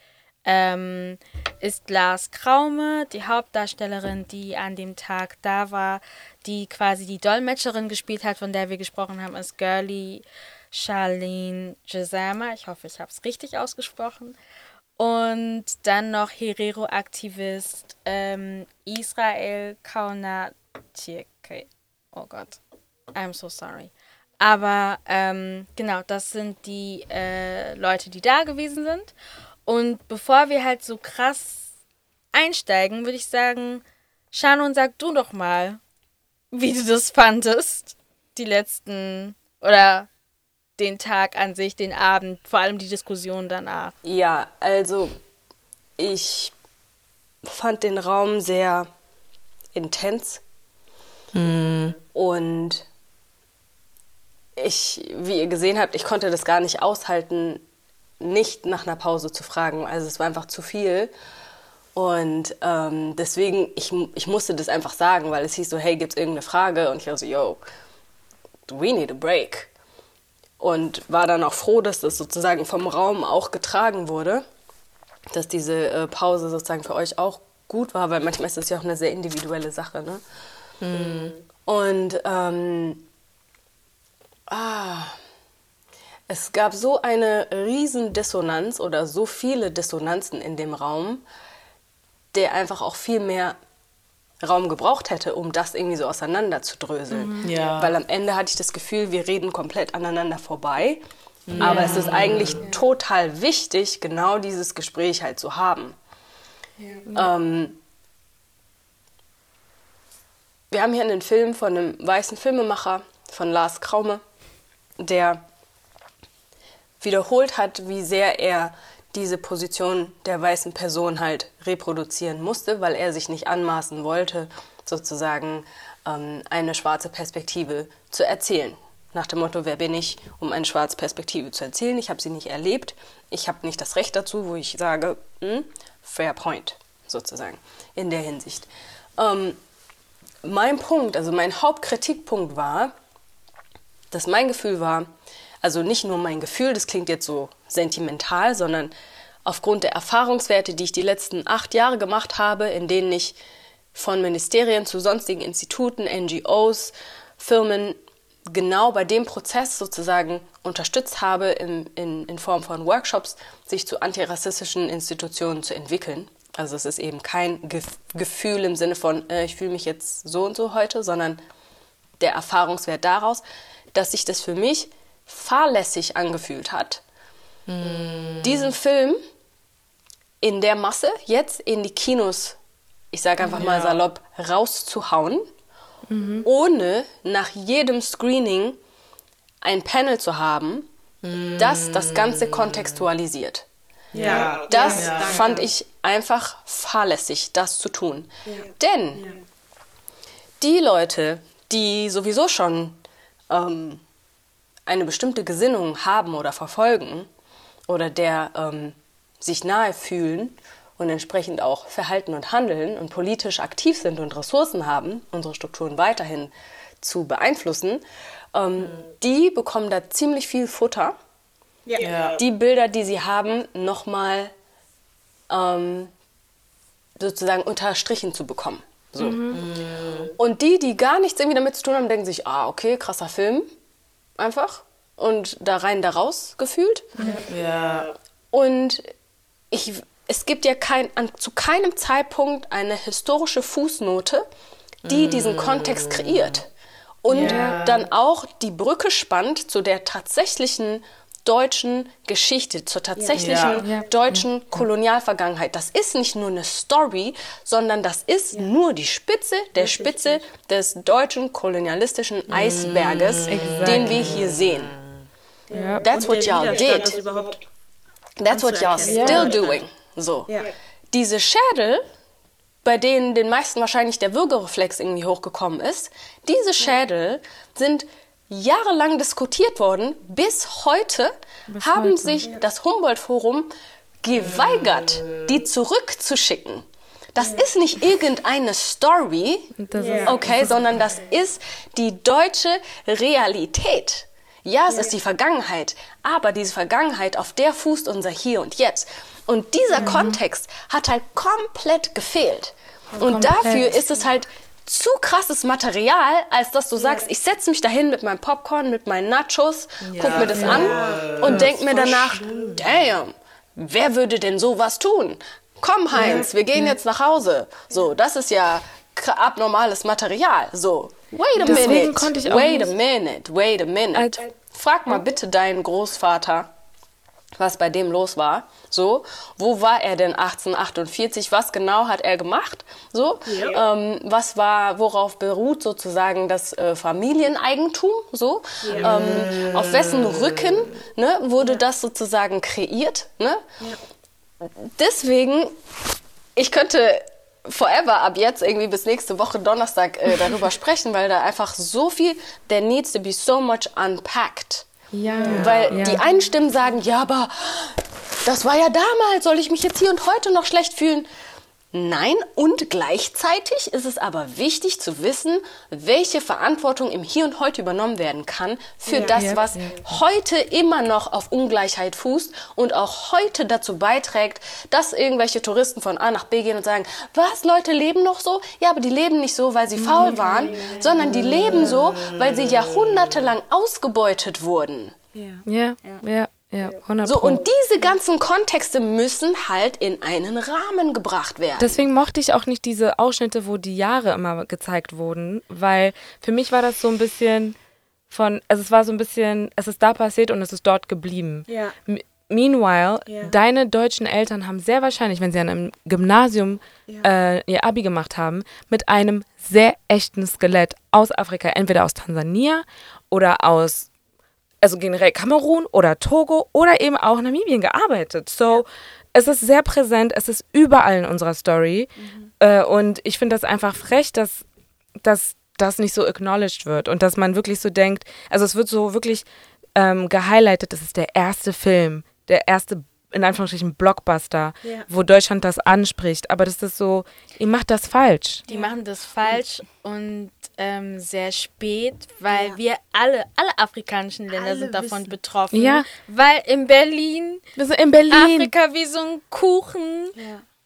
ähm, ist Lars Kraume, die Hauptdarstellerin, die an dem Tag da war, die quasi die Dolmetscherin gespielt hat, von der wir gesprochen haben, ist Girlie Charlene Gisama. Ich hoffe, ich habe es richtig ausgesprochen. Und dann noch Herero-Aktivist ähm, Israel Kaunatike. Oh Gott, I'm so sorry. Aber ähm, genau, das sind die äh, Leute, die da gewesen sind. Und bevor wir halt so krass einsteigen, würde ich sagen, Shannon, sag du doch mal, wie du das fandest. Die letzten oder den Tag an sich, den Abend, vor allem die Diskussion danach. Ja, also ich fand den Raum sehr intens. Und ich, wie ihr gesehen habt, ich konnte das gar nicht aushalten, nicht nach einer Pause zu fragen. Also es war einfach zu viel. Und ähm, deswegen, ich, ich musste das einfach sagen, weil es hieß so, hey, gibt's irgendeine Frage? Und ich war so, yo, we need a break. Und war dann auch froh, dass das sozusagen vom Raum auch getragen wurde, dass diese äh, Pause sozusagen für euch auch gut war, weil manchmal ist das ja auch eine sehr individuelle Sache. Ne? Und ähm, ah, es gab so eine riesen Dissonanz oder so viele Dissonanzen in dem Raum, der einfach auch viel mehr Raum gebraucht hätte, um das irgendwie so auseinander zu dröseln. Ja. Weil am Ende hatte ich das Gefühl, wir reden komplett aneinander vorbei. Aber es ist eigentlich total wichtig, genau dieses Gespräch halt zu haben. Ähm, wir haben hier einen Film von einem weißen Filmemacher, von Lars Kraume, der wiederholt hat, wie sehr er diese Position der weißen Person halt reproduzieren musste, weil er sich nicht anmaßen wollte, sozusagen ähm, eine schwarze Perspektive zu erzählen. Nach dem Motto, wer bin ich, um eine schwarze Perspektive zu erzählen? Ich habe sie nicht erlebt. Ich habe nicht das Recht dazu, wo ich sage, hm, fair point, sozusagen, in der Hinsicht. Ähm, mein Punkt, also mein Hauptkritikpunkt war, dass mein Gefühl war, also nicht nur mein Gefühl, das klingt jetzt so sentimental, sondern aufgrund der Erfahrungswerte, die ich die letzten acht Jahre gemacht habe, in denen ich von Ministerien zu sonstigen Instituten, NGOs, Firmen genau bei dem Prozess sozusagen unterstützt habe, in, in, in Form von Workshops, sich zu antirassistischen Institutionen zu entwickeln. Also es ist eben kein Ge Gefühl im Sinne von, äh, ich fühle mich jetzt so und so heute, sondern der Erfahrungswert daraus, dass sich das für mich fahrlässig angefühlt hat, diesen Film in der Masse jetzt in die Kinos, ich sage einfach mal salopp, rauszuhauen, ohne nach jedem Screening ein Panel zu haben, das das Ganze kontextualisiert. Ja. Das Ja. fand ich einfach fahrlässig, das zu tun. Denn die Leute, die sowieso schon ähm, eine bestimmte Gesinnung haben oder verfolgen oder der ähm, sich nahe fühlen und entsprechend auch verhalten und handeln und politisch aktiv sind und Ressourcen haben, unsere Strukturen weiterhin zu beeinflussen, ähm, die bekommen da ziemlich viel Futter Ja. die Bilder, die sie haben, nochmal ähm, sozusagen unterstrichen zu bekommen. So. Und die, die gar nichts irgendwie damit zu tun haben, denken sich, ah, okay, krasser Film, einfach. Und da rein, da raus gefühlt. Ja. Und ich, es gibt ja kein, an, zu keinem Zeitpunkt eine historische Fußnote, die diesen Kontext kreiert. Und Ja. dann auch die Brücke spannt zu der tatsächlichen deutschen Geschichte, zur tatsächlichen Ja. Ja. deutschen Kolonialvergangenheit. Das ist nicht nur eine Story, sondern das ist nur die Spitze der Spitze des deutschen kolonialistischen Eisberges, den wir hier sehen. Ja. That's what y'all did. That's what y'all still Ja. doing. So. Ja. Diese Schädel, bei denen den meisten wahrscheinlich der Würgereflex irgendwie hochgekommen ist, diese Schädel sind jahrelang diskutiert worden. Bis heute haben sich das Humboldt-Forum geweigert, die zurückzuschicken. Das ist nicht irgendeine Story, okay, sondern das ist die deutsche Realität. Ja, es ist die Vergangenheit, aber diese Vergangenheit, auf der fußt unser Hier und Jetzt. Und dieser Kontext hat halt komplett gefehlt. Und Komplett. dafür ist es halt zu krasses Material, als dass du sagst, ich setze mich dahin mit meinem Popcorn, mit meinen Nachos, guck mir das an und denk mir danach, damn, wer würde denn sowas tun? Komm, Heinz, wir gehen jetzt nach Hause. So, das ist ja abnormales Material. So, wait a Deswegen minute, wait a minute, wait a minute. Frag mal bitte deinen Großvater, was bei dem los war. So, wo war er denn 1848? Was genau hat er gemacht? So, ähm, was war, worauf beruht sozusagen das äh, Familieneigentum? So, ähm, auf wessen Rücken ne, wurde das sozusagen kreiert? Ne? Deswegen, ich könnte forever ab jetzt irgendwie bis nächste Woche Donnerstag äh, darüber [laughs] sprechen, weil da einfach so viel, there needs to be so much unpacked. Ja, Weil ja. die einen Stimmen sagen, ja, aber das war ja damals, soll ich mich jetzt hier und heute noch schlecht fühlen? Nein, und gleichzeitig ist es aber wichtig zu wissen, welche Verantwortung im Hier und Heute übernommen werden kann für das, Ja, was ja. heute immer noch auf Ungleichheit fußt und auch heute dazu beiträgt, dass irgendwelche Touristen von A nach B gehen und sagen, was, Leute leben noch so? Ja, aber die leben nicht so, weil sie faul waren, sondern die leben so, weil sie jahrhundertelang ausgebeutet wurden. Ja, ja, ja, 100 So, und diese ganzen Kontexte müssen halt in einen Rahmen gebracht werden. Deswegen mochte ich auch nicht diese Ausschnitte, wo die Jahre immer gezeigt wurden, weil für mich war das so ein bisschen von, also es war so ein bisschen, es ist da passiert und es ist dort geblieben. Ja. M meanwhile, Ja. deine deutschen Eltern haben sehr wahrscheinlich, wenn sie an einem Gymnasium äh, ihr Abi gemacht haben, mit einem sehr echten Skelett aus Afrika, entweder aus Tansania oder aus also generell Kamerun oder Togo oder eben auch Namibien gearbeitet. So, es ist sehr präsent, es ist überall in unserer Story. Äh, und ich finde das einfach frech, dass, dass das nicht so acknowledged wird und dass man wirklich so denkt, also es wird so wirklich ähm, gehighlightet, das ist der erste Film, der erste in Anführungsstrichen Blockbuster, Ja. wo Deutschland das anspricht. Aber das ist so, ihr macht das falsch. Die machen das falsch und ähm, sehr spät, weil wir alle, alle afrikanischen Länder Alle sind davon wissen. betroffen. Ja. Weil in Berlin Wir sind in Berlin. Afrika wie so ein Kuchen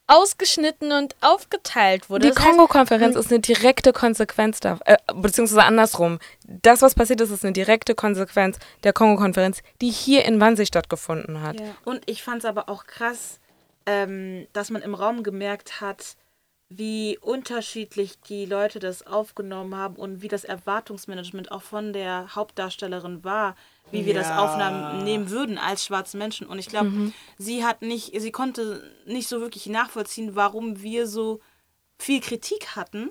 ausgeschnitten und aufgeteilt wurde. Die Kongo-Konferenz ist eine direkte Konsequenz da, äh, beziehungsweise andersrum. Das, was passiert ist, ist eine direkte Konsequenz der Kongo-Konferenz, die hier in Wannsee stattgefunden hat. Und ich fand es aber auch krass, ähm, dass man im Raum gemerkt hat, wie unterschiedlich die Leute das aufgenommen haben und wie das Erwartungsmanagement auch von der Hauptdarstellerin war, wie wir das Ja. aufnahmen nehmen würden als schwarze Menschen. Und ich glaube, sie hat nicht, sie konnte nicht so wirklich nachvollziehen, warum wir so viel Kritik hatten,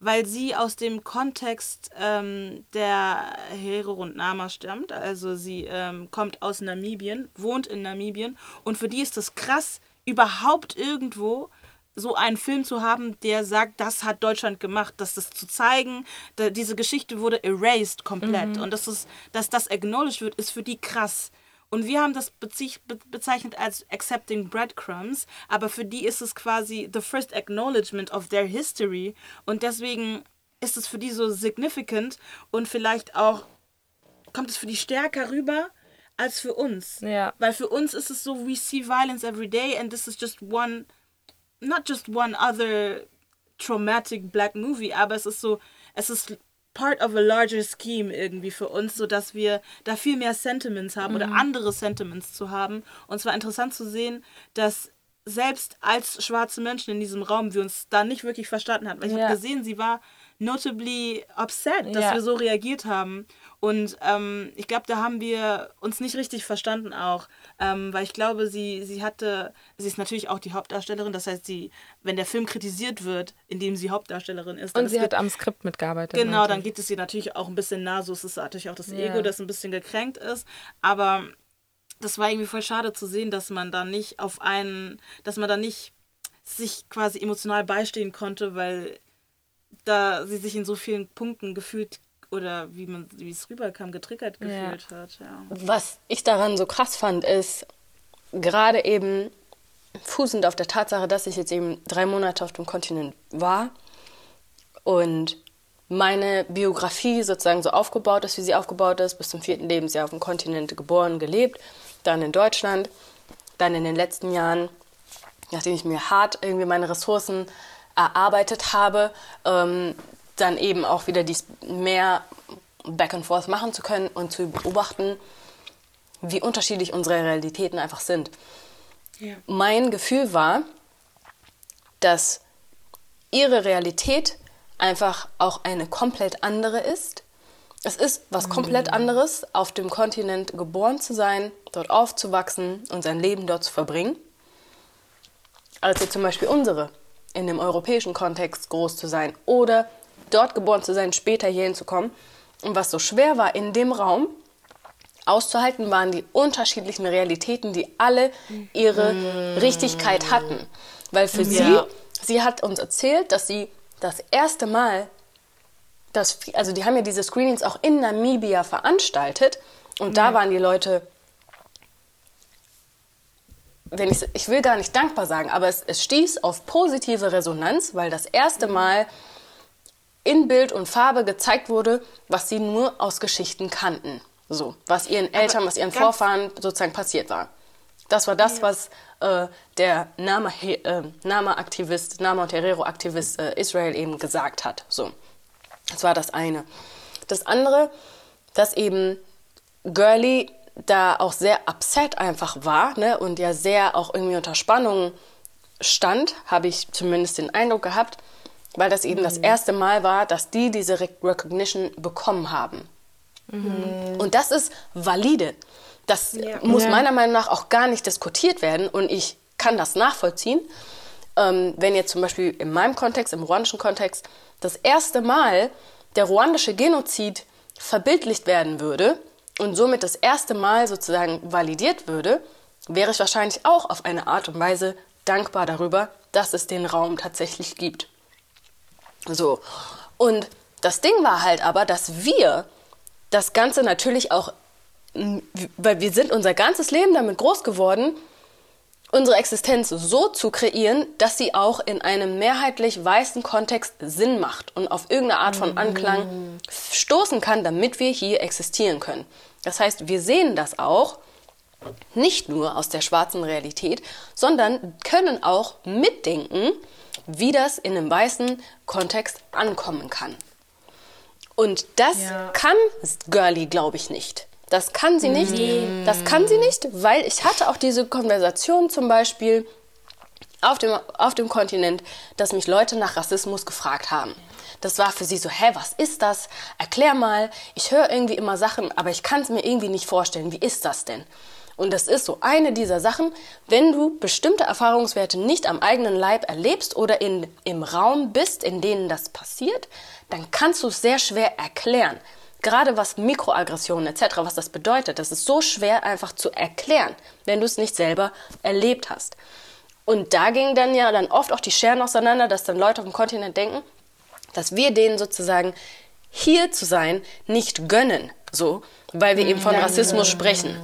weil sie aus dem Kontext ähm, der Hero und Nama stammt. Also sie ähm, kommt aus Namibien, wohnt in Namibien und für die ist es krass, überhaupt irgendwo so einen Film zu haben, der sagt, das hat Deutschland gemacht, dass das zu zeigen, da, diese Geschichte wurde erased komplett und das ist, dass das acknowledged wird, ist für die krass. Und wir haben das bezeichnet als accepting breadcrumbs, aber für die ist es quasi the first acknowledgement of their history und deswegen ist es für die so significant und vielleicht auch kommt es für die stärker rüber als für uns. Ja. Weil für uns ist es so, we see violence every day and this is just one, not just one other traumatic black movie, aber es ist so, es ist part of a larger scheme irgendwie für uns, sodass wir da viel mehr Sentiments haben oder andere Sentiments zu haben. Und es war interessant zu sehen, dass selbst als schwarze Menschen in diesem Raum wir uns da nicht wirklich verstanden hatten. Weil ich Ja. habe gesehen, sie war notably upset, dass Ja. wir so reagiert haben. Und ähm, ich glaube, da haben wir uns nicht richtig verstanden auch. Ähm, weil ich glaube, sie, sie hatte, sie ist natürlich auch die Hauptdarstellerin. Das heißt, sie, wenn der Film kritisiert wird, indem sie Hauptdarstellerin ist, dann Und sie ist hat am Skript mitgearbeitet. Genau, dann meinte geht es ihr natürlich auch ein bisschen nah. So ist es natürlich auch das Ja. Ego, das ein bisschen gekränkt ist. Aber das war irgendwie voll schade zu sehen, dass man da nicht auf einen, dass man da nicht sich quasi emotional beistehen konnte, weil da sie sich in so vielen Punkten gefühlt oder wie man wie es rüberkam, getriggert Ja. gefühlt hat. Ja. Was ich daran so krass fand, ist gerade eben fußend auf der Tatsache, dass ich jetzt eben drei Monate auf dem Kontinent war und meine Biografie sozusagen so aufgebaut ist, wie sie aufgebaut ist, bis zum vierten Lebensjahr auf dem Kontinent geboren, gelebt, dann in Deutschland, dann in den letzten Jahren, nachdem ich mir hart irgendwie meine Ressourcen erarbeitet habe, ähm, dann eben auch wieder dies mehr back and forth machen zu können und zu beobachten, wie unterschiedlich unsere Realitäten einfach sind. Ja. Mein Gefühl war, dass ihre Realität einfach auch eine komplett andere ist. Es ist was komplett anderes, auf dem Kontinent geboren zu sein, dort aufzuwachsen und sein Leben dort zu verbringen, als jetzt zum Beispiel unsere, in dem europäischen Kontext groß zu sein oder dort geboren zu sein, später hierhin zu kommen. Und was so schwer war in dem Raum, auszuhalten, waren die unterschiedlichen Realitäten, die alle ihre Richtigkeit hatten. Weil für Ja. sie, sie hat uns erzählt, dass sie das erste Mal, das, also die haben ja diese Screenings auch in Namibia veranstaltet und da waren die Leute, wenn ich, ich will gar nicht dankbar sagen, aber es, es stieß auf positive Resonanz, weil das erste Mal in Bild und Farbe gezeigt wurde, was sie nur aus Geschichten kannten. So, was ihren Eltern, was ihren Vorfahren sozusagen passiert war. Das war das, was äh, der Nama, äh, Nama-Aktivist, Nama und Herero-Aktivist äh, Israel eben gesagt hat. So, das war das eine. Das andere, dass eben Girly da auch sehr upset einfach war ne, und ja sehr auch irgendwie unter Spannung stand, habe ich zumindest den Eindruck gehabt, weil das eben das erste Mal war, dass die diese Rec- Recognition bekommen haben. Und das ist valide. Das Ja. muss meiner Meinung nach auch gar nicht diskutiert werden und ich kann das nachvollziehen. Ähm, wenn jetzt zum Beispiel in meinem Kontext, im ruandischen Kontext, das erste Mal der ruandische Genozid verbildlicht werden würde und somit das erste Mal sozusagen validiert würde, wäre ich wahrscheinlich auch auf eine Art und Weise dankbar darüber, dass es den Raum tatsächlich gibt. So. Und das Ding war halt aber, dass wir das Ganze natürlich auch, weil wir sind unser ganzes Leben damit groß geworden, unsere Existenz so zu kreieren, dass sie auch in einem mehrheitlich weißen Kontext Sinn macht und auf irgendeine Art von Anklang stoßen kann, damit wir hier existieren können. Das heißt, wir sehen das auch nicht nur aus der schwarzen Realität, sondern können auch mitdenken, wie das in einem weißen Kontext ankommen kann. Und das Ja. kann Girlie, glaube ich, nicht. Das kann sie nicht. Das kann sie nicht, weil ich hatte auch diese Konversation zum Beispiel auf dem, auf dem Kontinent, dass mich Leute nach Rassismus gefragt haben. Das war für sie so, hä, was ist das? Erklär mal. Ich höre irgendwie immer Sachen, aber ich kann es mir irgendwie nicht vorstellen. Wie ist das denn? Und das ist so eine dieser Sachen, wenn du bestimmte Erfahrungswerte nicht am eigenen Leib erlebst oder in, im Raum bist, in denen das passiert, dann kannst du es sehr schwer erklären. Gerade was Mikroaggressionen etc., was das bedeutet, das ist so schwer einfach zu erklären, wenn du es nicht selber erlebt hast. Und da gingen dann ja dann oft auch die Scheren auseinander, dass dann Leute auf dem Kontinent denken, dass wir denen sozusagen hier zu sein nicht gönnen, so, weil wir eben von Rassismus sprechen.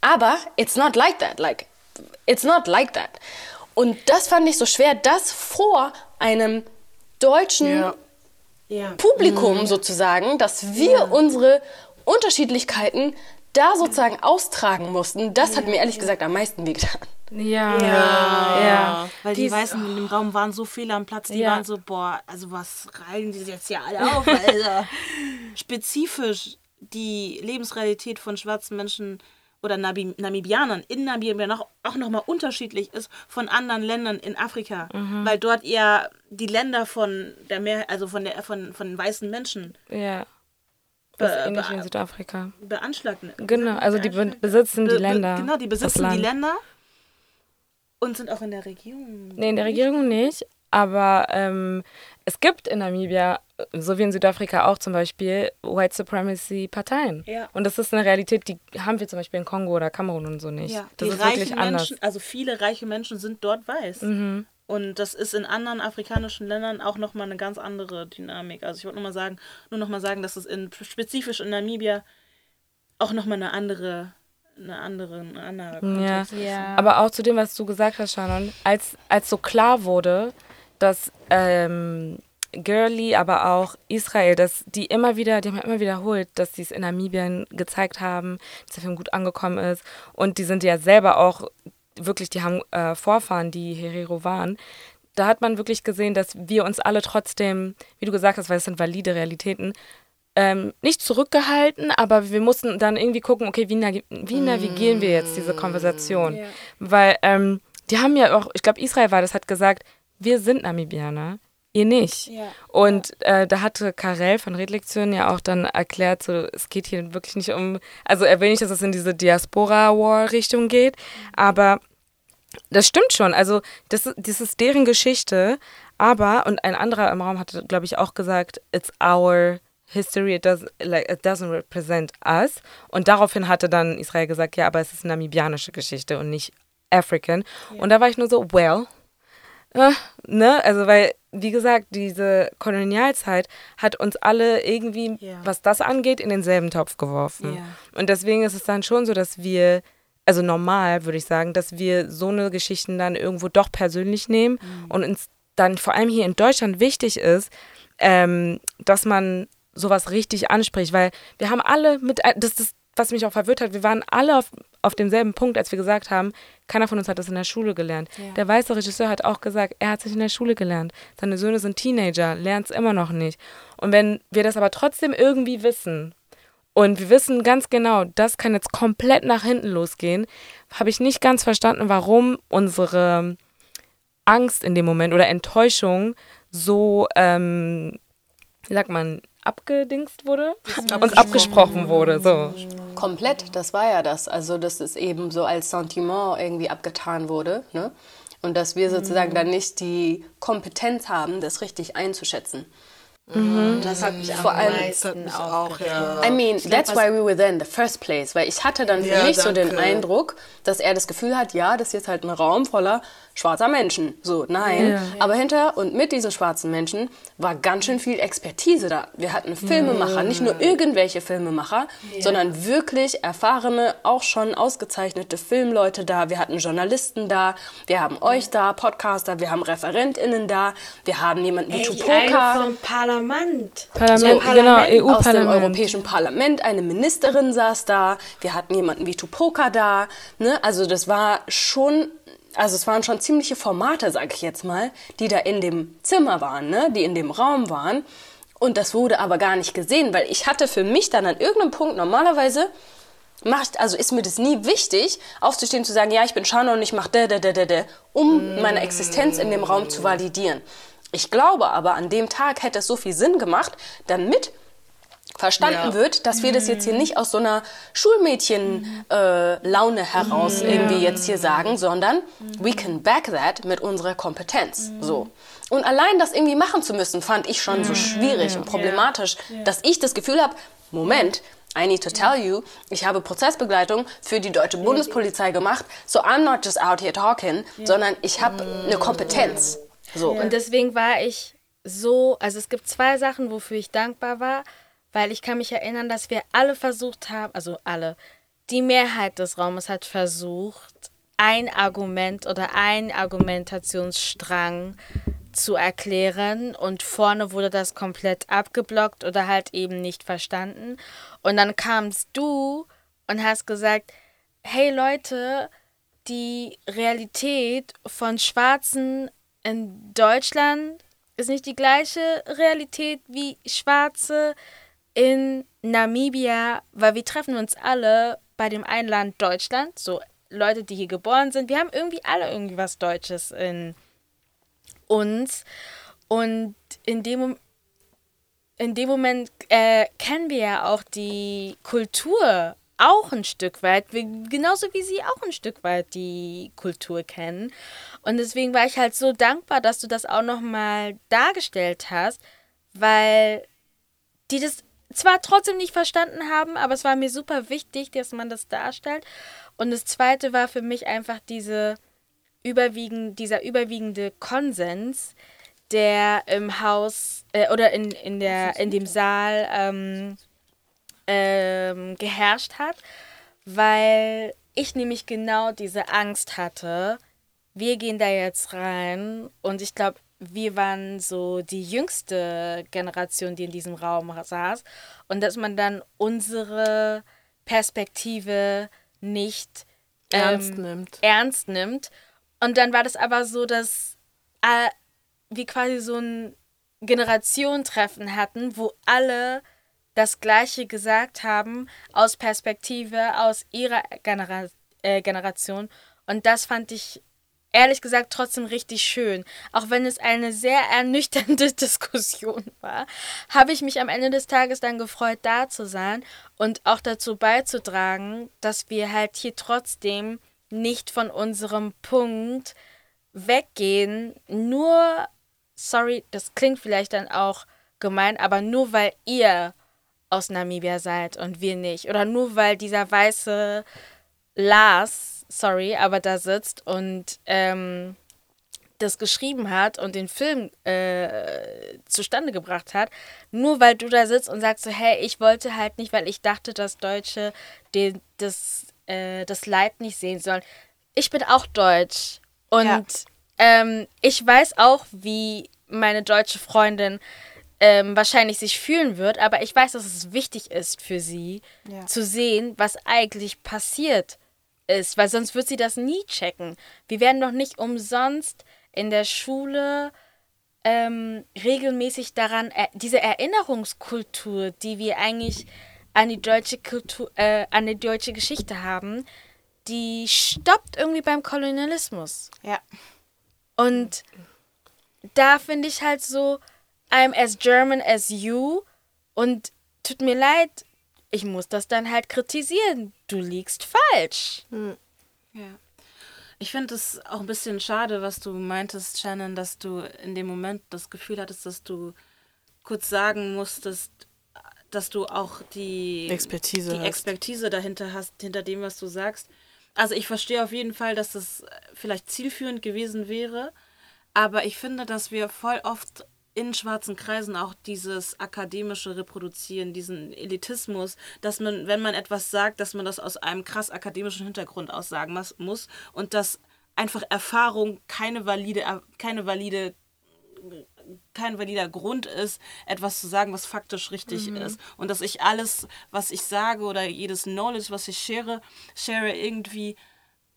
Aber it's not like that, like it's not like that. Und das fand ich so schwer, das vor einem deutschen Ja. Ja. Publikum sozusagen, dass wir unsere Unterschiedlichkeiten da sozusagen austragen mussten. Das hat mir ehrlich gesagt am meisten wehgetan. Ja. Ja. Weil die Dies- Weißen in dem Raum waren so viele am Platz, die Ja. waren so, boah, also was reihen die jetzt hier alle auf, Alter. [laughs] Spezifisch die Lebensrealität von schwarzen Menschen oder Namibianern in Namibia noch, auch nochmal unterschiedlich ist von anderen Ländern in Afrika. Weil dort eher die Länder von der Mehr, also von der von, von den weißen Menschen Ja. Das ist ähnlich in Südafrika. beanschlagt. Genau, also die be besitzen die Be- be- Länder. Genau, die besitzen die Länder und sind auch in der Regierung. Nee, in der Regierung nicht. Aber ähm, es gibt in Namibia, so wie in Südafrika auch zum Beispiel, White Supremacy-Parteien. Ja. Und das ist eine Realität, die haben wir zum Beispiel in Kongo oder Kamerun und so nicht. Ja, das die ist reichen wirklich anders. Menschen, also viele reiche Menschen sind dort weiß. Und das ist in anderen afrikanischen Ländern auch nochmal eine ganz andere Dynamik. Also ich wollte nur mal sagen, nur noch mal sagen, dass es in, spezifisch in Namibia auch nochmal eine andere eine andere, ein anderer Ja. Ja. Aber auch zu dem, was du gesagt hast, Shannon, als, als so klar wurde, dass ähm, Girly, aber auch Israel, dass die immer wieder, die haben ja immer wiederholt, dass sie es in Namibien gezeigt haben, dass der Film gut angekommen ist. Und die sind ja selber auch wirklich, die haben äh, Vorfahren, die Herero waren. Da hat man wirklich gesehen, dass wir uns alle trotzdem, wie du gesagt hast, weil es sind valide Realitäten, ähm, nicht zurückgehalten, aber wir mussten dann irgendwie gucken, okay, wie, navi- wie navigieren wir jetzt diese Konversation? Weil ähm, die haben ja auch, ich glaube, Israel war das, hat gesagt, wir sind Namibianer, ihr nicht. Ja. Und äh, da hatte Karel von Redlektion ja auch dann erklärt, so, es geht hier wirklich nicht um, also er will nicht, dass es in diese Diaspora-War-Richtung geht, aber das stimmt schon. Also, das, ist- das ist deren Geschichte. Aber, und ein anderer im Raum hatte, glaube ich, auch gesagt, it's our history, it, does, like, it doesn't represent us. Und daraufhin hatte dann Israel gesagt, ja, aber es ist namibianische Geschichte und nicht African. Und da war ich nur so, well, äh, ne? Also, weil, wie gesagt, diese Kolonialzeit hat uns alle irgendwie, Ja. was das angeht, in denselben Topf geworfen. Ja. Und deswegen ist es dann schon so, dass wir, also normal würde ich sagen, dass wir so eine Geschichten dann irgendwo doch persönlich nehmen und uns dann vor allem hier in Deutschland wichtig ist, ähm, dass man sowas richtig anspricht, weil wir haben alle mit, das ist, was mich auch verwirrt hat, wir waren alle auf, auf demselben Punkt, als wir gesagt haben, keiner von uns hat das in der Schule gelernt. Der weiße Regisseur hat auch gesagt, er hat sich in der Schule gelernt. Seine Söhne sind Teenager, lernt es immer noch nicht. Und wenn wir das aber trotzdem irgendwie wissen und wir wissen ganz genau, das kann jetzt komplett nach hinten losgehen, habe ich nicht ganz verstanden, warum unsere Angst in dem Moment oder Enttäuschung so, ähm, wie sagt man, abgedingst wurde? Uns abgesprochen wurde, so. Komplett, das war ja das. Also, dass es eben so als Sentiment irgendwie abgetan wurde. Ne? Und dass wir sozusagen dann nicht die Kompetenz haben, das richtig einzuschätzen. Das hat mich Vor am allem- auch. ja. I mean, that's why we were there in the first place. Weil ich hatte dann für Ja, mich so den danke. Eindruck, dass er das Gefühl hat, ja, das ist jetzt halt ein Raum voller schwarzer Menschen. So, nein. Aber hinter und mit diesen schwarzen Menschen war ganz schön viel Expertise da. Wir hatten Filmemacher, nicht nur irgendwelche Filmemacher, sondern wirklich erfahrene, auch schon ausgezeichnete Filmleute da. Wir hatten Journalisten da, wir haben euch da, Podcaster, wir haben ReferentInnen da, wir haben jemanden wie Tupoka. vom Parlament. Parlament, So, genau, Parlament aus dem EU-Parlament. Europäischen Parlament, eine Ministerin saß da, wir hatten jemanden wie Tupoka da, ne? Also das war schon, also es waren schon ziemliche Formate, sag ich jetzt mal, die da in dem Zimmer waren, ne? Die in dem Raum waren. Und das wurde aber gar nicht gesehen, weil ich hatte für mich dann an irgendeinem Punkt normalerweise macht, also ist mir das nie wichtig, aufzustehen zu sagen, ja, ich bin Shana und ich mache da, da, da, da, da, um meine Existenz in dem Raum zu validieren. Ich glaube aber, an dem Tag hätte es so viel Sinn gemacht, damit verstanden Ja. wird, dass wir das jetzt hier nicht aus so einer Schulmädchen-Laune äh, heraus irgendwie jetzt hier sagen, sondern we can back that mit unserer Kompetenz. So. Und allein das irgendwie machen zu müssen, fand ich schon so schwierig und problematisch, dass ich das Gefühl habe, Moment, I need to tell you, ich habe Prozessbegleitung für die deutsche Bundespolizei gemacht, so I'm not just out here talking, sondern ich habe eine Kompetenz. So. Und deswegen war ich so, also es gibt zwei Sachen, wofür ich dankbar war, weil ich kann mich erinnern, dass wir alle versucht haben, also alle, die Mehrheit des Raumes hat versucht, ein Argument oder ein Argumentationsstrang zu erklären und vorne wurde das komplett abgeblockt oder halt eben nicht verstanden. Und dann kamst du und hast gesagt, hey Leute, die Realität von Schwarzen in Deutschland ist nicht die gleiche Realität wie Schwarze in Namibia, weil wir treffen uns alle bei dem einen Land Deutschland, so Leute, die hier geboren sind. Wir haben irgendwie alle irgendwie was Deutsches in uns. Und in dem, in dem Moment äh, kennen wir ja auch die Kultur auch ein Stück weit, wie, genauso wie sie auch ein Stück weit die Kultur kennen. Und deswegen war ich halt so dankbar, dass du das auch nochmal dargestellt hast, weil die das zwar trotzdem nicht verstanden haben, aber es war mir super wichtig, dass man das darstellt. Und das zweite war für mich einfach diese überwiegend, dieser überwiegende Konsens, der im Haus äh, oder in, in, der, in dem Saal ähm, ähm, geherrscht hat, weil ich nämlich genau diese Angst hatte. Wir gehen da jetzt rein und ich glaube, wir waren so die jüngste Generation, die in diesem Raum saß und dass man dann unsere Perspektive nicht Ernst ähm, nimmt. ernst nimmt. Und dann war das aber so, dass äh, wir quasi so ein Generationentreffen hatten, wo alle das Gleiche gesagt haben aus Perspektive aus ihrer Genera äh, Generation. Und das fand ich ehrlich gesagt trotzdem richtig schön. Auch wenn es eine sehr ernüchternde [laughs] Diskussion war, habe ich mich am Ende des Tages dann gefreut, da zu sein und auch dazu beizutragen, dass wir halt hier trotzdem nicht von unserem Punkt weggehen, nur, sorry, das klingt vielleicht dann auch gemein, aber nur weil ihr aus Namibia seid und wir nicht. Oder nur weil dieser weiße Lars, sorry, aber da sitzt und ähm, das geschrieben hat und den Film äh, zustande gebracht hat, nur weil du da sitzt und sagst so, hey, ich wollte halt nicht, weil ich dachte, dass Deutsche den, das, äh, das Leid nicht sehen sollen. Ich bin auch deutsch und Ja. ähm, ich weiß auch, wie meine deutsche Freundin ähm, wahrscheinlich sich fühlen wird, aber ich weiß, dass es wichtig ist für sie Ja. zu sehen, was eigentlich passiert ist, weil sonst wird sie das nie checken. Wir werden doch nicht umsonst in der Schule ähm, regelmäßig daran, er, diese Erinnerungskultur, die wir eigentlich an die deutsche Kultur, äh, an die deutsche Geschichte haben, die stoppt irgendwie beim Kolonialismus. Ja. Und da finde ich halt so, I'm as German as you. Und tut mir leid, ich muss das dann halt kritisieren. Du liegst falsch. Ja. Ich finde es auch ein bisschen schade, was du meintest, Shannon, dass du in dem Moment das Gefühl hattest, dass du kurz sagen musstest, dass du auch die Expertise die hast. Expertise dahinter hast, hinter dem, was du sagst. Also ich verstehe auf jeden Fall, dass das vielleicht zielführend gewesen wäre, aber ich finde, dass wir voll oft in schwarzen Kreisen auch dieses akademische reproduzieren, diesen Elitismus, dass man, wenn man etwas sagt, dass man das aus einem krass akademischen Hintergrund aus sagen mas- muss und dass einfach Erfahrung keine valide, keine valide kein valider Grund ist, etwas zu sagen, was faktisch richtig ist. Und dass ich alles, was ich sage oder jedes Knowledge, was ich share, share irgendwie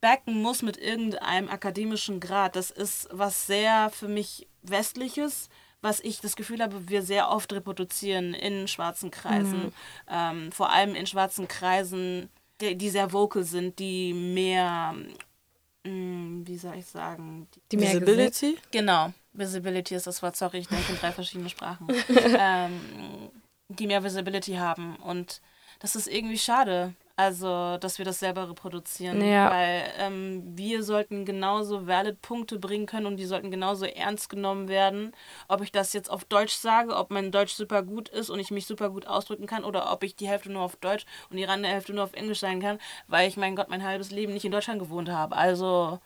backen muss mit irgendeinem akademischen Grad. Das ist was sehr für mich Westliches, was ich das Gefühl habe, wir sehr oft reproduzieren in schwarzen Kreisen. Ähm, vor allem in schwarzen Kreisen, die, die sehr vocal sind, die mehr, mh, wie soll ich sagen, Die mehr Visibility? Genau, Visibility ist das Wort, sorry, ich denke in drei verschiedene Sprachen. [laughs] ähm, die mehr Visibility haben. Und das ist irgendwie schade, also, dass wir das selber reproduzieren. Ja. Weil ähm, wir sollten genauso valid Punkte bringen können und die sollten genauso ernst genommen werden. Ob ich das jetzt auf Deutsch sage, ob mein Deutsch super gut ist und ich mich super gut ausdrücken kann oder ob ich die Hälfte nur auf Deutsch und die andere Hälfte nur auf Englisch sein kann, weil ich, mein Gott, mein halbes Leben nicht in Deutschland gewohnt habe. Also,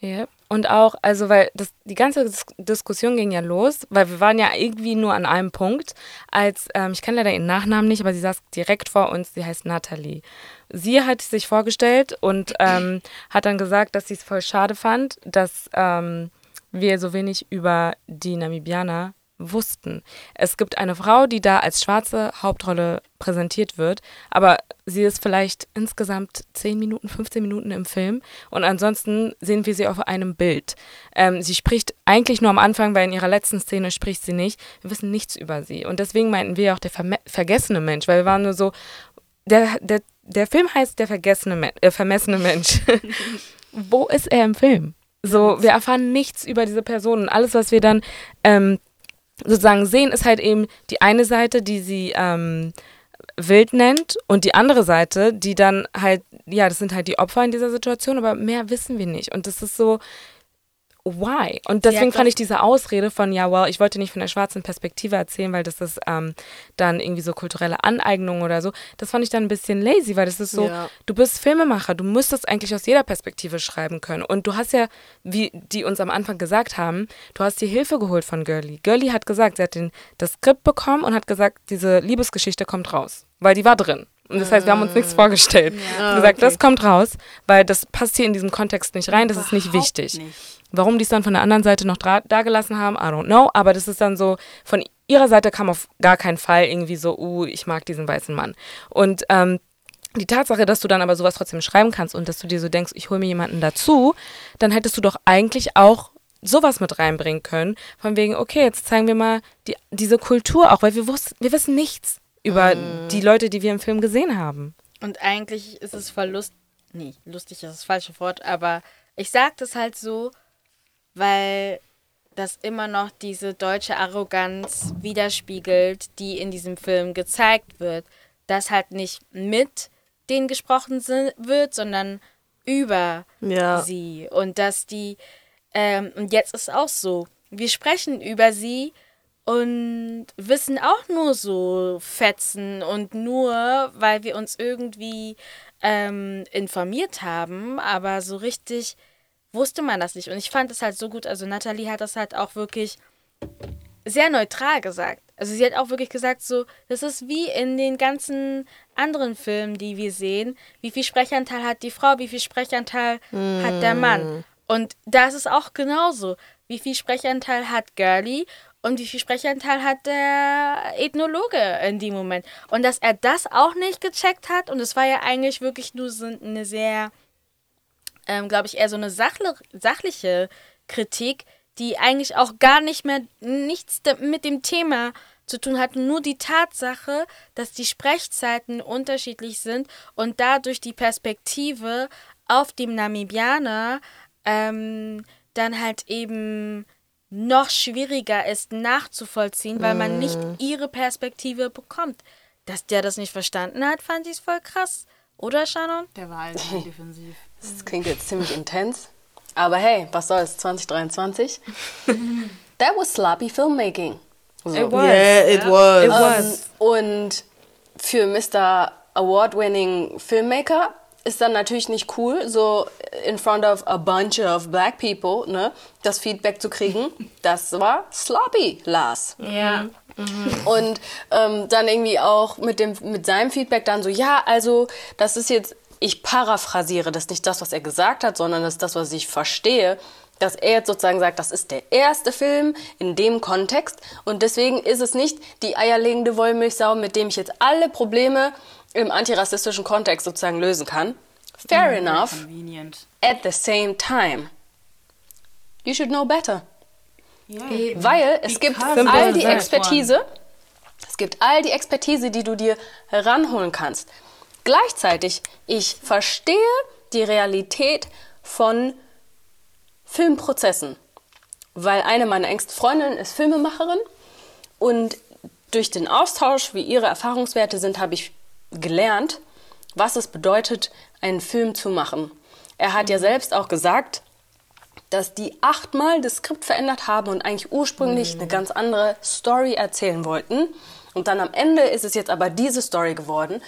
Ja. Und auch, also weil das, die ganze Dis Diskussion ging ja los, weil wir waren ja irgendwie nur an einem Punkt, als, ähm, ich kenne leider ihren Nachnamen nicht, aber sie saß direkt vor uns, sie heißt Nathalie. Sie hat sich vorgestellt und ähm, hat dann gesagt, dass sie es voll schade fand, dass ähm, wir so wenig über die Namibianer wussten. Es gibt eine Frau, die da als schwarze Hauptrolle präsentiert wird, aber sie ist vielleicht insgesamt 10 Minuten, 15 Minuten im Film und ansonsten sehen wir sie auf einem Bild. Ähm, sie spricht eigentlich nur am Anfang, weil in ihrer letzten Szene spricht sie nicht. Wir wissen nichts über sie und deswegen meinten wir auch der vergessene Mensch, weil wir waren nur so, der, der, der Film heißt der vergessene Men äh, vermessene Mensch. [laughs] Wo ist er im Film? So, wir erfahren nichts über diese Person und alles, was wir dann ähm, sozusagen sehen, ist halt eben die eine Seite, die sie ähm, wild nennt und die andere Seite, die dann halt, ja, das sind halt die Opfer in dieser Situation, aber mehr wissen wir nicht. Und das ist so, why? Und deswegen fand ich diese Ausrede von, ja, well, ich wollte nicht von der schwarzen Perspektive erzählen, weil das ist ähm, dann irgendwie so kulturelle Aneignung oder so. Das fand ich dann ein bisschen lazy, weil das ist so, Ja. du bist Filmemacher, du müsstest eigentlich aus jeder Perspektive schreiben können. Und du hast ja, wie die uns am Anfang gesagt haben, du hast dir Hilfe geholt von Girlie. Girlie hat gesagt, sie hat den, das Skript bekommen und hat gesagt, diese Liebesgeschichte kommt raus. Weil die war drin. Und das heißt, wir haben uns nichts vorgestellt. Wir haben gesagt, das kommt raus, weil das passt hier in diesen Kontext nicht rein, das ist nicht Überhaupt wichtig. nicht. Warum die es dann von der anderen Seite noch dra- da gelassen haben, I don't know. Aber das ist dann so, von ihrer Seite kam auf gar keinen Fall irgendwie so, uh, ich mag diesen weißen Mann. Und ähm, die Tatsache, dass du dann aber sowas trotzdem schreiben kannst und dass du dir so denkst, ich hole mir jemanden dazu, dann hättest du doch eigentlich auch sowas mit reinbringen können. Von wegen, okay, jetzt zeigen wir mal die, diese Kultur auch, weil wir, wussten, wir wissen nichts über die Leute, die wir im Film gesehen haben. Und eigentlich ist es voll lust nee, lustig ist das falsche Wort, aber ich sag das halt so, weil das immer noch diese deutsche Arroganz widerspiegelt, die in diesem Film gezeigt wird, dass halt nicht mit denen gesprochen wird, sondern über Ja. sie. Und dass die ähm, und jetzt ist auch so, wir sprechen über sie und wissen auch nur so Fetzen und nur, weil wir uns irgendwie ähm, informiert haben, aber so richtig wusste man das nicht. Und ich fand es halt so gut, also Nathalie hat das halt auch wirklich sehr neutral gesagt. Also sie hat auch wirklich gesagt, so, das ist wie in den ganzen anderen Filmen, die wir sehen. Wie viel Sprechanteil hat die Frau, wie viel Sprechanteil hat der Mann. Und da ist es auch genauso. Wie viel Sprechanteil hat Girlie und wie viel Sprechanteil hat der Ethnologe in dem Moment. Und dass er das auch nicht gecheckt hat, und es war ja eigentlich wirklich nur so eine sehr ähm, glaube ich, eher so eine sachle sachliche Kritik, die eigentlich auch gar nicht mehr nichts mit dem Thema zu tun hat. Nur die Tatsache, dass die Sprechzeiten unterschiedlich sind und dadurch die Perspektive auf dem Namibianer ähm, dann halt eben noch schwieriger ist nachzuvollziehen, weil man nicht ihre Perspektive bekommt. Dass der das nicht verstanden hat, fand ich voll krass. Oder, Shannon? Der war halt sehr defensiv. [laughs] Das klingt jetzt ziemlich intens. Aber hey, was soll's, 2023? [laughs] That was sloppy filmmaking. So. It was. Yeah, it was. It was. Und für Mr. Award-winning Filmmaker ist dann natürlich nicht cool, so in front of a bunch of black people, ne, das Feedback zu kriegen. [laughs] Das war sloppy, Lars. Ja. Und ähm, dann irgendwie auch mit, dem, mit seinem Feedback dann so, ja, also das ist jetzt, ich paraphrasiere, das ist nicht das, was er gesagt hat, sondern das ist das, was ich verstehe, dass er jetzt sozusagen sagt, das ist der erste Film in dem Kontext und deswegen ist es nicht die eierlegende Wollmilchsau, mit dem ich jetzt alle Probleme im antirassistischen Kontext sozusagen lösen kann. Fair enough. Convenient. At the same time, you should know better. Yeah. Weil es gibt Because all of die Expertise, es gibt all die Expertise, die du dir heranholen kannst. Gleichzeitig, ich verstehe die Realität von Filmprozessen, weil eine meiner engsten Freundinnen ist Filmemacherin und durch den Austausch, wie ihre Erfahrungswerte sind, habe ich gelernt, was es bedeutet, einen Film zu machen. Er hat ja selbst auch gesagt, dass die achtmal das Skript verändert haben und eigentlich ursprünglich eine ganz andere Story erzählen wollten. Und dann am Ende ist es jetzt aber diese Story geworden.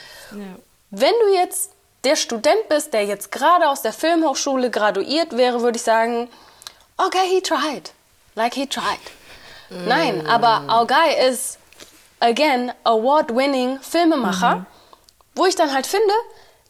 Wenn du jetzt der Student bist, der jetzt gerade aus der Filmhochschule graduiert wäre, würde ich sagen, okay, he tried. Like he tried. Nein, aber our guy ist, again, award-winning Filmemacher, wo ich dann halt finde,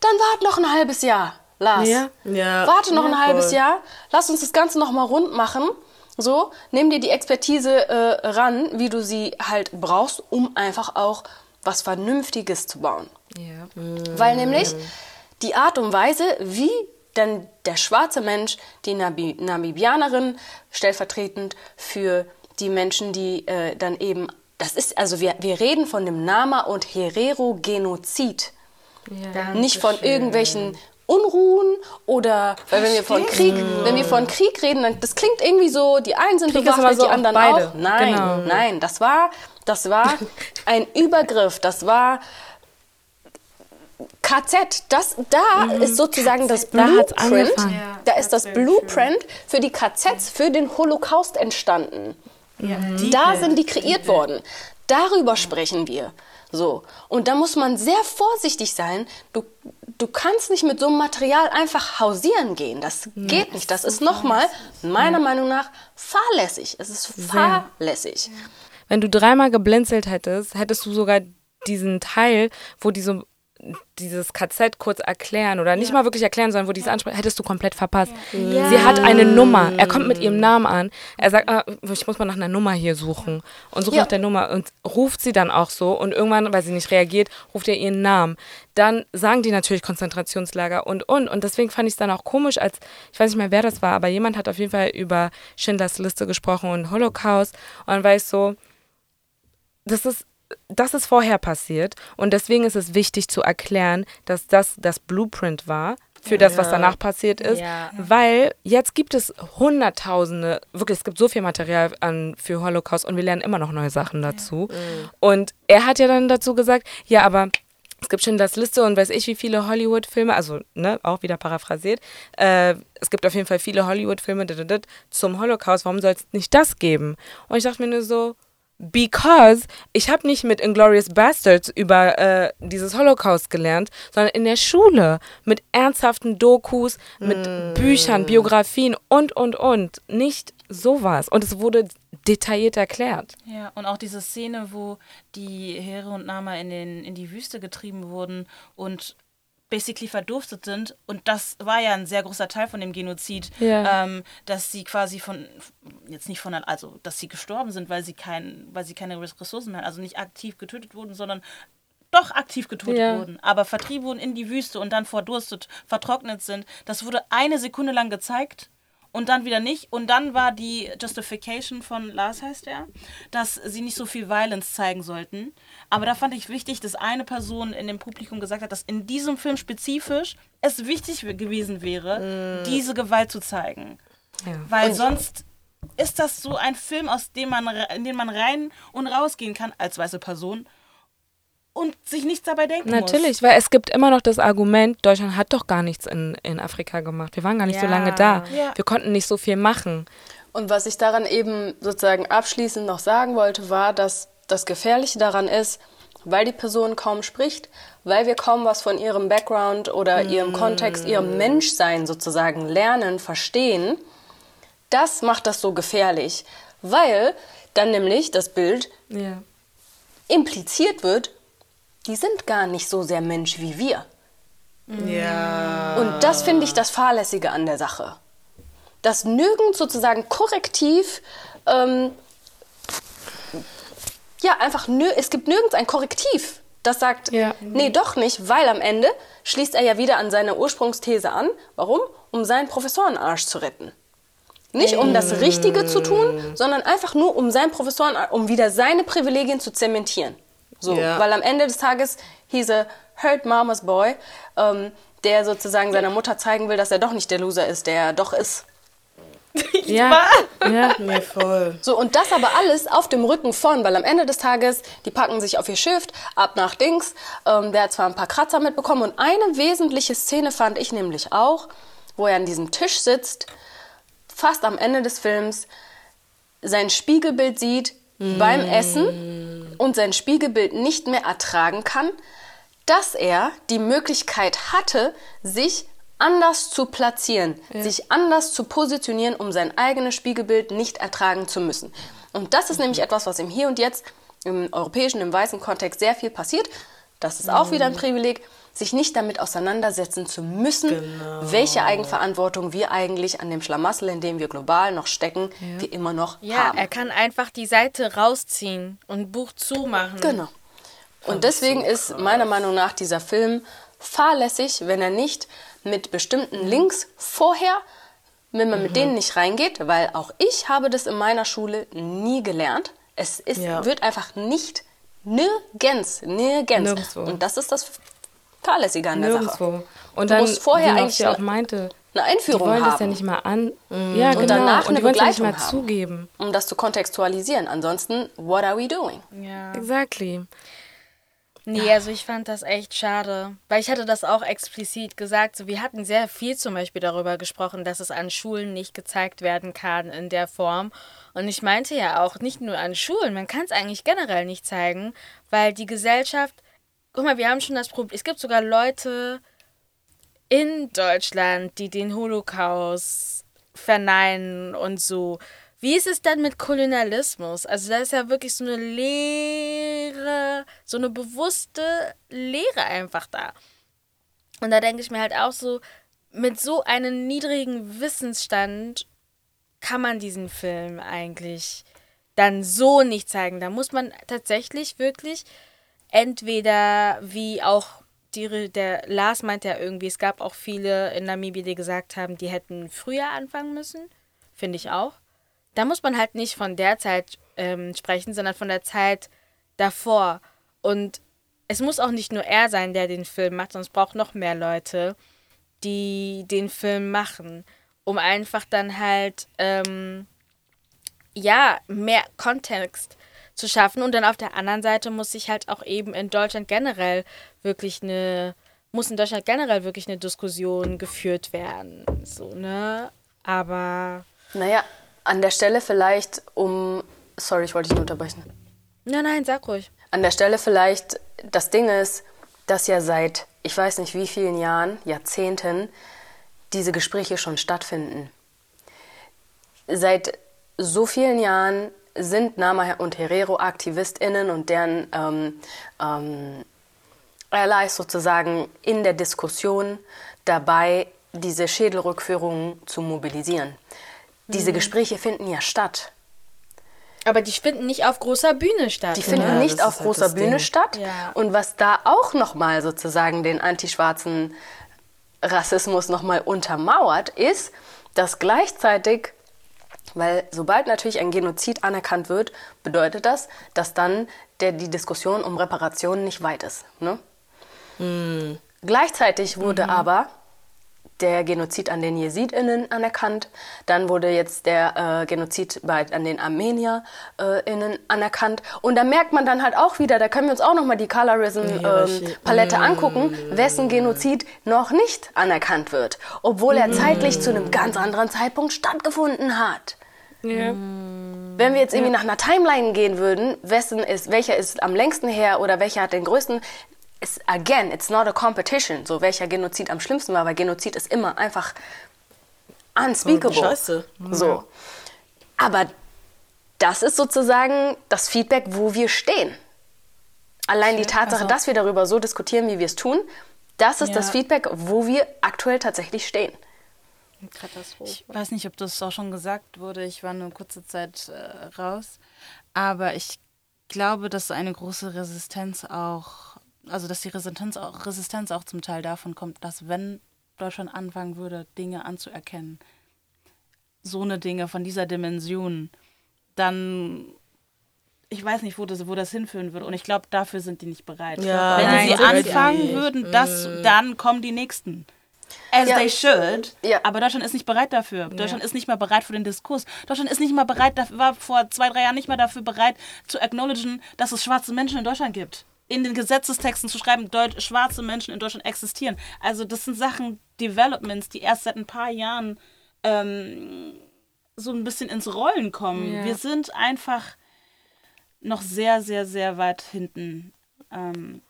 dann wart noch ein halbes Jahr, Lars. Ja. Ja. Warte noch Ja, ein halbes voll. Jahr, lass uns das Ganze noch mal rund machen. So, nimm dir die Expertise äh, ran, wie du sie halt brauchst, um einfach auch was Vernünftiges zu bauen. Ja. Weil nämlich die Art und Weise, wie dann der schwarze Mensch, die Nabi Namibianerin, stellvertretend für die Menschen, die äh, dann eben, das ist, also wir, wir reden von dem Nama- und Herero-Genozid. Nicht von irgendwelchen Unruhen oder, weil wenn wir von Krieg, wenn wir von Krieg reden, dann, das klingt irgendwie so, die einen sind Krieg bewaffnet, so die anderen beide. auch. Nein, Genau. nein, das war, das war [laughs] ein Übergriff, das war KZ, das, da ist sozusagen das Da hat's Blueprint. Ja, da ist das Blueprint für die KZs, für den Holocaust entstanden. Da sind die kreiert worden. Darüber sprechen wir. So. Und da muss man sehr vorsichtig sein. Du, du kannst nicht mit so einem Material einfach hausieren gehen. Das geht nicht. Das ist nochmal, meiner Meinung nach, fahrlässig. Es ist fahrlässig. Wenn du dreimal geblinzelt hättest, hättest du sogar diesen Teil, wo die so dieses KZ kurz erklären oder nicht mal wirklich erklären, sondern wo die es anspricht, hättest du komplett verpasst. Sie hat eine Nummer. Er kommt mit ihrem Namen an. Er sagt, ah, ich muss mal nach einer Nummer hier suchen und sucht Ja. nach der Nummer und ruft sie dann auch so und irgendwann, weil sie nicht reagiert, ruft er ihren Namen. Dann sagen die natürlich Konzentrationslager und und und deswegen fand ich es dann auch komisch, als ich weiß nicht mehr, wer das war, aber jemand hat auf jeden Fall über Schindlers Liste gesprochen und Holocaust und dann war ich so, das ist das ist vorher passiert und deswegen ist es wichtig zu erklären, dass das das Blueprint war für das, was danach passiert ist, Ja. weil jetzt gibt es hunderttausende, wirklich, es gibt so viel Material an, für Holocaust und wir lernen immer noch neue Sachen dazu. Und er hat ja dann dazu gesagt, ja, aber es gibt Schindlers Liste und weiß ich wie viele Hollywood-Filme, also ne, auch wieder paraphrasiert. Äh, es gibt auf jeden Fall viele Hollywood-Filme zum Holocaust. Warum soll es nicht das geben? Und ich dachte mir nur so, because ich habe nicht mit Inglorious Bastards über äh, dieses Holocaust gelernt, sondern in der Schule mit ernsthaften Dokus, mit Büchern, Biografien und und und. Nicht sowas. Und es wurde detailliert erklärt. Ja, und auch diese Szene, wo die Here und Nama in, den, in die Wüste getrieben wurden und basically verdurstet sind. Und das war ja ein sehr großer Teil von dem Genozid, Ja. ähm, dass sie quasi von, jetzt nicht von, also dass sie gestorben sind, weil sie, kein, weil sie keine Ressourcen mehr, also nicht aktiv getötet wurden, sondern doch aktiv getötet Ja. wurden, aber vertrieben wurden in die Wüste und dann verdurstet, vertrocknet sind. Das wurde eine Sekunde lang gezeigt und dann wieder nicht. Und dann war die Justification von Lars, heißt er, dass sie nicht so viel Violence zeigen sollten. Aber da fand ich wichtig, dass eine Person in dem Publikum gesagt hat, dass in diesem Film spezifisch es wichtig gewesen wäre, diese Gewalt zu zeigen. Ja. Weil sonst ist das so ein Film, aus dem man, in den man rein und rausgehen kann als weiße Person und sich nichts dabei denken muss. Natürlich, weil es gibt immer noch das Argument, Deutschland hat doch gar nichts in, in Afrika gemacht. Wir waren gar nicht so Ja. lange da. Ja. Wir konnten nicht so viel machen. Und was ich daran eben sozusagen abschließend noch sagen wollte, war, dass das Gefährliche daran ist, weil die Person kaum spricht, weil wir kaum was von ihrem Background oder ihrem Kontext, ihrem Menschsein sozusagen lernen, verstehen, das macht das so gefährlich, weil dann nämlich das Bild Ja. impliziert wird, die sind gar nicht so sehr Mensch wie wir. Ja. Und das finde ich das Fahrlässige an der Sache. Dass nirgends sozusagen korrektiv, ähm, ja, einfach, nir es gibt nirgends ein Korrektiv, das sagt, Ja. nee, doch nicht, weil am Ende schließt er ja wieder an seine Ursprungsthese an. Warum? Um seinen Professorenarsch zu retten. Nicht um das Richtige zu tun, sondern einfach nur um seinen Professoren, um wieder seine Privilegien zu zementieren. So, Ja. weil am Ende des Tages hieß er Hurt Mama's Boy, ähm, der sozusagen seiner Mutter zeigen will, dass er doch nicht der Loser ist, der er doch ist. [laughs] Ja. ja. Nee, voll. So, und das aber alles auf dem Rücken von, weil am Ende des Tages, die packen sich auf ihr Schiff, ab nach Dings. Ähm, der hat zwar ein paar Kratzer mitbekommen und eine wesentliche Szene fand ich nämlich auch, wo er an diesem Tisch sitzt, fast am Ende des Films, sein Spiegelbild sieht beim Essen und sein Spiegelbild nicht mehr ertragen kann, dass er die Möglichkeit hatte, sich anders zu platzieren, sich anders zu positionieren, um sein eigenes Spiegelbild nicht ertragen zu müssen. Und das ist nämlich etwas, was im Hier und Jetzt im europäischen, im weißen Kontext sehr viel passiert. Das ist auch wieder ein Privileg, sich nicht damit auseinandersetzen zu müssen, welche Eigenverantwortung wir eigentlich an dem Schlamassel, in dem wir global noch stecken, wir immer noch Ja, haben. er kann einfach die Seite rausziehen und Buch zumachen. Genau. Und deswegen ist meiner Meinung nach dieser Film fahrlässig, wenn er nicht mit bestimmten Links vorher, wenn man mit denen nicht reingeht, weil auch ich habe das in meiner Schule nie gelernt. Es ist, Ja. wird einfach nicht nirgends, nirgends. Nirgendwo. Und das ist das Fahrlässige an der Sache. Und Du dann, musst vorher wie eigentlich ja auch eine- meinte, Eine die Einführung wollen haben, das ja nicht mal an. Ja, genau. Und danach und die eine wollen es ja nicht mal haben. zugeben. um das zu kontextualisieren. Ansonsten, what are we doing? Ja. Exactly. Nee, also ich fand das echt schade. Weil ich hatte das auch explizit gesagt. So, wir hatten sehr viel zum Beispiel darüber gesprochen, dass es an Schulen nicht gezeigt werden kann in der Form. Und ich meinte ja auch, nicht nur an Schulen, man kann es eigentlich generell nicht zeigen, weil die Gesellschaft, guck mal, wir haben schon das Problem, es gibt sogar Leute in Deutschland, die den Holocaust verneinen und so. wie ist es dann mit Kolonialismus? Also da ist ja wirklich so eine Lehre, so eine bewusste Lehre einfach da. Und da denke ich mir halt auch so, mit so einem niedrigen Wissensstand kann man diesen Film eigentlich dann so nicht zeigen. Da muss man tatsächlich wirklich entweder wie auch die, der Lars meint ja irgendwie, es gab auch viele in Namibia, die gesagt haben, die hätten früher anfangen müssen. Finde ich auch. Da muss man halt nicht von der Zeit ähm, sprechen, sondern von der Zeit davor. Und es muss auch nicht nur er sein, der den Film macht, sondern es braucht noch mehr Leute, die den Film machen, um einfach dann halt, ähm, ja, mehr Kontext zu schaffen. Und dann auf der anderen Seite muss sich halt auch eben in Deutschland generell wirklich eine, muss in Deutschland generell wirklich eine Diskussion geführt werden. So, ne? Aber. Naja, an der Stelle vielleicht um. Sorry, ich wollte dich nur unterbrechen. Nein, nein, sag ruhig. An der Stelle vielleicht, das Ding ist, dass ja seit, ich weiß nicht wie vielen Jahren, Jahrzehnten, diese Gespräche schon stattfinden. Seit so vielen Jahren sind Nama und Herero AktivistInnen und deren ähm, ähm, Allies sozusagen in der Diskussion dabei, diese Schädelrückführungen zu mobilisieren. Diese mhm. Gespräche finden ja statt. Aber die finden nicht auf großer Bühne statt. Die finden ja, nicht auf halt großer Bühne Ding. statt. Ja. Und was da auch nochmal sozusagen den antischwarzen Rassismus nochmal untermauert, ist, dass gleichzeitig weil sobald natürlich ein Genozid anerkannt wird, bedeutet das, dass dann der, die Diskussion um Reparationen nicht weit ist. Ne? Mhm. Gleichzeitig wurde mhm. aber der Genozid an den JesidInnen anerkannt. Dann wurde jetzt der äh, Genozid bei, an den ArmenierInnen anerkannt. Und da merkt man dann halt auch wieder, da können wir uns auch nochmal die Colorism-Palette ähm, mm. angucken, wessen Genozid noch nicht anerkannt wird. Obwohl er zeitlich zu einem ganz anderen Zeitpunkt stattgefunden hat. Ja. Wenn wir jetzt irgendwie nach einer Timeline gehen würden, wessen ist, welcher ist am längsten her oder welcher hat den größten, ist, again, it's not a competition, so welcher Genozid am schlimmsten war, weil Genozid ist immer einfach unspeakable. Oh, scheiße. So. Aber das ist sozusagen das Feedback, wo wir stehen. Allein die Tatsache, also, dass wir darüber so diskutieren, wie wir es tun, das ist ja. das Feedback, wo wir aktuell tatsächlich stehen. Katastrophe. Ich weiß nicht, ob das auch schon gesagt wurde. Ich war nur kurze Zeit äh, raus. Aber ich glaube, dass eine große Resistenz auch, also dass die Resistenz auch, Resistenz auch zum Teil davon kommt, dass wenn Deutschland anfangen würde, Dinge anzuerkennen, so eine Dinge von dieser Dimension, dann ich weiß nicht, wo das, wo das hinführen würde. Und ich glaube, dafür sind die nicht bereit. Ja, Wenn nein, sie anfangen würden, das, mm. dann kommen die nächsten as ja. they should. Ja. Aber Deutschland ist nicht bereit dafür. Deutschland ist nicht mehr bereit für den Diskurs. Deutschland ist nicht mal bereit, war vor zwei, drei Jahren nicht mehr dafür bereit, zu acknowledgen, dass es schwarze Menschen in Deutschland gibt. In den Gesetzestexten zu schreiben, Deut schwarze Menschen in Deutschland existieren. Also das sind Sachen, Developments, die erst seit ein paar Jahren ähm, so ein bisschen ins Rollen kommen. Ja. Wir sind einfach noch sehr, sehr, sehr weit hinten. Ähm,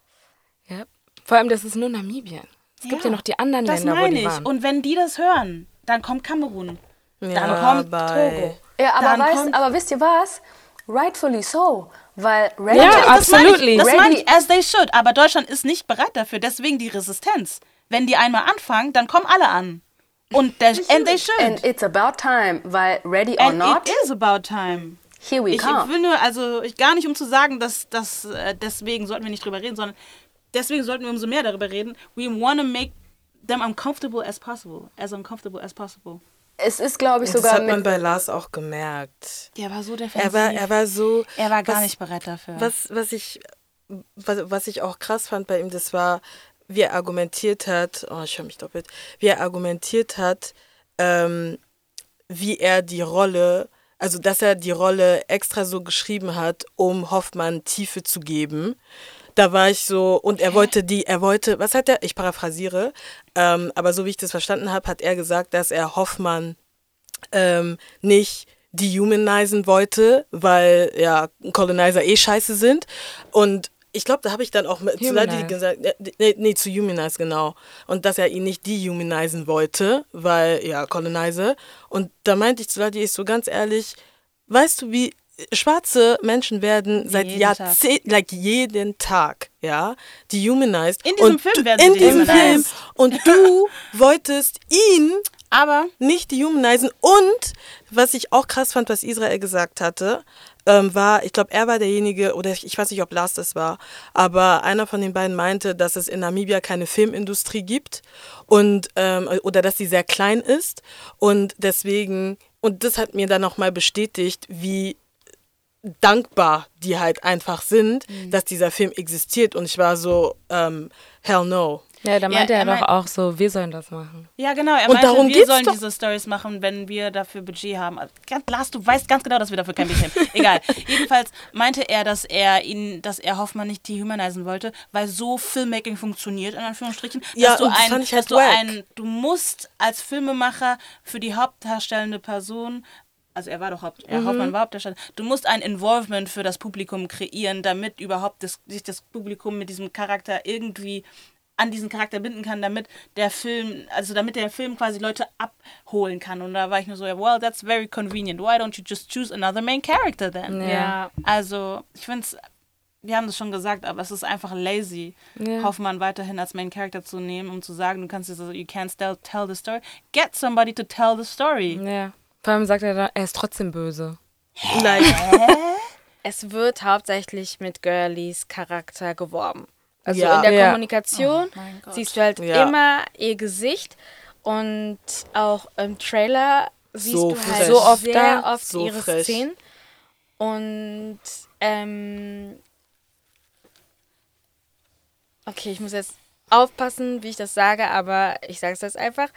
ja. Vor allem, das ist nur Namibia. Es gibt ja, noch die anderen das Länder, wo die ich. waren. Und wenn die das hören, dann kommt Kamerun. Ja, dann kommt Togo. Ja, aber, weißt, aber wisst ihr was? Rightfully so. Weil ready ja, absolutely. Das meine ich, as they should. Aber Deutschland ist nicht bereit dafür. Deswegen die Resistenz. Wenn die einmal anfangen, dann kommen alle an. Und der, [laughs] and they should. And it's about time, weil ready or and not. It is about time. Here we ich come. Ich will nur, also ich, gar nicht um zu sagen, dass, dass äh, deswegen sollten wir nicht drüber reden, sondern deswegen sollten wir umso mehr darüber reden. We want to make them uncomfortable as possible. As uncomfortable as possible. Es ist, glaube ich, sogar. Das hat man bei Lars auch gemerkt. Der war so defensiv. Er war, er war so. Er war gar was, nicht bereit dafür. Was, was ich, was, was ich auch krass fand bei ihm, das war, wie er argumentiert hat. Oh, ich höre mich doppelt. Wie er argumentiert hat, ähm, wie er die Rolle, also dass er die Rolle extra so geschrieben hat, um Hoffmann Tiefe zu geben da war ich so, und er wollte die, er wollte, was hat er? Ich paraphrasiere, ähm, aber so wie ich das verstanden habe, hat er gesagt, dass er Hoffmann ähm, nicht dehumanizen wollte, weil ja Colonizer eh scheiße sind. Und ich glaube, da habe ich dann auch mit, zu Leute gesagt, nee, nee, zu Humanize, genau. Und dass er ihn nicht dehumanisen wollte, weil, ja, Colonizer. Und da meinte ich zu Leute, ich so ganz ehrlich, weißt du, wie schwarze Menschen werden seit Jeden Jahrzehnten, like jeden Tag, ja, dehumanized. In diesem und Film werden in sie diesem. Film. Und du [laughs] wolltest ihn Aber nicht dehumanisen. Und was ich auch krass fand, was Israel gesagt hatte, ähm, war, ich glaube, er war derjenige, oder ich, ich weiß nicht, ob Lars das war, aber einer von den beiden meinte, dass es in Namibia keine Filmindustrie gibt und ähm, oder dass sie sehr klein ist. Und deswegen, und das hat mir dann nochmal bestätigt, wie dankbar die halt einfach sind, dass dieser Film existiert. Und ich war so, ähm, hell no. Ja, da meinte er er doch meint- auch so, wir sollen das machen. Ja, genau. Er Und meinte, darum wir sollen doch. diese Stories machen, wenn wir dafür Budget haben. Also, Lars, du weißt ganz genau, dass wir dafür kein Budget haben. [laughs] Egal. Jedenfalls meinte er, dass er ihn, dass er Hoffmann nicht dehumanisen wollte, weil so Filmmaking funktioniert, in Anführungsstrichen. Ja, dass du und das ein, fand ich halt dass du ein, du musst als Filmemacher für die hauptdarstellende Person also er war doch Haupt, Mhm. ja, Hoffmann war Hauptdarsteller. Du musst ein Involvement für das Publikum kreieren, damit überhaupt das, sich das Publikum mit diesem Charakter irgendwie an diesen Charakter binden kann, damit der Film, also damit der Film quasi Leute abholen kann. Und da war ich nur so, well, that's very convenient. Why don't you just choose another main character then? Ja. Also, ich finde es, wir haben das schon gesagt, aber es ist einfach lazy, Ja. Hoffmann weiterhin als Main Character zu nehmen, um zu sagen, du kannst jetzt, also, you can't tell, tell the story. Get somebody to tell the story. Ja. Vor allem sagt er dann, er ist trotzdem böse. Like, Es wird hauptsächlich mit Girlies Charakter geworben. Also Ja. in der Ja. Kommunikation Gott. siehst du halt Ja. immer ihr Gesicht und auch im Trailer siehst So du halt. So oft sehr oft so ihre frech. Szenen. Und ähm, okay, ich muss jetzt aufpassen, wie ich das sage, aber ich sage es jetzt einfach.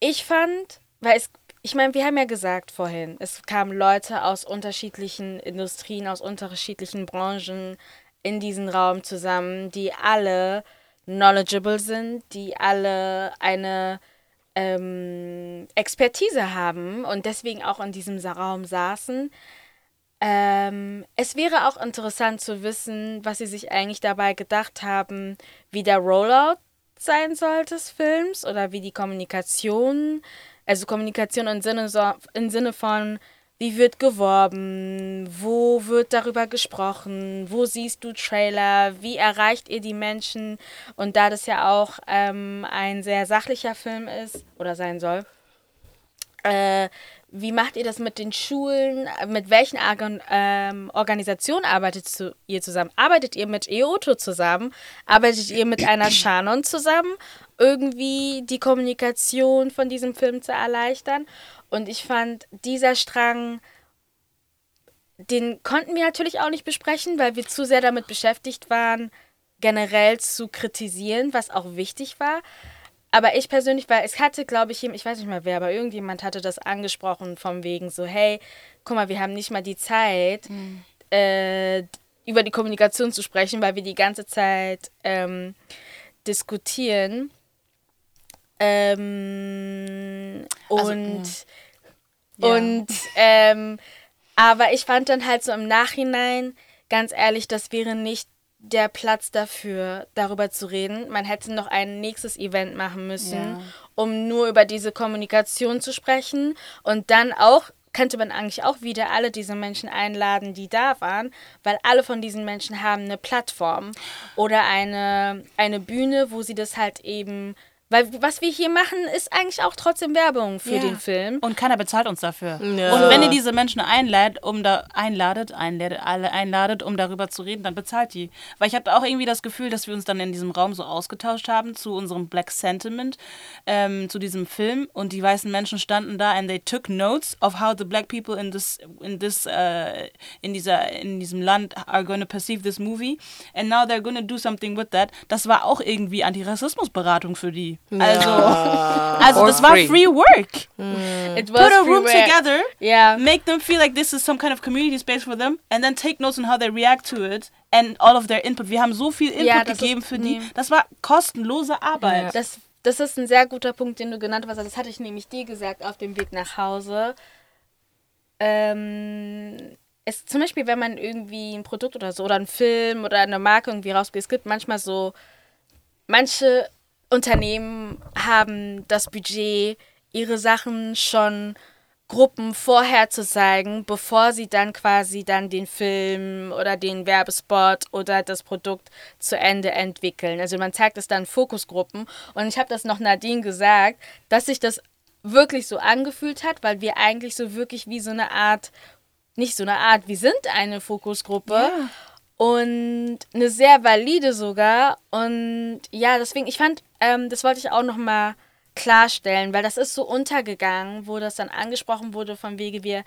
Ich fand, weil es, ich meine, wir haben ja gesagt vorhin, es kamen Leute aus unterschiedlichen Industrien, aus unterschiedlichen Branchen in diesen Raum zusammen, die alle knowledgeable sind, die alle eine ähm, Expertise haben und deswegen auch in diesem Raum saßen. Ähm, es wäre auch interessant zu wissen, was sie sich eigentlich dabei gedacht haben, wie der Rollout sein soll des Films oder wie die Kommunikation, also Kommunikation im Sinne, so, im Sinne von, wie wird geworben, wo wird darüber gesprochen, wo siehst du Trailer, wie erreicht ihr die Menschen und da das ja auch ähm, ein sehr sachlicher Film ist oder sein soll, äh, wie macht ihr das mit den Schulen? Mit welchen Organ ähm, Organisationen arbeitet zu, ihr zusammen? Arbeitet ihr mit EOTO zusammen? Arbeitet ihr mit einer Shannon zusammen? Irgendwie die Kommunikation von diesem Film zu erleichtern? Und ich fand, dieser Strang, den konnten wir natürlich auch nicht besprechen, weil wir zu sehr damit beschäftigt waren, generell zu kritisieren, was auch wichtig war. Aber ich persönlich, weil es hatte, glaube ich, ich weiß nicht mehr wer, aber irgendjemand hatte das angesprochen, vom wegen so, hey, guck mal, wir haben nicht mal die Zeit, äh, über die Kommunikation zu sprechen, weil wir die ganze Zeit ähm, diskutieren. Ähm, Also, und Ja. und ähm, aber ich fand dann halt so im Nachhinein, ganz ehrlich, das wäre nicht der Platz dafür, darüber zu reden. Man hätte noch ein nächstes Event machen müssen, Ja. um nur über diese Kommunikation zu sprechen. Und dann auch könnte man eigentlich auch wieder alle diese Menschen einladen, die da waren, weil alle von diesen Menschen haben eine Plattform oder eine, eine Bühne, wo sie das halt eben. Weil was wir hier machen, ist eigentlich auch trotzdem Werbung für Ja. den Film. Und keiner bezahlt uns dafür. Ja. Und wenn ihr diese Menschen einladet, um da einladet, einladet, alle einladet, um darüber zu reden, dann bezahlt die. Weil ich hatte auch irgendwie das Gefühl, dass wir uns dann in diesem Raum so ausgetauscht haben zu unserem Black Sentiment, ähm, zu diesem Film. Und die weißen Menschen standen da and they took notes of how the black people in this, in this, äh, in dieser, in diesem Land are going to perceive this movie. And now they're going to do something with that. Das war auch irgendwie Antirassismusberatung für die. Also, [laughs] also das war free. free work. It Put a room freeware. together, Yeah. make them feel like this is some kind of community space for them, and then take notes on how they react to it and all of their input. Wir haben so viel Input Ja, gegeben ist- für die. nee. Das war kostenlose Arbeit. Das, das ist ein sehr guter Punkt, den du genannt hast. Das hatte ich nämlich dir gesagt auf dem Weg nach Hause. Ähm, es, zum Beispiel, wenn man irgendwie ein Produkt oder so oder einen Film oder eine Marke irgendwie rausgeht, es gibt manchmal so, manche Unternehmen haben das Budget, ihre Sachen schon Gruppen vorher zu zeigen, bevor sie dann quasi dann den Film oder den Werbespot oder das Produkt zu Ende entwickeln. Also man zeigt es dann Fokusgruppen und ich habe das noch Nadine gesagt, dass sich das wirklich so angefühlt hat, weil wir eigentlich so wirklich wie so eine Art, nicht so eine Art, wir sind eine Fokusgruppe. Ja. Und eine sehr valide sogar. Und ja, deswegen, ich fand, ähm, das wollte ich auch noch mal klarstellen, weil das ist so untergegangen, wo das dann angesprochen wurde, von wegen wir,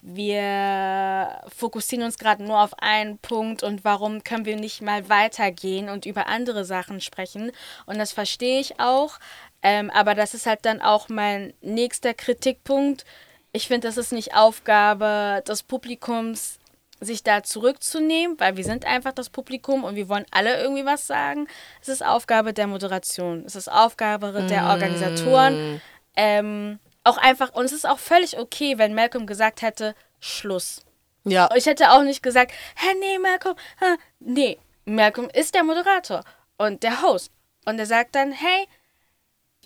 wir fokussieren uns gerade nur auf einen Punkt und warum können wir nicht mal weitergehen und über andere Sachen sprechen. Und das verstehe ich auch, ähm, aber das ist halt dann auch mein nächster Kritikpunkt. Ich finde, das ist nicht Aufgabe des Publikums, sich da zurückzunehmen, weil wir sind einfach das Publikum und wir wollen alle irgendwie was sagen. Es ist Aufgabe der Moderation, es ist Aufgabe der mm. Organisatoren. Ähm, auch einfach, und es ist auch völlig okay, wenn Malcolm gesagt hätte, Schluss. Ja. Ich hätte auch nicht gesagt, hä, nee, Malcolm, hä. nee, Malcolm ist der Moderator und der Host. Und er sagt dann, hey,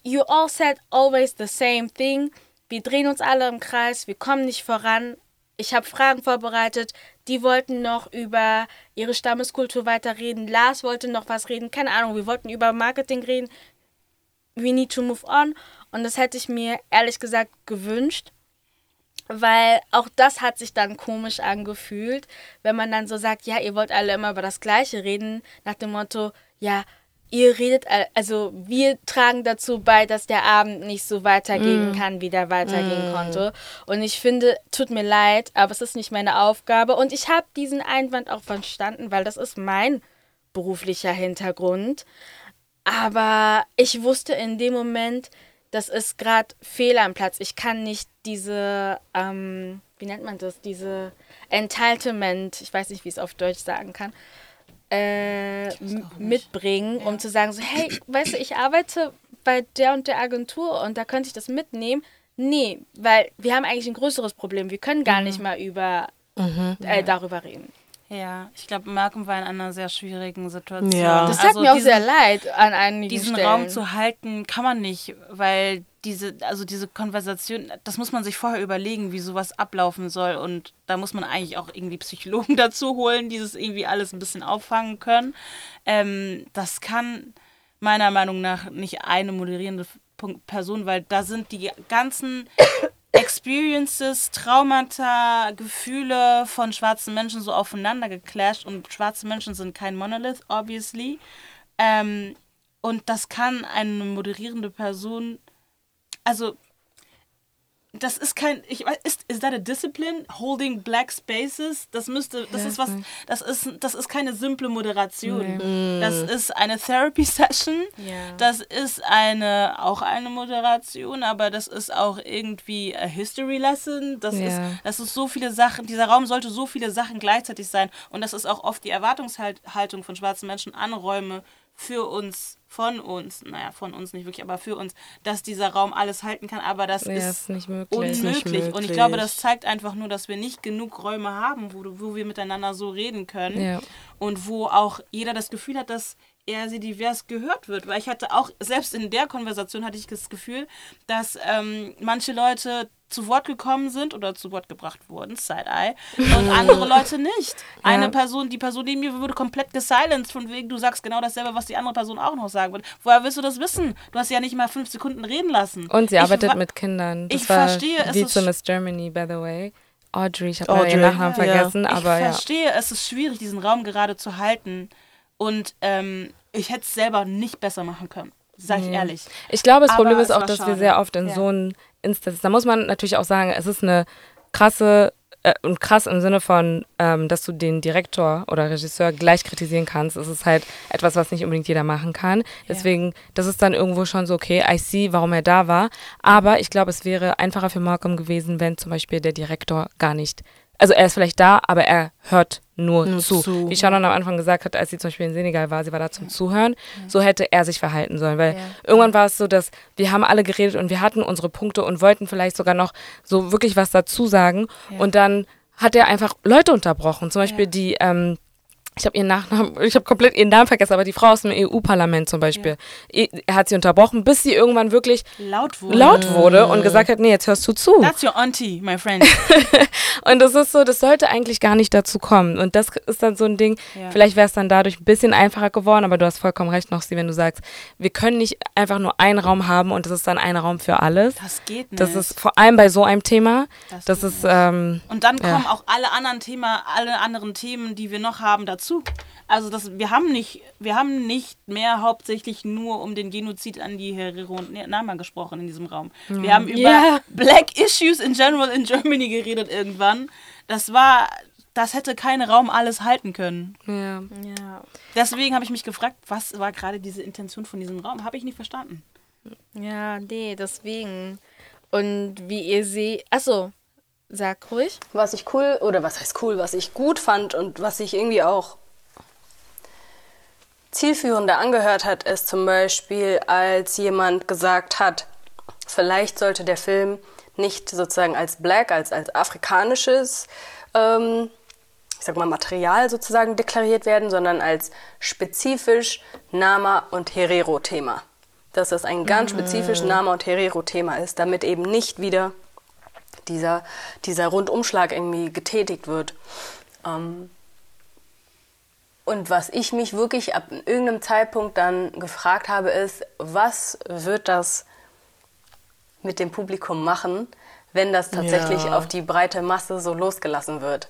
you all said always the same thing. Wir drehen uns alle im Kreis, wir kommen nicht voran. Ich habe Fragen vorbereitet. Die wollten noch über ihre Stammeskultur weiterreden. Lars wollte noch was reden. Keine Ahnung, wir wollten über Marketing reden. We need to move on. Und das hätte ich mir ehrlich gesagt gewünscht. Weil auch das hat sich dann komisch angefühlt, wenn man dann so sagt, ja, ihr wollt alle immer über das Gleiche reden, nach dem Motto, ja, ihr redet, also wir tragen dazu bei, dass der Abend nicht so weitergehen mm. kann, wie der weitergehen mm. konnte. Und ich finde, tut mir leid, aber es ist nicht meine Aufgabe. Und ich habe diesen Einwand auch verstanden, weil das ist mein beruflicher Hintergrund. Aber ich wusste in dem Moment, das ist gerade fehl am Platz. Ich kann nicht diese, ähm, wie nennt man das, diese Entitlement, ich weiß nicht, wie ich es auf Deutsch sagen kann, äh, mitbringen, ja. um zu sagen, so, hey, weißt du, ich arbeite bei der und der Agentur und da könnte ich das mitnehmen. Nee, weil wir haben eigentlich ein größeres Problem. Wir können gar mhm. nicht mal über mhm. äh, darüber reden. Ja, ich glaube, Malcolm war in einer sehr schwierigen Situation. Ja. Das tat also mir auch sehr leid an einigen Diesen Stellen. Raum zu halten kann man nicht, weil diese, also diese Konversation, das muss man sich vorher überlegen, wie sowas ablaufen soll. Und da muss man eigentlich auch irgendwie Psychologen [laughs] dazu holen, die das irgendwie alles ein bisschen auffangen können. Ähm, das kann meiner Meinung nach nicht eine moderierende Person, weil da sind die ganzen [coughs] Experiences, Traumata, Gefühle von schwarzen Menschen so aufeinander geclasht und schwarze Menschen sind kein Monolith, obviously. Ähm, und das kann eine moderierende Person, also das ist kein, ich weiß, ist, ist that a discipline? Holding black spaces? Das müsste, das ja, ist was, das ist, das ist keine simple Moderation. Nee. Das ist eine Therapy Session. Ja. Das ist eine, auch eine Moderation, aber das ist auch irgendwie a History Lesson. Das ja. ist, das ist so viele Sachen, dieser Raum sollte so viele Sachen gleichzeitig sein. Und das ist auch oft die Erwartungshaltung von schwarzen Menschen an Räume für uns von uns, naja, von uns nicht wirklich, aber für uns, dass dieser Raum alles halten kann, aber das ja, ist, ist unmöglich. Möglich. Und ich glaube, das zeigt einfach nur, dass wir nicht genug Räume haben, wo, wo wir miteinander so reden können ja. und wo auch jeder das Gefühl hat, dass er sie divers gehört wird. Weil ich hatte auch, selbst in der Konversation hatte ich das Gefühl, dass ähm, manche Leute zu Wort gekommen sind oder zu Wort gebracht wurden, Side-Eye, und [laughs] andere Leute nicht. Eine ja. Person, die Person neben mir wurde komplett gesilenced, von wegen, du sagst genau dasselbe, was die andere Person auch noch sagen wird. Woher willst du das wissen? Du hast ja nicht mal fünf Sekunden reden lassen. Und sie arbeitet mit Kindern. Das ich verstehe. es ist Miss Germany, by the way. Audrey, ich habe ihren Nachnamen ja. vergessen, aber Ich verstehe, ja. es ist schwierig, diesen Raum gerade zu halten. Und ähm, ich hätte es selber nicht besser machen können. Sag ich ehrlich. Ich glaube, das Problem ist auch, dass schade. wir sehr oft in ja. so ein Instanz. Da muss man natürlich auch sagen, es ist eine krasse äh, und krass im Sinne von, ähm, dass du den Direktor oder Regisseur gleich kritisieren kannst. Es ist halt etwas, was nicht unbedingt jeder machen kann. Deswegen, ja. das ist dann irgendwo schon so, okay, I see, warum er da war. Aber ich glaube, es wäre einfacher für Malcolm gewesen, wenn zum Beispiel der Direktor gar nicht also er ist vielleicht da, aber er hört nur, nur zu. zu. Wie Shannon am Anfang gesagt hat, als sie zum Beispiel in Senegal war, sie war da zum Zuhören, so hätte er sich verhalten sollen. Weil ja. irgendwann war es so, dass wir haben alle geredet und wir hatten unsere Punkte und wollten vielleicht sogar noch so wirklich was dazu sagen. Ja. Und dann hat er einfach Leute unterbrochen. Zum Beispiel die ähm, ich habe ihren Nachnamen, [laughs] ich habe komplett ihren Namen vergessen, aber die Frau aus dem EU-Parlament zum Beispiel, ja. er hat sie unterbrochen, bis sie irgendwann wirklich laut wurde. laut wurde und gesagt hat, nee, jetzt hörst du zu. That's your auntie, my friend. [laughs] und das ist so, das sollte eigentlich gar nicht dazu kommen. Und das ist dann so ein Ding, ja. vielleicht wäre es dann dadurch ein bisschen einfacher geworden, aber du hast vollkommen recht noch, sie, wenn du sagst, wir können nicht einfach nur einen Raum haben und das ist dann ein Raum für alles. Das geht nicht. Das ist vor allem bei so einem Thema, das, das ist... Ähm, und dann kommen auch alle anderen Themen, alle anderen Themen, die wir noch haben, dazu dazu. Also das, wir haben nicht, wir haben nicht mehr hauptsächlich nur um den Genozid an die Herero und Nama gesprochen in diesem Raum. Wir mhm. haben über yeah. Black Issues in general in Germany geredet irgendwann. Das war, das hätte kein Raum alles halten können. Ja. ja. Deswegen habe ich mich gefragt, was war gerade diese Intention von diesem Raum? Habe ich nicht verstanden. Ja, nee, deswegen. Und wie ihr seht, achso, sag ruhig. Was ich cool, oder was heißt cool, was ich gut fand und was ich irgendwie auch zielführender angehört hat, ist zum Beispiel, als jemand gesagt hat, vielleicht sollte der Film nicht sozusagen als Black, als, als afrikanisches, ähm, ich sag mal, Material sozusagen deklariert werden, sondern als spezifisch Nama- und Herero-Thema. Dass das ein ganz mhm. spezifisch Nama- und Herero-Thema ist, damit eben nicht wieder dieser, dieser Rundumschlag irgendwie getätigt wird. Ähm, und was ich mich wirklich ab irgendeinem Zeitpunkt dann gefragt habe, ist, was wird das mit dem Publikum machen, wenn das tatsächlich ja. auf die breite Masse so losgelassen wird?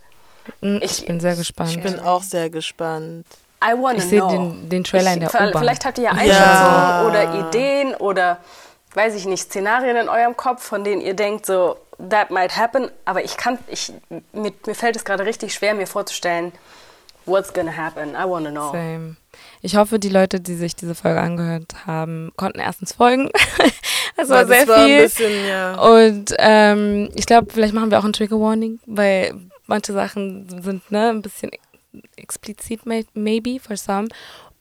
Hm, ich, ich bin sehr gespannt. Ich bin auch sehr gespannt. I wanna ich sehe den, den Trailer ich, in der U-Bahn. Vielleicht habt ihr ja Einschätzungen ja. oder Ideen oder, weiß ich nicht, Szenarien in eurem Kopf, von denen ihr denkt, so, that might happen. Aber ich kann, ich, mir, mir fällt es gerade richtig schwer, mir vorzustellen, What's gonna happen? I wanna know. Same. Ich hoffe, die Leute, die sich diese Folge angehört haben, konnten erstens folgen. [laughs] das war sehr war viel. Bisschen, ja. Und ähm, ich glaube, vielleicht machen wir auch ein Trigger Warning, weil manche Sachen sind ne, ein bisschen explizit, maybe for some.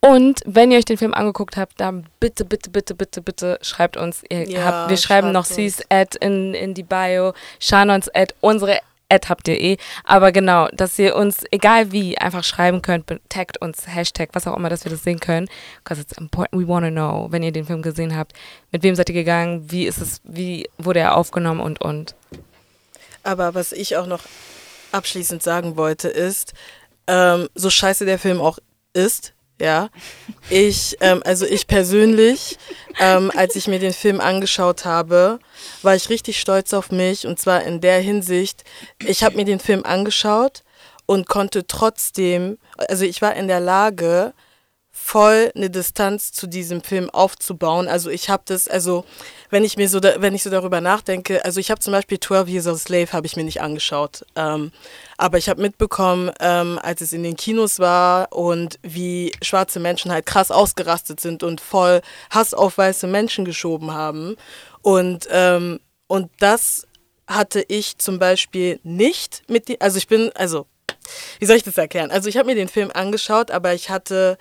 Und wenn ihr euch den Film angeguckt habt, dann bitte, bitte, bitte, bitte, bitte schreibt uns. Ihr ja, habt, wir schreiben noch C's Ad in, in die Bio, Shanons Ad, unsere Ad habt ihr eh. Aber genau, dass ihr uns, egal wie, einfach schreiben könnt, taggt uns, Hashtag, was auch immer, dass wir das sehen können. Because it's important, we want to know, wenn ihr den Film gesehen habt. Mit wem seid ihr gegangen? Wie ist es, wie wurde er aufgenommen und und. Aber was ich auch noch abschließend sagen wollte, ist, ähm, so scheiße der Film auch ist, ja. Ich, ähm, also ich persönlich, ähm, als ich mir den Film angeschaut habe, war ich richtig stolz auf mich und zwar in der Hinsicht, ich habe mir den Film angeschaut und konnte trotzdem, also ich war in der Lage, voll eine Distanz zu diesem Film aufzubauen. Also ich habe das, also wenn ich mir so, da, wenn ich so darüber nachdenke, also ich habe zum Beispiel 12 Years of Slave habe ich mir nicht angeschaut, ähm, aber ich habe mitbekommen, ähm, als es in den Kinos war und wie schwarze Menschen halt krass ausgerastet sind und voll Hass auf weiße Menschen geschoben haben und ähm, und das hatte ich zum Beispiel nicht mit, die, also ich bin, also wie soll ich das erklären? Also ich habe mir den Film angeschaut, aber ich hatte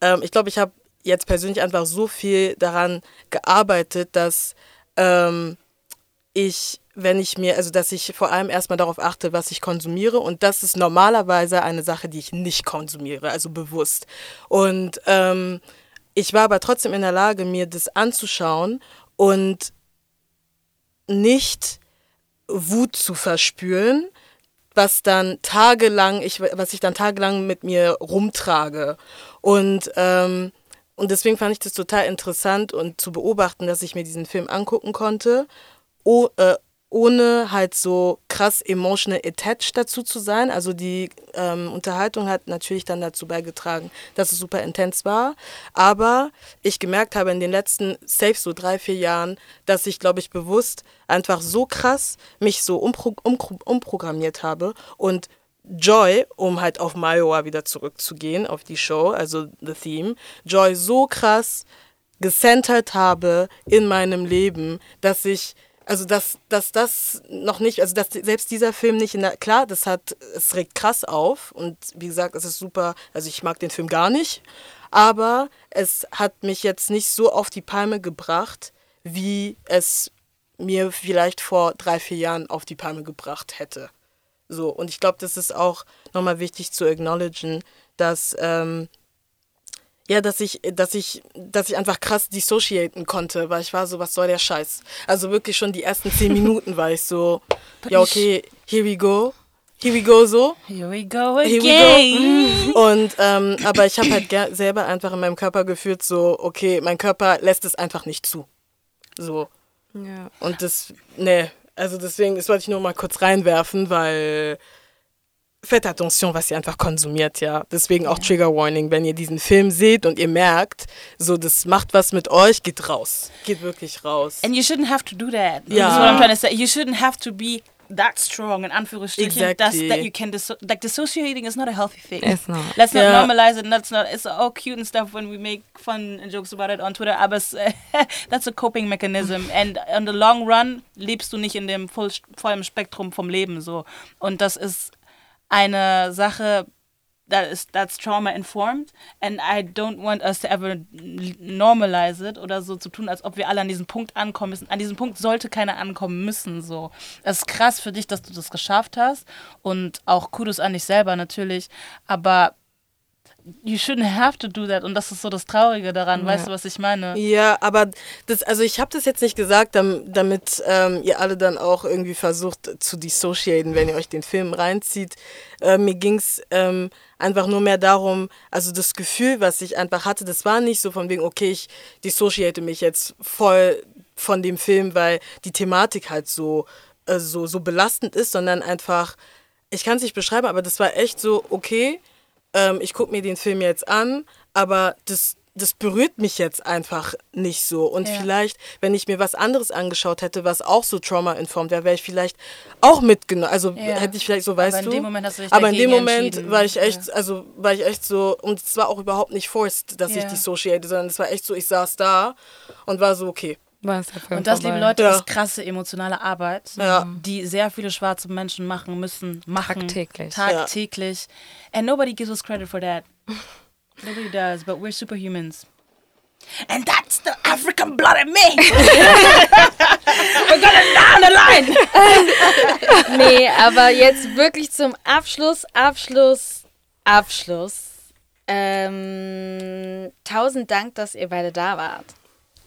ähm, ich glaube, ich habe jetzt persönlich einfach so viel daran gearbeitet, dass ähm, ich, wenn ich mir, also dass ich vor allem erstmal darauf achte, was ich konsumiere. Und das ist normalerweise eine Sache, die ich nicht konsumiere, also bewusst. Und ähm, ich war aber trotzdem in der Lage, mir das anzuschauen und nicht Wut zu verspüren, was dann tagelang, ich, was ich dann tagelang mit mir rumtrage. Und, ähm, und deswegen fand ich das total interessant und zu beobachten, dass ich mir diesen Film angucken konnte, oh, äh, ohne halt so krass emotional attached dazu zu sein. Also die ähm, Unterhaltung hat natürlich dann dazu beigetragen, dass es super intens war. Aber ich gemerkt habe in den letzten, safe so drei, vier Jahren, dass ich, glaube ich, bewusst einfach so krass mich so umpro umpro umprogrammiert habe und Joy, um halt auf Mayoa wieder zurückzugehen, auf die Show, also The Theme, Joy so krass gecentert habe in meinem Leben, dass ich also dass, dass das noch nicht, also dass selbst dieser Film nicht in der, klar, das hat, es regt krass auf und wie gesagt, es ist super, also ich mag den Film gar nicht, aber es hat mich jetzt nicht so auf die Palme gebracht, wie es mir vielleicht vor drei, vier Jahren auf die Palme gebracht hätte. So, und ich glaube, das ist auch nochmal wichtig zu acknowledgen, dass ähm, ja, dass ich, dass ich, dass ich einfach krass dissociaten konnte, weil ich war so, was soll der Scheiß? Also wirklich schon die ersten zehn [laughs] Minuten war ich so, ja okay, here we go, here we go so. Here we go Here again. we go. [laughs] Und ähm, aber ich habe halt selber einfach in meinem Körper gefühlt so, okay, mein Körper lässt es einfach nicht zu. So. Ja. Und das, ne, also deswegen, das wollte ich nur mal kurz reinwerfen, weil faites attention, was ihr einfach konsumiert, ja. Deswegen auch Trigger Warning, wenn ihr diesen Film seht und ihr merkt, so, das macht was mit euch, geht raus. Geht wirklich raus. And you shouldn't have to do that. Ja. That's what I'm trying to say. You shouldn't have to be that strong in Anführungsstrichen Exactly. that's, that you can disso- like dissociating is not a healthy thing. It's not. Let's not Yeah. normalize it. That's not. It's all cute and stuff when we make fun and jokes about it on Twitter. Aber es, [laughs] that's a coping mechanism. And on the long run lebst du nicht in dem voll, vollen Spektrum vom Leben so. Und das ist eine Sache. That is that's trauma informed, and I don't want us to ever normalize it oder so zu tun, als ob wir alle an diesen Punkt ankommen müssen. An diesem Punkt sollte keiner ankommen müssen. So, das ist krass für dich, dass du das geschafft hast und auch Kudos an dich selber natürlich. Aber you shouldn't have to do that und das ist so das Traurige daran. Weißt du, was ich meine? Ja, aber das, also ich habe das jetzt nicht gesagt, dam- damit ähm, ihr alle dann auch irgendwie versucht zu dissociaten, wenn ihr euch den Film reinzieht. Äh, mir ging's ähm, einfach nur mehr darum, also das Gefühl, was ich einfach hatte, das war nicht so von wegen, okay, ich dissociate mich jetzt voll von dem Film, weil die Thematik halt so, äh, so, so belastend ist, sondern einfach, ich kann es nicht beschreiben, aber das war echt so, okay, ähm, ich gucke mir den Film jetzt an, aber das, das berührt mich jetzt einfach nicht so. Und Ja. vielleicht, wenn ich mir was anderes angeschaut hätte, was auch so trauma-informed wäre, wäre ich vielleicht auch mitgenommen. Also Ja. hätte ich vielleicht so, weißt in du. dem Moment hast du aber in dem Moment war ich echt, Ja. also war ich echt so, und es war auch überhaupt nicht forced, dass ich dissociate, sondern es war echt so, ich saß da und war so, okay. Und das, vorbei. liebe Leute, Ja. ist krasse emotionale Arbeit, Ja. die sehr viele schwarze Menschen machen müssen, machen. Tagtäglich. Tagtäglich. And nobody gives us credit for that. Nobody does, but we're superhumans. And that's the African blood in me. We're gonna down the line. [laughs] Nee, aber jetzt wirklich zum Abschluss, Abschluss, Abschluss. Ähm, tausend Dank, dass ihr beide da wart.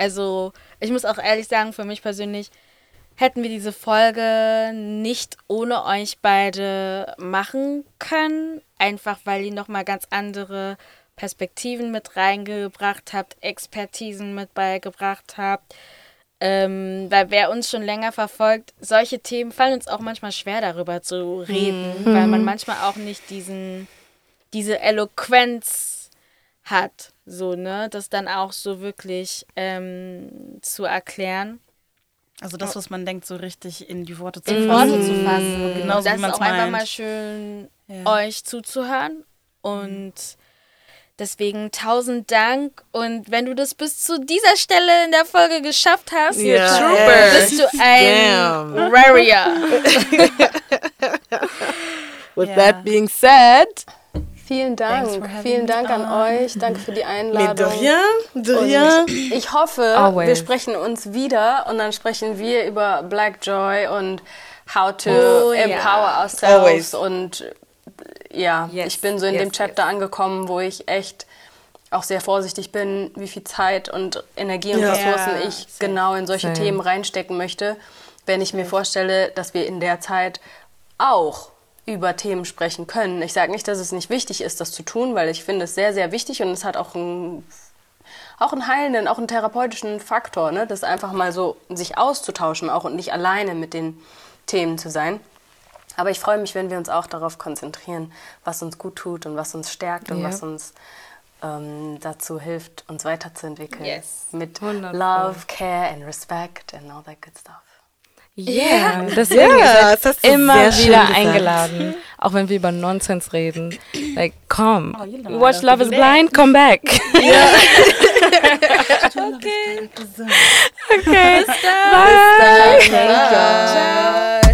Also, ich muss auch ehrlich sagen, für mich persönlich hätten wir diese Folge nicht ohne euch beide machen können. Einfach weil ihr nochmal ganz andere Perspektiven mit reingebracht habt, Expertisen mit beigebracht habt. Ähm, weil wer uns schon länger verfolgt, solche Themen fallen uns auch manchmal schwer darüber zu reden, weil man manchmal auch nicht diesen, diese Eloquenz hat, so, ne, das dann auch so wirklich ähm, zu erklären. Also das, was man denkt, so richtig in die Worte zu in fassen. Worte zu fassen. Genauso und wie das ist auch einfach meint. mal schön, Ja. euch zuzuhören. Und deswegen tausend Dank. Und wenn du das bis zu dieser Stelle in der Folge geschafft hast, Trooper, echt. bist du ein Damn. Warrior. [laughs] With Ja. that being said, Vielen Dank. Vielen Dank an on. euch. Danke für die Einladung. de rien, de rien. Und ich hoffe, Always. wir sprechen uns wieder und dann sprechen wir über Black Joy und how to Oh, empower ourselves. Always. Und ja, Yes, ich bin so in yes, dem Chapter angekommen, wo ich echt auch sehr vorsichtig bin, wie viel Zeit und Energie und Ja. Ressourcen ich same. genau in solche Same. Themen reinstecken möchte, wenn ich mir vorstelle, dass wir in der Zeit auch über Themen sprechen können. Ich sage nicht, dass es nicht wichtig ist, das zu tun, weil ich finde es sehr, sehr wichtig und es hat auch einen, auch einen heilenden, auch einen therapeutischen Faktor, ne? das einfach mal so sich auszutauschen auch und nicht alleine mit den Themen zu sein. Aber ich freue mich, wenn wir uns auch darauf konzentrieren, was uns gut tut und was uns stärkt und Ja. was uns ähm, dazu hilft, uns weiterzuentwickeln. Yes. Mit Wundervoll. Love, Care and Respect and all that good stuff. Yeah, deswegen Ja, ihr das hast du immer wieder eingeladen. Auch wenn wir über Nonsens reden. Like, come. Oh, you know watch love is Blind, come back. [laughs] Okay. Okay. Bye. Thank you.